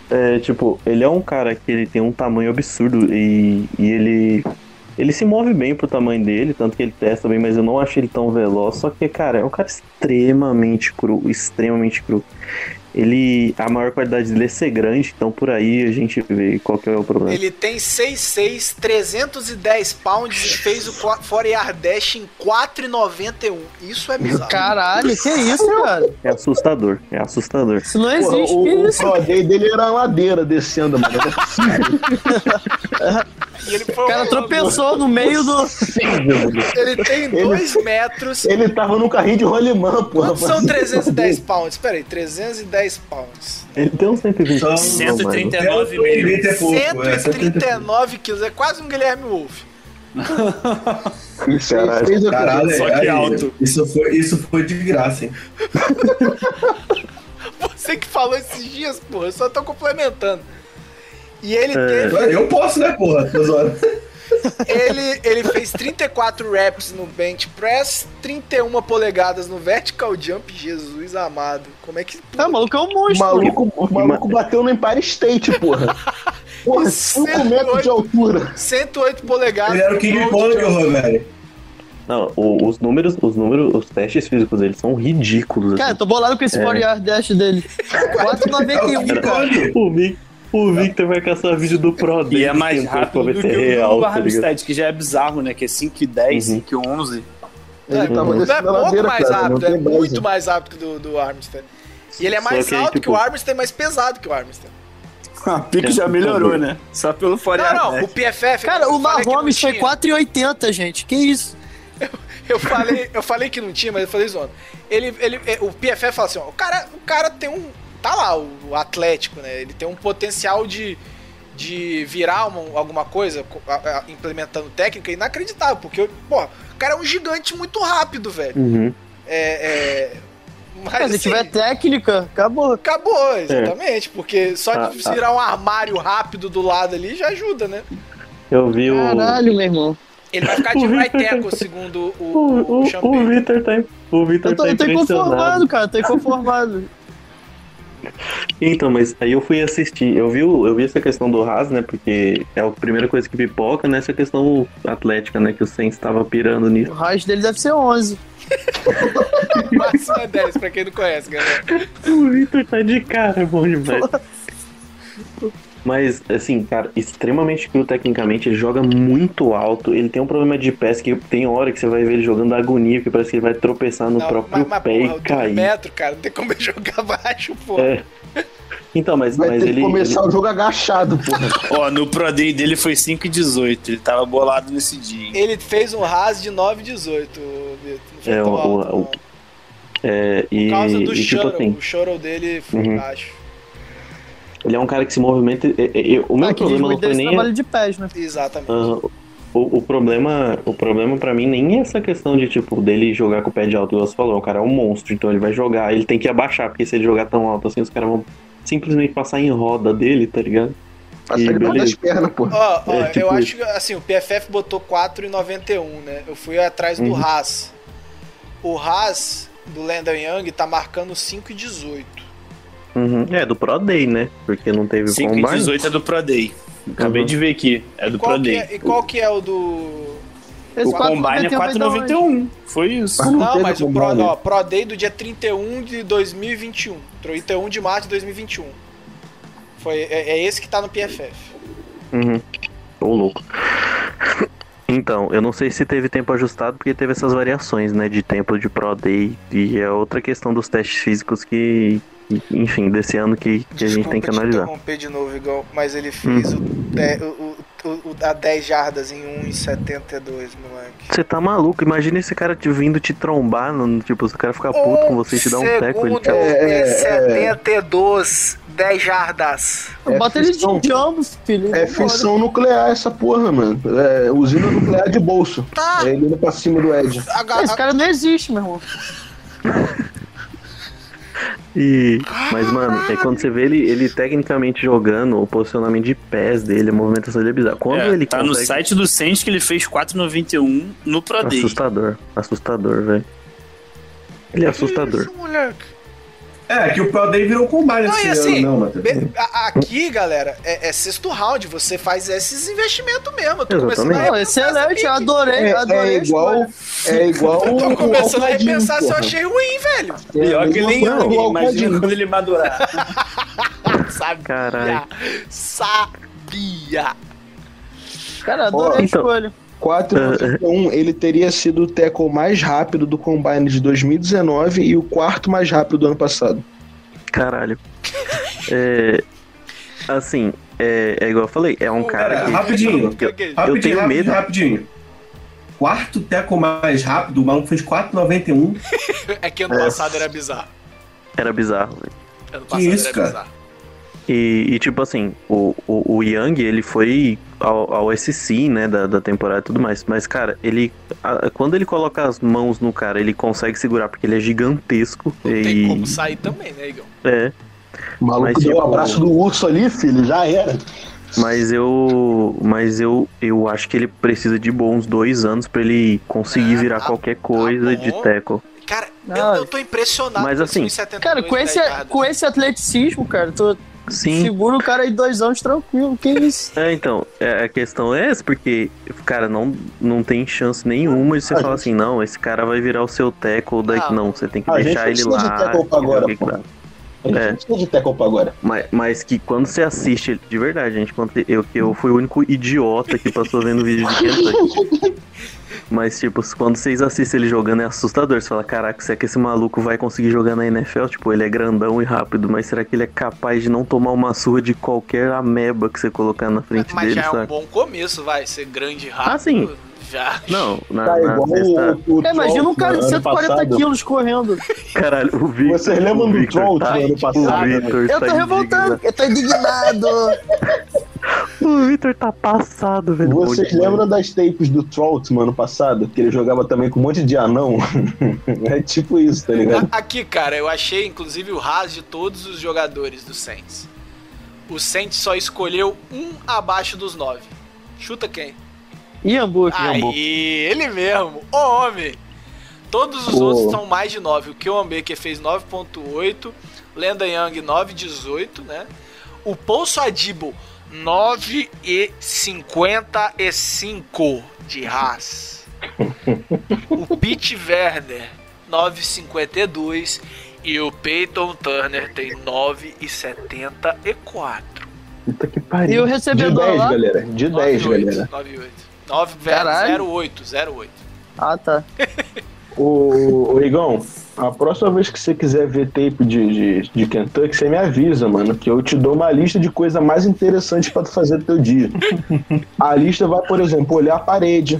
É, tipo, ele é um cara que ele tem um tamanho absurdo e, e ele. Ele se move bem pro tamanho dele, tanto que ele testa bem, mas eu não acho ele tão veloz. Só que, cara, é um cara extremamente cru, extremamente cru. Ele. A maior qualidade dele é ser grande, então por aí a gente vê qual que é o problema. Ele tem 6'6", 310 pounds e fez o 4 yard dash em 4,91. Isso é bizarro. Caralho, que isso, cara? É assustador, é assustador. Isso não existe, o, que o isso? Day dele era uma ladeira descendo, mano. Não é O cara tropeçou no meio do. Ele tem 2 metros. Ele tava num carrinho de rolimã, porra. Quantos são Mas- 310 pounds? Pera aí, 310 pounds. Ele tem uns 120 São quilos, mano. 139,5. 130 e pouco, é, 139 quilos, é quase um Guilherme Wolf. Isso Caralho. Caralho, Só que aí, alto. Isso foi, isso foi de graça, hein? Você que falou esses dias, porra, eu só tô complementando. E ele É. teve. Eu posso, né, porra? Ele, ele fez 34 reps no bench press, 31 polegadas no vertical jump. Jesus amado. Como é que. Ah, o maluco é um O monstro. maluco, o maluco bateu no Empire State, porra. Porra, 5 metros de altura. 108 polegadas. Ele era o King Kong, velho. Não, o- os números, os números, os testes físicos dele são ridículos. Cara, assim. tô bolado com esse É. 4 yard dash dele. É o 4,91, King cara. Kong. O, Vic, o Victor vai caçar vídeo do Pro E é mais rápido pra do ver que se é o real, tá ligado? Armstead, que já é bizarro, né? Que é 5,10, Uhum. 5,11. Ele tava Não é descendo a pouco ladeira, mais cara. Rápido, é base. muito mais rápido que o do, do Armstead. E ele é mais que aí, alto que tipo- o Armstead, mais pesado que o Armstead. A pique já melhorou, né? Só pelo fora Não, não, o PFF. Cara, eu o que Mahomes foi tinha. 4,80, gente. Que isso? Eu falei, eu falei que não tinha, mas eu falei zoando. Ele, ele, é, o PFF fala assim, ó, o cara, o cara tem um, tá lá, o, o Atlético, né? Ele tem um potencial de, de virar uma- alguma coisa co- a- a- implementando técnica inacreditável, porque, pô, o cara é um gigante muito rápido, velho. Uhum. É, é, mas se assim, tiver técnica, acabou. acabou, exatamente, porque só Ah, de ah. virar um armário rápido do lado ali já ajuda, né? Eu vi o. Caralho, meu irmão. Ele vai ficar de right tackle, segundo o, O, o, o, o. Victor tá, o Victor Eu tô, tá eu tô impressionado. inconformado, cara. Tô inconformado. Então, mas aí eu fui assistir. Eu vi, o- eu vi essa questão do Haas, né? Porque é a primeira coisa que pipoca nessa questão atlética, né? Que o Sainz estava pirando nisso. O raio dele deve ser 11. Máximo é 10, pra quem não conhece, galera. O Victor tá de cara, é bom demais. Mas, assim, cara, extremamente cru tecnicamente, ele joga muito alto, ele tem um problema de pés que tem hora que você vai ver ele jogando agonia, que parece que ele vai tropeçar no Não, próprio mas, mas, pé porra, e cair. metros, cara, não tem como ele jogar baixo, pô. É. Então, mas, Vai mas ter ele. que começar o jogo agachado, porra. Ó, no Pro Day dele foi 5,18. Ele tava bolado nesse dia. hein? Ele fez um RAS de 9,18, Vitor. Não foi É, o- alto, o-. É, e, Por causa do e tipo shuttle, assim, o shuttle dele foi Uhum. baixo. Ele é um cara que se movimenta. e- e- o meu Ah, problema não foi nem. trabalho de pés, né? Exatamente. Aham. o, o problema, o problema para mim nem é essa questão de tipo dele jogar com o pé de alto, igual você falou, o cara é um monstro, então ele vai jogar, ele tem que abaixar, porque se ele jogar tão alto assim, os caras vão simplesmente passar em roda dele, tá ligado? Passa ele das pernas, porra. Ó, ó, É, tipo eu acho que, assim, o PFF botou 4,91, né? Eu fui atrás do Uhum. Haas. O Haas do Landon Young tá marcando 5,18. Uhum. É, do Pro Day, né? Porque não teve combine. 5,18 é do Pro Day. Acabei Uhum. de ver aqui. É do Qual Pro Day. é- e qual que é o do. Esse O Combine é 4,91 4,91. Foi isso. Não Não, mas o Pro, ó, Pro Day do dia 31 de 2021. 31 de março de 2021. Foi, é, é esse que tá no PFF. Uhum. Ô, louco. Então, eu não sei se teve tempo ajustado, porque teve essas variações, né, de tempo de Pro Day, e é outra questão dos testes físicos que, enfim, desse ano que, que a gente tem que te analisar. interromper de novo, igual, mas ele fez o, te- o- o o, a 10 jardas em 1,72, moleque. Você tá maluco? Imagina esse cara te vindo te trombar, no, tipo, se o cara ficar puto com você e te dar um teco, ele te... É, é, 72, 10 jardas. É Bota ele de jumbo, filho. É fissão nuclear essa porra, mano. É usina nuclear de bolso. Tá. É ele indo pra cima do Ed. Ga- Esse cara não existe, meu irmão. E... Mas, mano, é quando você vê ele, ele tecnicamente jogando, o posicionamento de pés dele, a movimentação dele é bizarro. Quando É, ele tá no consegue... site do Saints que ele fez 4,91 no Pro Day. Assustador, assustador, velho. Ele é assustador. Isso, moleque. É, que o Pro Day virou combine Não, esse e assim, ano, não, Matheus. aqui, galera, é, é sexto round. Você faz esses investimentos mesmo. Eu tô começando a Exatamente. Não, excelente, adorei, É, adorei. é a igual. É igual. Eu tô o começando a repensar se eu achei ruim, velho. Pior que É, nem eu, o imagina quando ele madurar. Sabia. Caralho. Sabia. Cara, adorei a Então. escolha. 4,91, ele teria sido o tackle mais rápido do Combine de 2019 e o quarto mais rápido do ano passado. Caralho. É... Assim, é, é igual eu falei, é um cara que... rapidinho. Eu, eu Rapidinho, tenho rapidinho, medo. rapidinho. Quarto teco mais rápido, o maluco fez 4,91. É que ano passado era bizarro. Era bizarro, velho. Ano Que passado isso, era cara? bizarro. E, e, tipo assim, o, o, o Young, ele foi ao, ao SC, né, da, da temporada e tudo mais. Mas, cara, ele. a- quando ele coloca as mãos no cara, ele consegue segurar, porque ele é gigantesco. Não e, tem como sair também, né, Igor? É. O maluco Mas, deu o tipo, abraço do urso ali, filho, já era. Mas eu. Mas eu, eu acho que ele precisa de bons dois anos pra ele conseguir Ah, virar tá- qualquer coisa tá de tackle. Cara, eu, eu tô impressionado mas com assim, esse 1,72 Cara, com esse, 10 jardas. com esse atleticismo, cara, tu Sim. segura o cara aí dois anos tranquilo. Que isso? É, então, é, a questão é essa, porque, cara, não, não tem chance nenhuma de você Ah, falar gente. assim, não, esse cara vai virar o seu tackle, daí Ah, não, você tem que a gente deixar ele de lá. e ver agora, A gente É. precisa de pra agora. Mas, mas que quando você assiste, ele- de verdade, gente, quando eu, que eu fui o único idiota que passou vendo vídeo de Kentucky. Mas, tipo, quando vocês assistem ele jogando é assustador. Você fala, caraca, será que esse maluco vai conseguir jogar na NFL? Tipo, ele é grandão e rápido, mas será que ele é capaz de não tomar uma surra de qualquer ameba que você colocar na frente Mas dele, já é um bom começo, vai. Ser grande e rápido. Ah, sim. Já. Não, na, Tá na igual sexta... o, o É, imagina um cara de ano 140 passado. quilos correndo. Caralho, o Victor. Vocês lembram do Trout tá, no ano O passado? Victor Eu tá tô revoltando, eu tô indignado. O Victor tá passado, velho. Vocês lembram das tapes do Trout no ano passado? Que ele jogava também com um monte de anão? é tipo isso, tá ligado? Aqui, cara, eu achei inclusive o ras de todos os jogadores do Saints. O Saints só escolheu um abaixo dos nove. Chuta quem? Iambu, Aí, ele mesmo, o homem. Todos os oh. outros são mais de 9. O Kiyomaker fez 9.8, Lenda Young 9.18, né? O Pouso Adibo 9.55 de Haas. o Pete Werner 9.52 e o Peyton Turner tem 9.74. Puta que pariu. E o recebedor de 10, lá? galera. De 9, 10, 8, galera. 9, 9,0808. Ah, tá. Ô, o Igão, a próxima vez que você quiser ver tape de, de, de Kentucky, você me avisa, mano, que eu te dou uma lista de coisa mais interessante para tu fazer no teu dia. A lista vai, por exemplo, olhar a parede,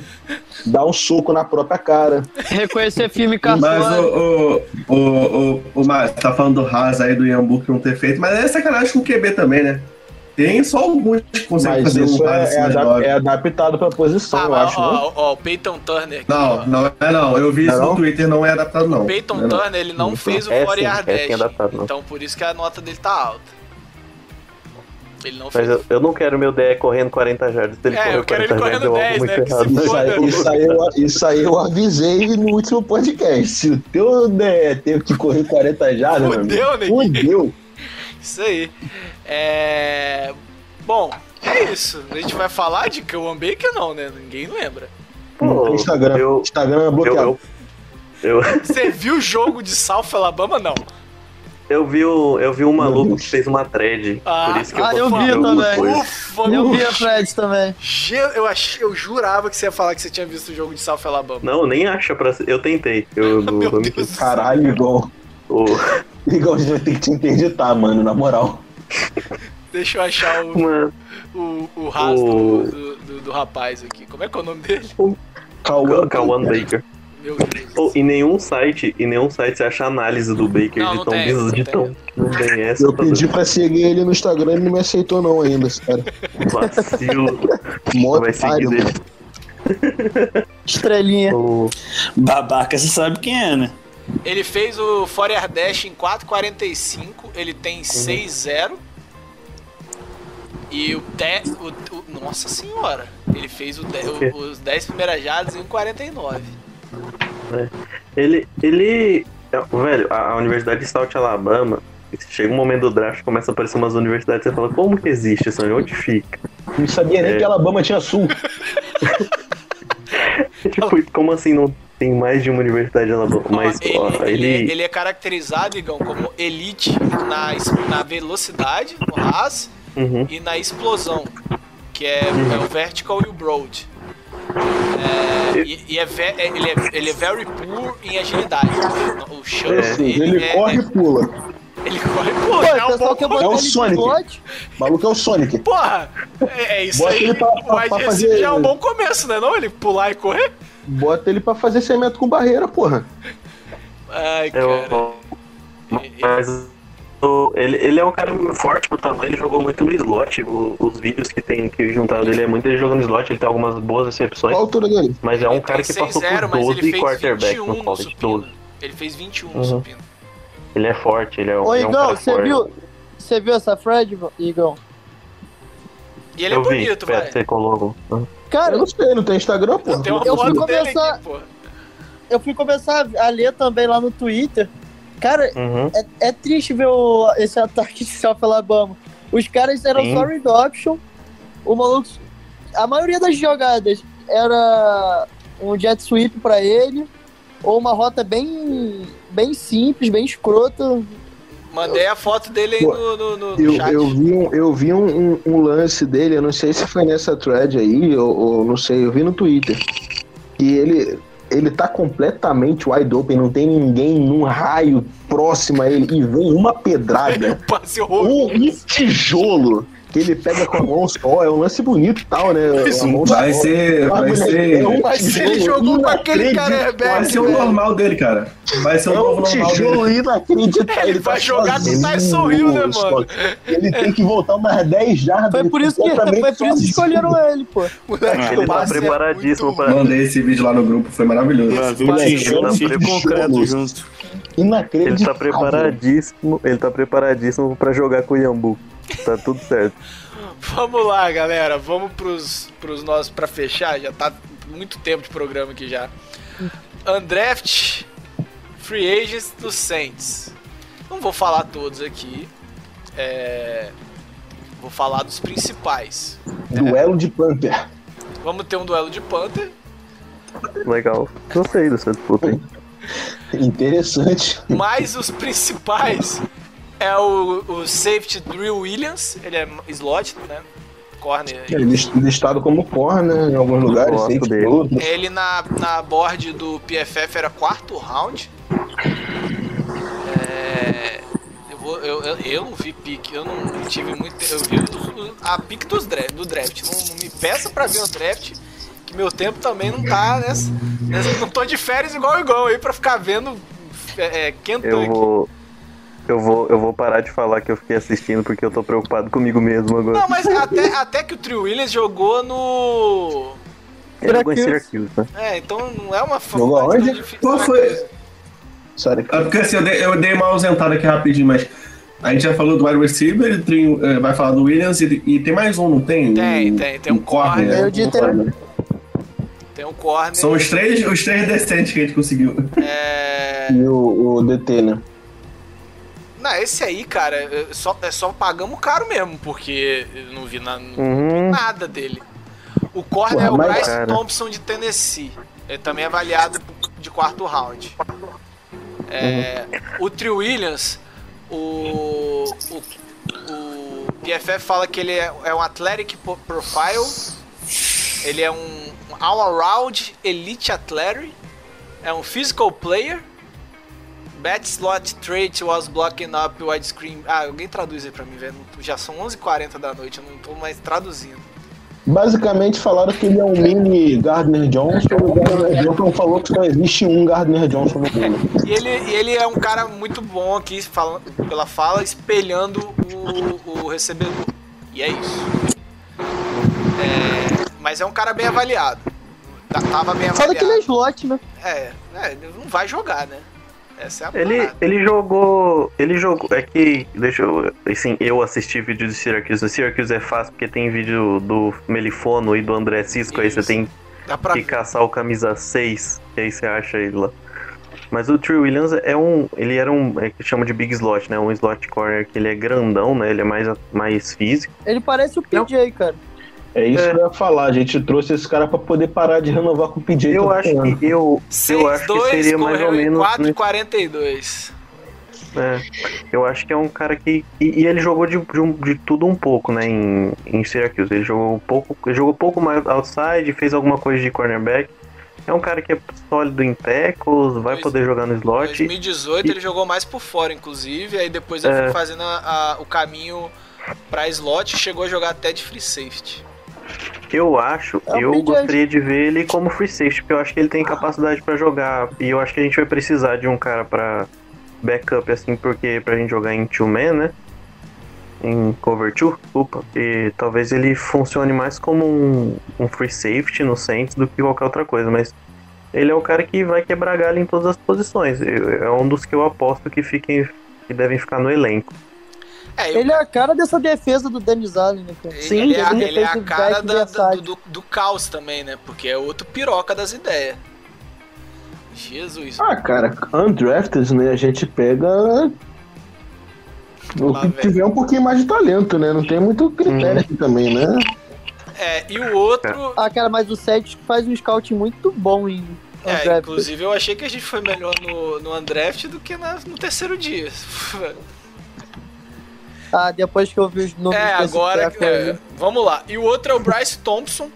dar um soco na própria cara. Reconhecer filme cartoon. Mas o, o, o, o, o Márcio, tá falando do Haas aí do Iambu que não ter feito, mas é sacanagem com o QB também, né? Tem só alguns que conseguem Mas fazer isso um é, é, de adap- é adaptado pra posição, Ah, eu mas, acho, né? ó, ó, o Peyton Turner. aqui, ó. Não, não é não. Eu vi Não isso é não? no Twitter, não é adaptado não. O Peyton Não é não. Turner, ele não fez o É 40 sim, yard é não. Então por isso que a nota dele tá alta. Ele não Mas fez. eu, eu não quero meu DE correndo 40 jardas. Ele É, eu quero ele 40 correndo jardas, eu 10, algo né. Isso aí, isso, aí eu, isso aí eu avisei no último podcast. Se o teu né, teve que correr 40 jardas, meu amigo, Fudeu. Fudeu. Isso aí. É. Bom, é isso. A gente vai falar de Kawan Baker, não, né? Ninguém lembra. Não tem Instagram. eu- Instagram é Eu, bloqueado. eu, eu, Você viu o jogo de South Alabama? Não. eu vi, o, eu vi um maluco que fez uma thread. Ah, por isso que ah, eu vi também. Ufa, Eu vi a Fred também. Eu, achei, eu jurava que você ia falar que você tinha visto o jogo de South Alabama. Não, nem acha pra. Eu tentei. Eu, Meu eu- Deus céu. Caralho, Igão. O- Igão, a gente vai ter que te interditar, mano, na moral. Deixa eu achar o, Mano, o, o rastro O- do, do, do rapaz aqui. Como é que é o nome dele? Cauã. Kawan Baker. Meu Deus. Pô, em nenhum site, em nenhum site você acha análise do Baker Não, de não tão bizarro, de tão. Não tem essa. Eu pedi pra seguir ele no Instagram e ele não me aceitou não ainda, esse cara. Vacilo. Mó Vai seguir dele. Estrelinha. O- Babaca, você sabe quem é, né? Ele fez o Fourier Dash em 4,45. Ele tem 6,0. E o, te, o, o- Nossa senhora! Ele fez o o- os 10 primeiras jardas em 49. Ele. Ele. é, Velho, a, a Universidade de South Alabama. Chega um momento do draft, começa a aparecer umas universidades, você fala, como que existe isso? Onde fica? Não sabia nem É. que Alabama tinha sul. tipo, como assim não tem mais de uma universidade? Ó, Mas, ele, ó, ele, ele. ele é caracterizado, Igão, como elite na, na velocidade, no RAS, Uhum. e na explosão, que é, é o vertical e o broad. É, e e é ve- é- ele, é, ele é very poor em agilidade. O chão, Ou seja, ele é- corre e pula. ele corre e pula. Pô, é o um pessoal bom- é o Sonic. O maluco é o Sonic. Porra! É, é isso Bota aí. pra- pra- wide pra fazer- já é um bom começo, né? Não? Ele pular e correr? Bota ele pra fazer 100 metros com barreira, porra. Ai, É cara. Mas ele, ele é um cara forte pro tamanho, ele jogou muito no slot. o- os vídeos que tem que juntaram dele é muito ele jogando no slot, ele tem algumas boas recepções. Qual a altura dele? Mas é um Ele cara tem que passou 6-0, por mas 12 ele fez quarterbacks 21 no college. supino. 12. Ele fez 21 no Uhum. supino. Ele é forte, ele é, um- Ô, ele é um Igão, cara você forte. viu? Você viu essa Fred, Igão? E ele Eu é vi, bonito, pera, vai. você colocou. Cara, Eu não sei, não tem Instagram, uma Eu foto fui começar- aqui, pô. eu fui começar a ler também lá no Twitter. Cara, Uhum. é, é triste ver o- esse ataque de South Alabama. Os caras eram Sim. só read option. O maluco. A maioria das jogadas era um jet sweep pra ele. Ou uma rota bem, bem simples, bem escrota. Mandei a foto dele aí Pô, no, no, no- Eu, chat. eu vi, um, eu vi um, um- um lance dele, eu não sei se foi nessa thread aí, ou, ou não sei, eu vi no Twitter. E ele, ele tá completamente wide open, não tem ninguém num raio próximo a ele, e vem uma pedrada, um tijolo que ele pega com a mão só. É um lance bonito e tal, né? Isso vai só. ser. Ah, Vai ser. é um Mas ele jogou com aquele inacreditável. Vai careback, ser o normal dele, cara. Vai ser o É novo um normal tijolo dele. inacreditável. Ele vai tá jogar com o Tyson Hill, né, só. mano? Ele tem que voltar umas 10 jardas. Foi por isso que, foi por isso escolheram ele, pô. Moleque, Ele o tá é preparadíssimo pra. Mandei esse vídeo lá no grupo, foi maravilhoso. Brasil, Moleque, tijolo, cheio de concreto junto. Ele Inacreditável. tá preparadíssimo. Ele tá preparadíssimo pra jogar com o Yambu. Tá tudo certo. Vamos lá, galera. Vamos pros, pros nossos pra fechar. Já tá muito tempo de programa aqui já. Undraft Free Agents dos Saints. Não vou falar todos aqui. É, Vou falar dos principais. Duelo de Panther. Vamos ter um duelo de Panther. Legal. Gostei dessa disputa, hein? Interessante. Mas os principais é o, o safety Drew Williams. Ele é slot, né? Corner. Ele é listado como corner em alguns lugares, safety dele. outros. Ele na, na board do PFF era quarto round. É, eu, vou, eu, eu, eu não vi pique, eu não tive muito. Eu vi a pique dos draft, do draft. Não, não me peça pra ver o draft, que meu tempo também não tá nessa. nessa- não tô de férias igual igual aí pra ficar vendo é, é, Kentucky. Eu vou. Eu vou, eu vou parar de falar que eu fiquei assistindo porque eu tô preocupado comigo mesmo agora. Não, mas até, até que o Trey Williams jogou no. Ele jogou em Syracuse. Né? É, então não é uma Jogou difícil. Qual foi? Sorry. É porque assim, eu dei, eu dei uma ausentada aqui rapidinho, mas a gente já falou do wide receiver, tem, eh, vai falar do Williams e, e tem mais um, não tem? Tem, Um- tem, tem um corner. corner. Tem o Dieter. Tem um corner. São os três, os três decentes que a gente conseguiu. É. E o, o DT, né? Não, esse aí, cara, é só, é só pagamos caro mesmo, porque eu não vi na- não Uhum. nada dele. O corner é o Bryce cara. Thompson de Tennessee. Ele também é avaliado de quarto round. É, O Trey Williams, o, o, o PFF fala que ele é, é um athletic profile. Ele é um all-around elite athletic. É um physical player. Bat slot trait was blocking up widescreen. Ah, alguém traduz aí pra mim, velho. Já são 11h40 da noite, eu não tô mais traduzindo. Basicamente falaram que ele é um mini Gardner Johnson. O Gardner Johnson falou que só existe um Gardner Johnson no mundo. E ele, e ele é um cara muito bom aqui, fala, pela fala, espelhando o, o recebedor. E é isso. É, mas é um cara bem avaliado. Tá- Tava bem Fala que ele é avaliado. slot, né? É, é, ele não vai jogar, né? Essa é a Ele, parada. ele jogou. Ele jogou. É que. Deixa eu. Assim, eu assisti vídeo de Syracuse. O Syracuse é fácil porque tem vídeo do Melifono e do André Cisco. Aí você Isso. tem Dá pra que caçar o camisa 6. Que aí você acha ele lá. Mas o Trey Williams é um. Ele era um. É que chama de big slot, né? Um slot corner que ele é grandão, né? Ele é mais, mais físico. Ele parece o PJ, cara. É isso É. que eu ia falar. A gente trouxe esse cara pra poder parar de renovar com o PJ. Eu acho ano. que. Eu, eu acho que 6-2 seria mais ou em menos. né? 4,42. É, eu acho que é um cara que. E, e ele jogou de, de, um- de tudo um pouco, né? Em, em Syracuse. Ele jogou um pouco. Ele jogou pouco mais outside, fez alguma coisa de cornerback. É um cara que é sólido em tackles, vai Dois- poder jogar no Em slot. 2018 E- ele jogou mais por fora, inclusive, aí depois ele É. foi fazendo a- a- o caminho pra slot e chegou a jogar até de free safety. Eu acho, É eu gostaria de ver ele como free safety, porque eu acho que ele tem capacidade pra jogar. E eu acho que a gente vai precisar de um cara pra backup, assim, porque pra gente jogar em two man, né? Em cover two, desculpa. E talvez ele funcione mais como um, um free safety no Saints do que qualquer outra coisa, mas ele é o cara que vai quebrar galho em todas as posições. É um dos que eu aposto que fiquem que devem ficar no elenco. É, e o Ele é a cara dessa defesa do Dennis Allen, né, cara? Ele, Sim, ele é, a- ele é a cara da- da- versátil. do, do caos também, né? Porque é outro piroca das ideias. Jesus. Ah, cara, undrafted, né? A gente pega. O que tiver um pouquinho mais de talento, né? Não tem muito critério aqui também, né? É, e o outro. Ah, cara, mas o Celtics faz um scouting muito bom em É, undrafted. inclusive eu achei que a gente foi melhor no, no undraft do que na- no terceiro dia. Ah, depois que eu vi os números É, agora. é, aí. vamos lá. E o outro é o Bryce Thompson,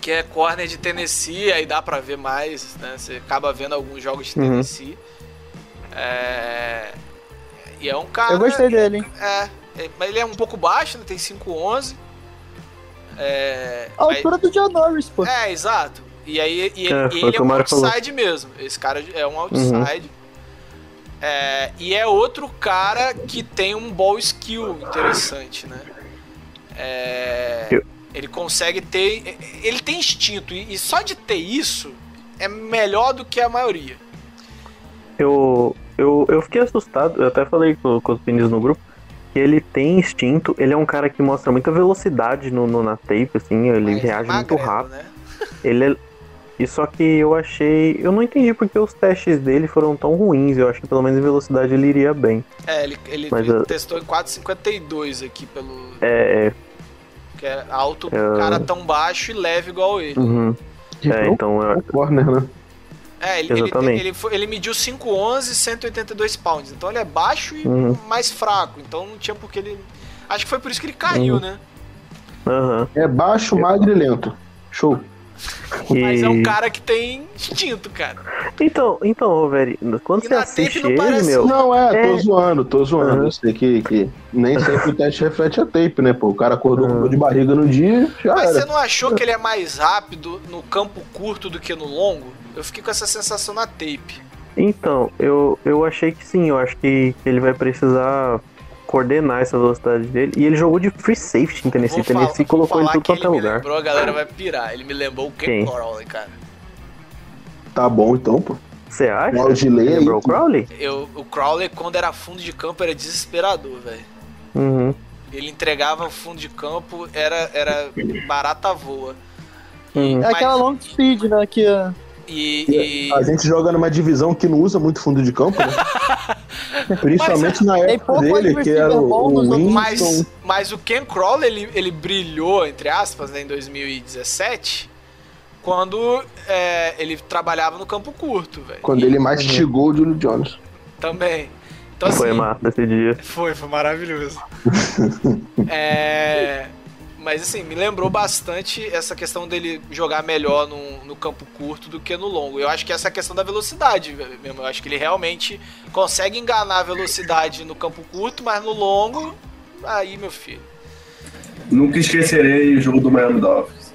que é corner de Tennessee, aí dá pra ver mais, né? Você acaba vendo alguns jogos de Uhum. Tennessee. É, E é um cara. Eu gostei dele, hein? É, é, mas ele é um pouco baixo, né? Tem 5'11. É, A altura do John Norris, pô. é, exato. E aí e ele, É, e ele é um Mário falou. outside mesmo. Esse cara é um outside. É, e é outro cara que tem um ball skill interessante, né? É, Ele consegue ter. Ele tem instinto. E, só de ter isso é melhor do que a maioria. Eu, eu, eu fiquei assustado, eu até falei com, com os meninos no grupo, que ele tem instinto, ele é um cara que mostra muita velocidade no, no- na tape, assim, ele mas reage muito magrelo, rápido. Né? Ele é. E só que eu achei. Eu não entendi porque os testes dele foram tão ruins. Eu acho que pelo menos em velocidade ele iria bem. É, ele, ele Mas eu- testou em 4,52 aqui pelo. É. Que é alto, Eu- cara tão baixo e leve igual ele. Uhum. É, então eu, O corner, né? É, ele, ele, Exatamente. ele, foi- ele mediu 5'11 e 182 pounds. Então ele é baixo e Uhum. mais fraco. Então não tinha porque ele. Acho que foi por isso que ele caiu, Uhum. né? Aham. É baixo, magro e lento. Show. Mas é um E- cara que tem instinto, cara. Então, então, ô, velho, quando E você na tape assiste não ele, parece- meu. Não, é, tô É. zoando, tô zoando. Uhum. Eu sei que, que nem sempre o teste reflete a tape, né, pô? O cara acordou com Uhum. dor de barriga no dia, já Mas era. você não achou que ele é mais rápido no campo curto do que no longo? Eu fiquei com essa sensação na tape. Então, eu, eu achei que sim, eu acho que ele vai precisar coordenar essa velocidade dele. E ele jogou de free safety em Tennessee. Vou Tennessee falar- colocou ele falar tudo quanto é lugar. lembrou, a galera vai pirar. Ele me lembrou o Ken Quem? Crowley, cara. Tá bom então, pô. Você acha? Mal de lei aí. Lembrou o Crowley? Eu, o Crowley, quando era fundo de campo, era desesperador, velho. Uhum. Ele entregava o fundo de campo, era, era barata voa. Uhum. É aquela long speed, né? Que E, e- A gente joga numa divisão que não usa muito fundo de campo, né? Principalmente na Tem época dele, que era o, o Winston. mas, mas o Ken Crowley, ele, ele brilhou, entre aspas, né, em 2017, quando é, ele trabalhava no campo curto, velho. Quando E ele mastigou o Julio Jones. Também. Então, Foi assim, massa esse dia. Foi, foi maravilhoso. é, mas assim, me lembrou bastante essa questão dele jogar melhor num, no campo curto do que no longo. Eu acho que essa é a questão da velocidade mesmo. Eu acho que ele realmente consegue enganar a velocidade no campo curto, mas no longo, aí, meu filho. Nunca esquecerei o jogo do Miami Dolphins.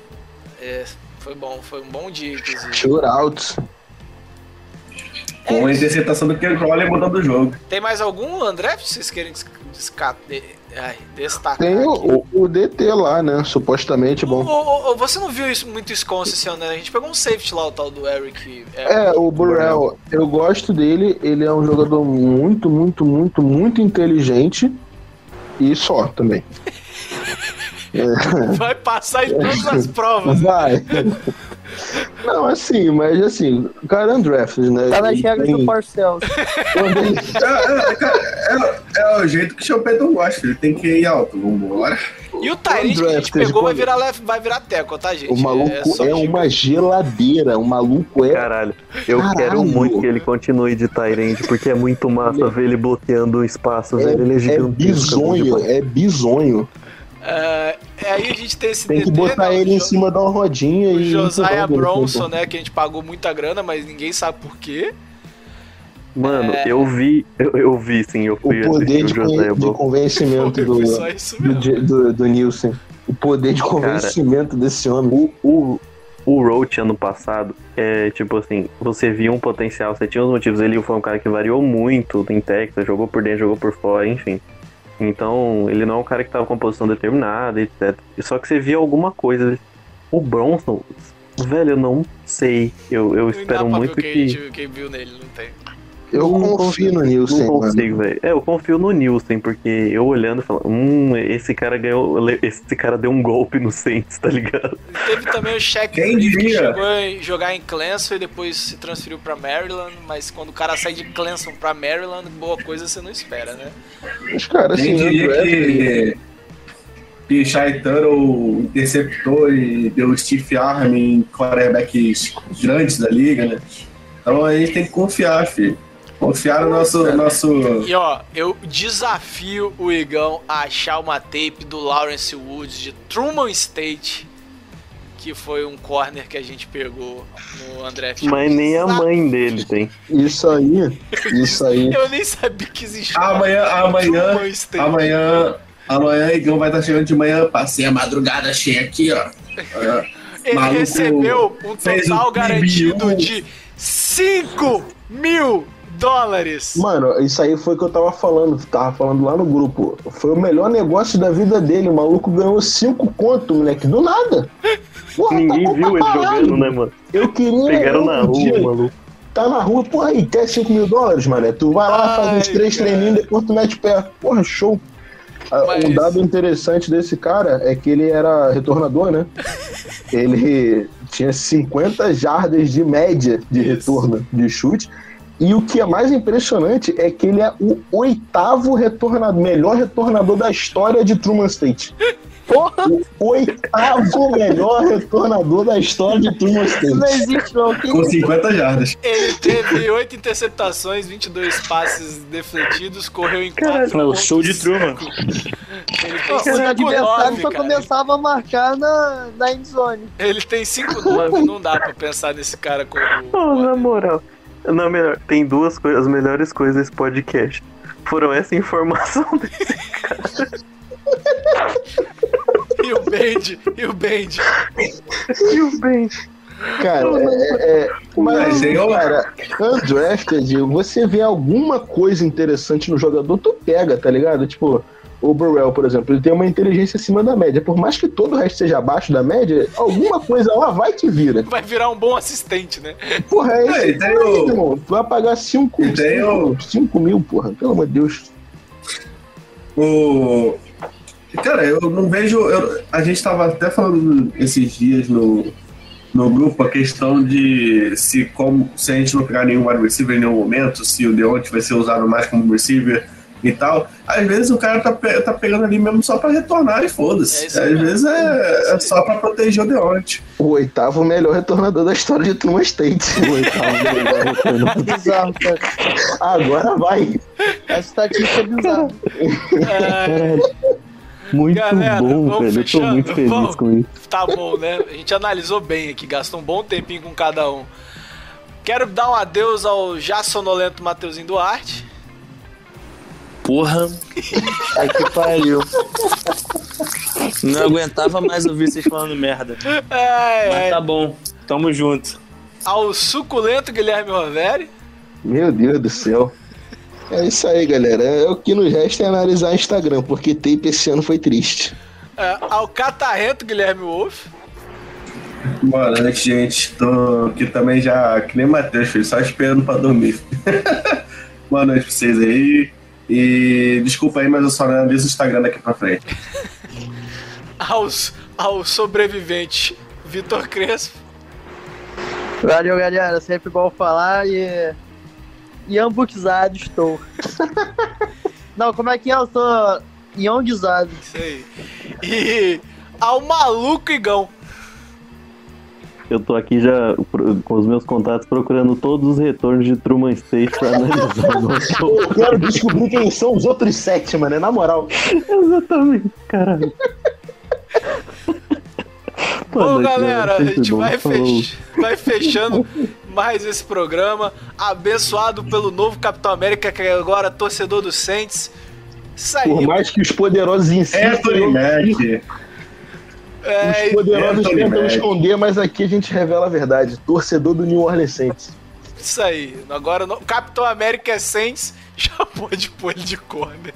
É, foi bom, foi um bom dia, inclusive. Shootout. Com É a isso. interceptação do Ken Crawley mudando o jogo. Tem mais algum, André, que vocês querem des- desca- de- ai, destacar? Tem o, o DT lá, né? Supostamente bom. ô, ô, você não viu isso muito Wisconsin esse ano, né? A gente pegou um safety lá, o tal do Eric. É, o Burrell, eu gosto dele, ele é um jogador muito, muito, muito, muito inteligente e só também. Vai passar em todas as provas. Vai. Não, assim, mas assim, o cara é undrafted, né? Tá nas regras tem- do Parcells. ele- É, é, cara, é- é o jeito que o Payton gosta. Ele tem que ir alto. Vambora. E o Tyrant que a gente pegou vai virar, left, vai virar teco, tá, gente? O maluco é dica. uma geladeira, o maluco é. Caralho, eu Caralho. quero muito que ele continue de Tyrande, porque é muito massa ver ele bloqueando o espaço, É. Ele é é gigantesco. bizonho, muito é bizonho. É, é, aí a gente tem esse Tem que DT, botar né, ele o em cima da uma rodinha O e. Josiah ele Bronson, né? Que a gente pagou muita grana, mas ninguém sabe por quê. Mano, É. eu vi, eu, eu vi sim, eu O fui poder assistir de, o José de convencimento do, do, do, do Nilson. O poder de convencimento desse homem. O, o, o Roach ano passado, é tipo assim, você via um potencial, você tinha os motivos. Ele foi um cara que variou muito em Texas, jogou por dentro, jogou por fora, enfim. Então, ele não é um cara que tava com a posição determinada, etc. Só que você via alguma coisa. O Bronson, velho, eu não sei. Eu, eu Não espero muito que, quem viu nele, não tem. Eu Não confio no Não Nilson, mano. consigo, velho. É, eu confio no Nilson, porque eu olhando e falando, hum, esse cara ganhou. Esse cara deu um golpe no Saints, tá ligado? Teve também o Shaq que diria? chegou a jogar em Clemson e depois se transferiu pra Maryland, mas quando o cara sai de Clemson pra Maryland, boa coisa você não espera, né? Mas, cara, Quem assim, diria André- que, que Shai Tuttle interceptou e deu Steve Arm em quarterbacks grandes da liga, né? Então a gente tem que confiar, filho. Confiar no nosso. nosso... E ó, eu desafio o Igão a achar uma tape do Lawrence Woods de Truman State, que foi um corner que a gente pegou no André Fields. Mas nem a mãe dele tem. Isso aí, isso aí. Eu nem sabia que existia. Amanhã, amanhã, amanhã, amanhã, Igão vai estar chegando de manhã. Passei a madrugada cheia aqui, ó. É. Ele Maluco recebeu um total garantido de 5 mil dólares. Mano, isso aí foi o que eu tava falando, tava falando lá no grupo. Foi o melhor negócio da vida dele. O maluco ganhou cinco conto, moleque, do nada. Porra, Ninguém tá viu ele caralho. jogando, né, mano? Eu queria. Pegaram na rua, dia, maluco. Tá na rua, porra, aí, quer 5 mil dólares, mané? Tu vai lá, faz uns Ai, três cara. treininhos, depois tu mete pé. Porra, show. Ah, Mas- Um dado interessante desse cara é que ele era retornador, né? ele tinha 50 jardas de média de Isso. retorno de chute. E o que é mais impressionante é que ele é o oitavo retornador, melhor retornador da história de Truman State. Porra, O oitavo melhor retornador da história de Truman State. não existe não. Com 50 jardas. Ele teve 8 interceptações, 22 passes defletidos, correu em Caralho, 4 É o show de Truman. Ele tem o 5 adversário só 9, cara. começava a marcar na, na endzone. Ele tem 5 9, não dá pra pensar nesse cara como... Oh, na moral. Não, melhor, tem duas coisas, as melhores coisas desse podcast. Foram essa informação desse E o Band, e o Band. e o Ben. Cara, é, é, mas, Mas eu- cara, undrafted, você vê alguma coisa interessante no jogador, tu pega, tá ligado? Tipo, o Burrell, por exemplo, ele tem uma inteligência acima da média. Por mais que todo o resto seja abaixo da média, alguma coisa lá vai que vira. Vai virar um bom assistente, né? Porra, é É, isso e tem aí, o- irmão. Tu vai pagar 5 E tem o- mil, porra. Pelo amor de Deus. O... Cara, eu não vejo. eu- A gente tava até falando esses dias no, no grupo a questão de se, como, se a gente não pegar nenhum wide receiver em nenhum momento, se o Deontay vai ser usado mais como receiver e tal. Às vezes o cara tá, pe- tá pegando ali mesmo só pra retornar e É foda-se. isso Às mesmo. vezes é, é só pra proteger o Deontay. O oitavo melhor retornador da história de Truman State. O oitavo melhor retornador. Bizarro, cara. Agora vai. Essa estatística é bizarra. É, Muito Galera, bom, velho. Eu tô fechando? muito feliz Vamos. com isso. Tá bom, né? A gente analisou bem aqui, gastou um bom tempinho com cada um. Quero dar um adeus ao já sonolento Mateuzinho Duarte. Porra. Ai que pariu. Não aguentava mais ouvir vocês falando merda. Ai, Mas ai. tá bom. Tamo junto. Ao suculento Guilherme Roveri. Meu Deus do céu. É isso aí, galera. É, o que nos resta é analisar Instagram, porque tape esse ano foi triste. é, ao catarrento Guilherme Wolf. Boa noite, gente. Tô aqui também já, que nem Matheus, filho, só esperando pra dormir. Boa noite pra vocês aí. E desculpa aí, mas eu só analiso o Instagram daqui pra frente. Aos, ao sobrevivente Vitor Crespo. Valeu, galera. Sempre bom falar e. E ambuquizado estou. Não, como é que é? Eu sou Youngizado. Isso aí. E ao maluco Igão. Eu tô aqui já com os meus contatos procurando todos os retornos de Truman State pra analisar o nosso. Eu quero descobrir quem são os outros sete, mano. Na moral. Exatamente, caralho. Bom, galera, a Sempre gente vai, fech- vai fechando mais esse programa. Abençoado pelo novo Capitão América, que é agora torcedor do Saints. Isso aí. Por mais que os poderosos insistam, Mack. É, os poderosos Anthony tentam esconder, mas aqui a gente revela a verdade. Torcedor do New Orleans Saints. isso aí. Agora o Capitão América é Saints. Já pode pôr ele de corner.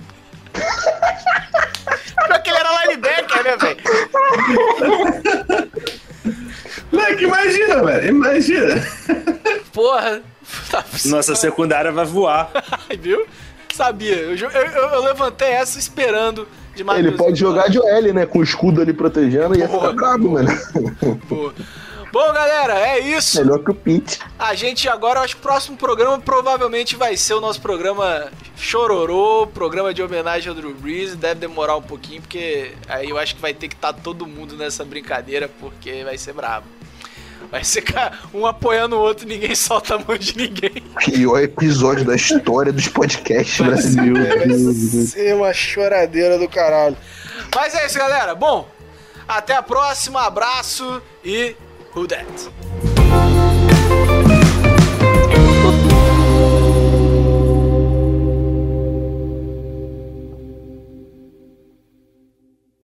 Pior que ele era linebacker, né, velho? Moleque, imagina, velho. Imagina. Porra. Tá Nossa secundária vai voar. Viu? Sabia. Eu- eu- eu levantei essa esperando de Ele Matheus. pode jogar de OL, né? Com o escudo ali protegendo e ia ficar brabo, mano. Boa. Bom, galera, é isso. Melhor que o Pete. A gente agora, acho que o próximo programa provavelmente vai ser o nosso programa Chororô, programa de homenagem ao Drew Brees. Deve demorar um pouquinho, porque aí eu acho que vai ter que estar todo mundo nessa brincadeira, porque vai ser brabo. Vai ser ca- um apoiando o outro, ninguém solta a mão de ninguém. Pior episódio da história dos podcasts brasileiros. Meu Deus. ser uma choradeira do caralho. Mas é isso, galera. Bom, até a próxima. Abraço e who that?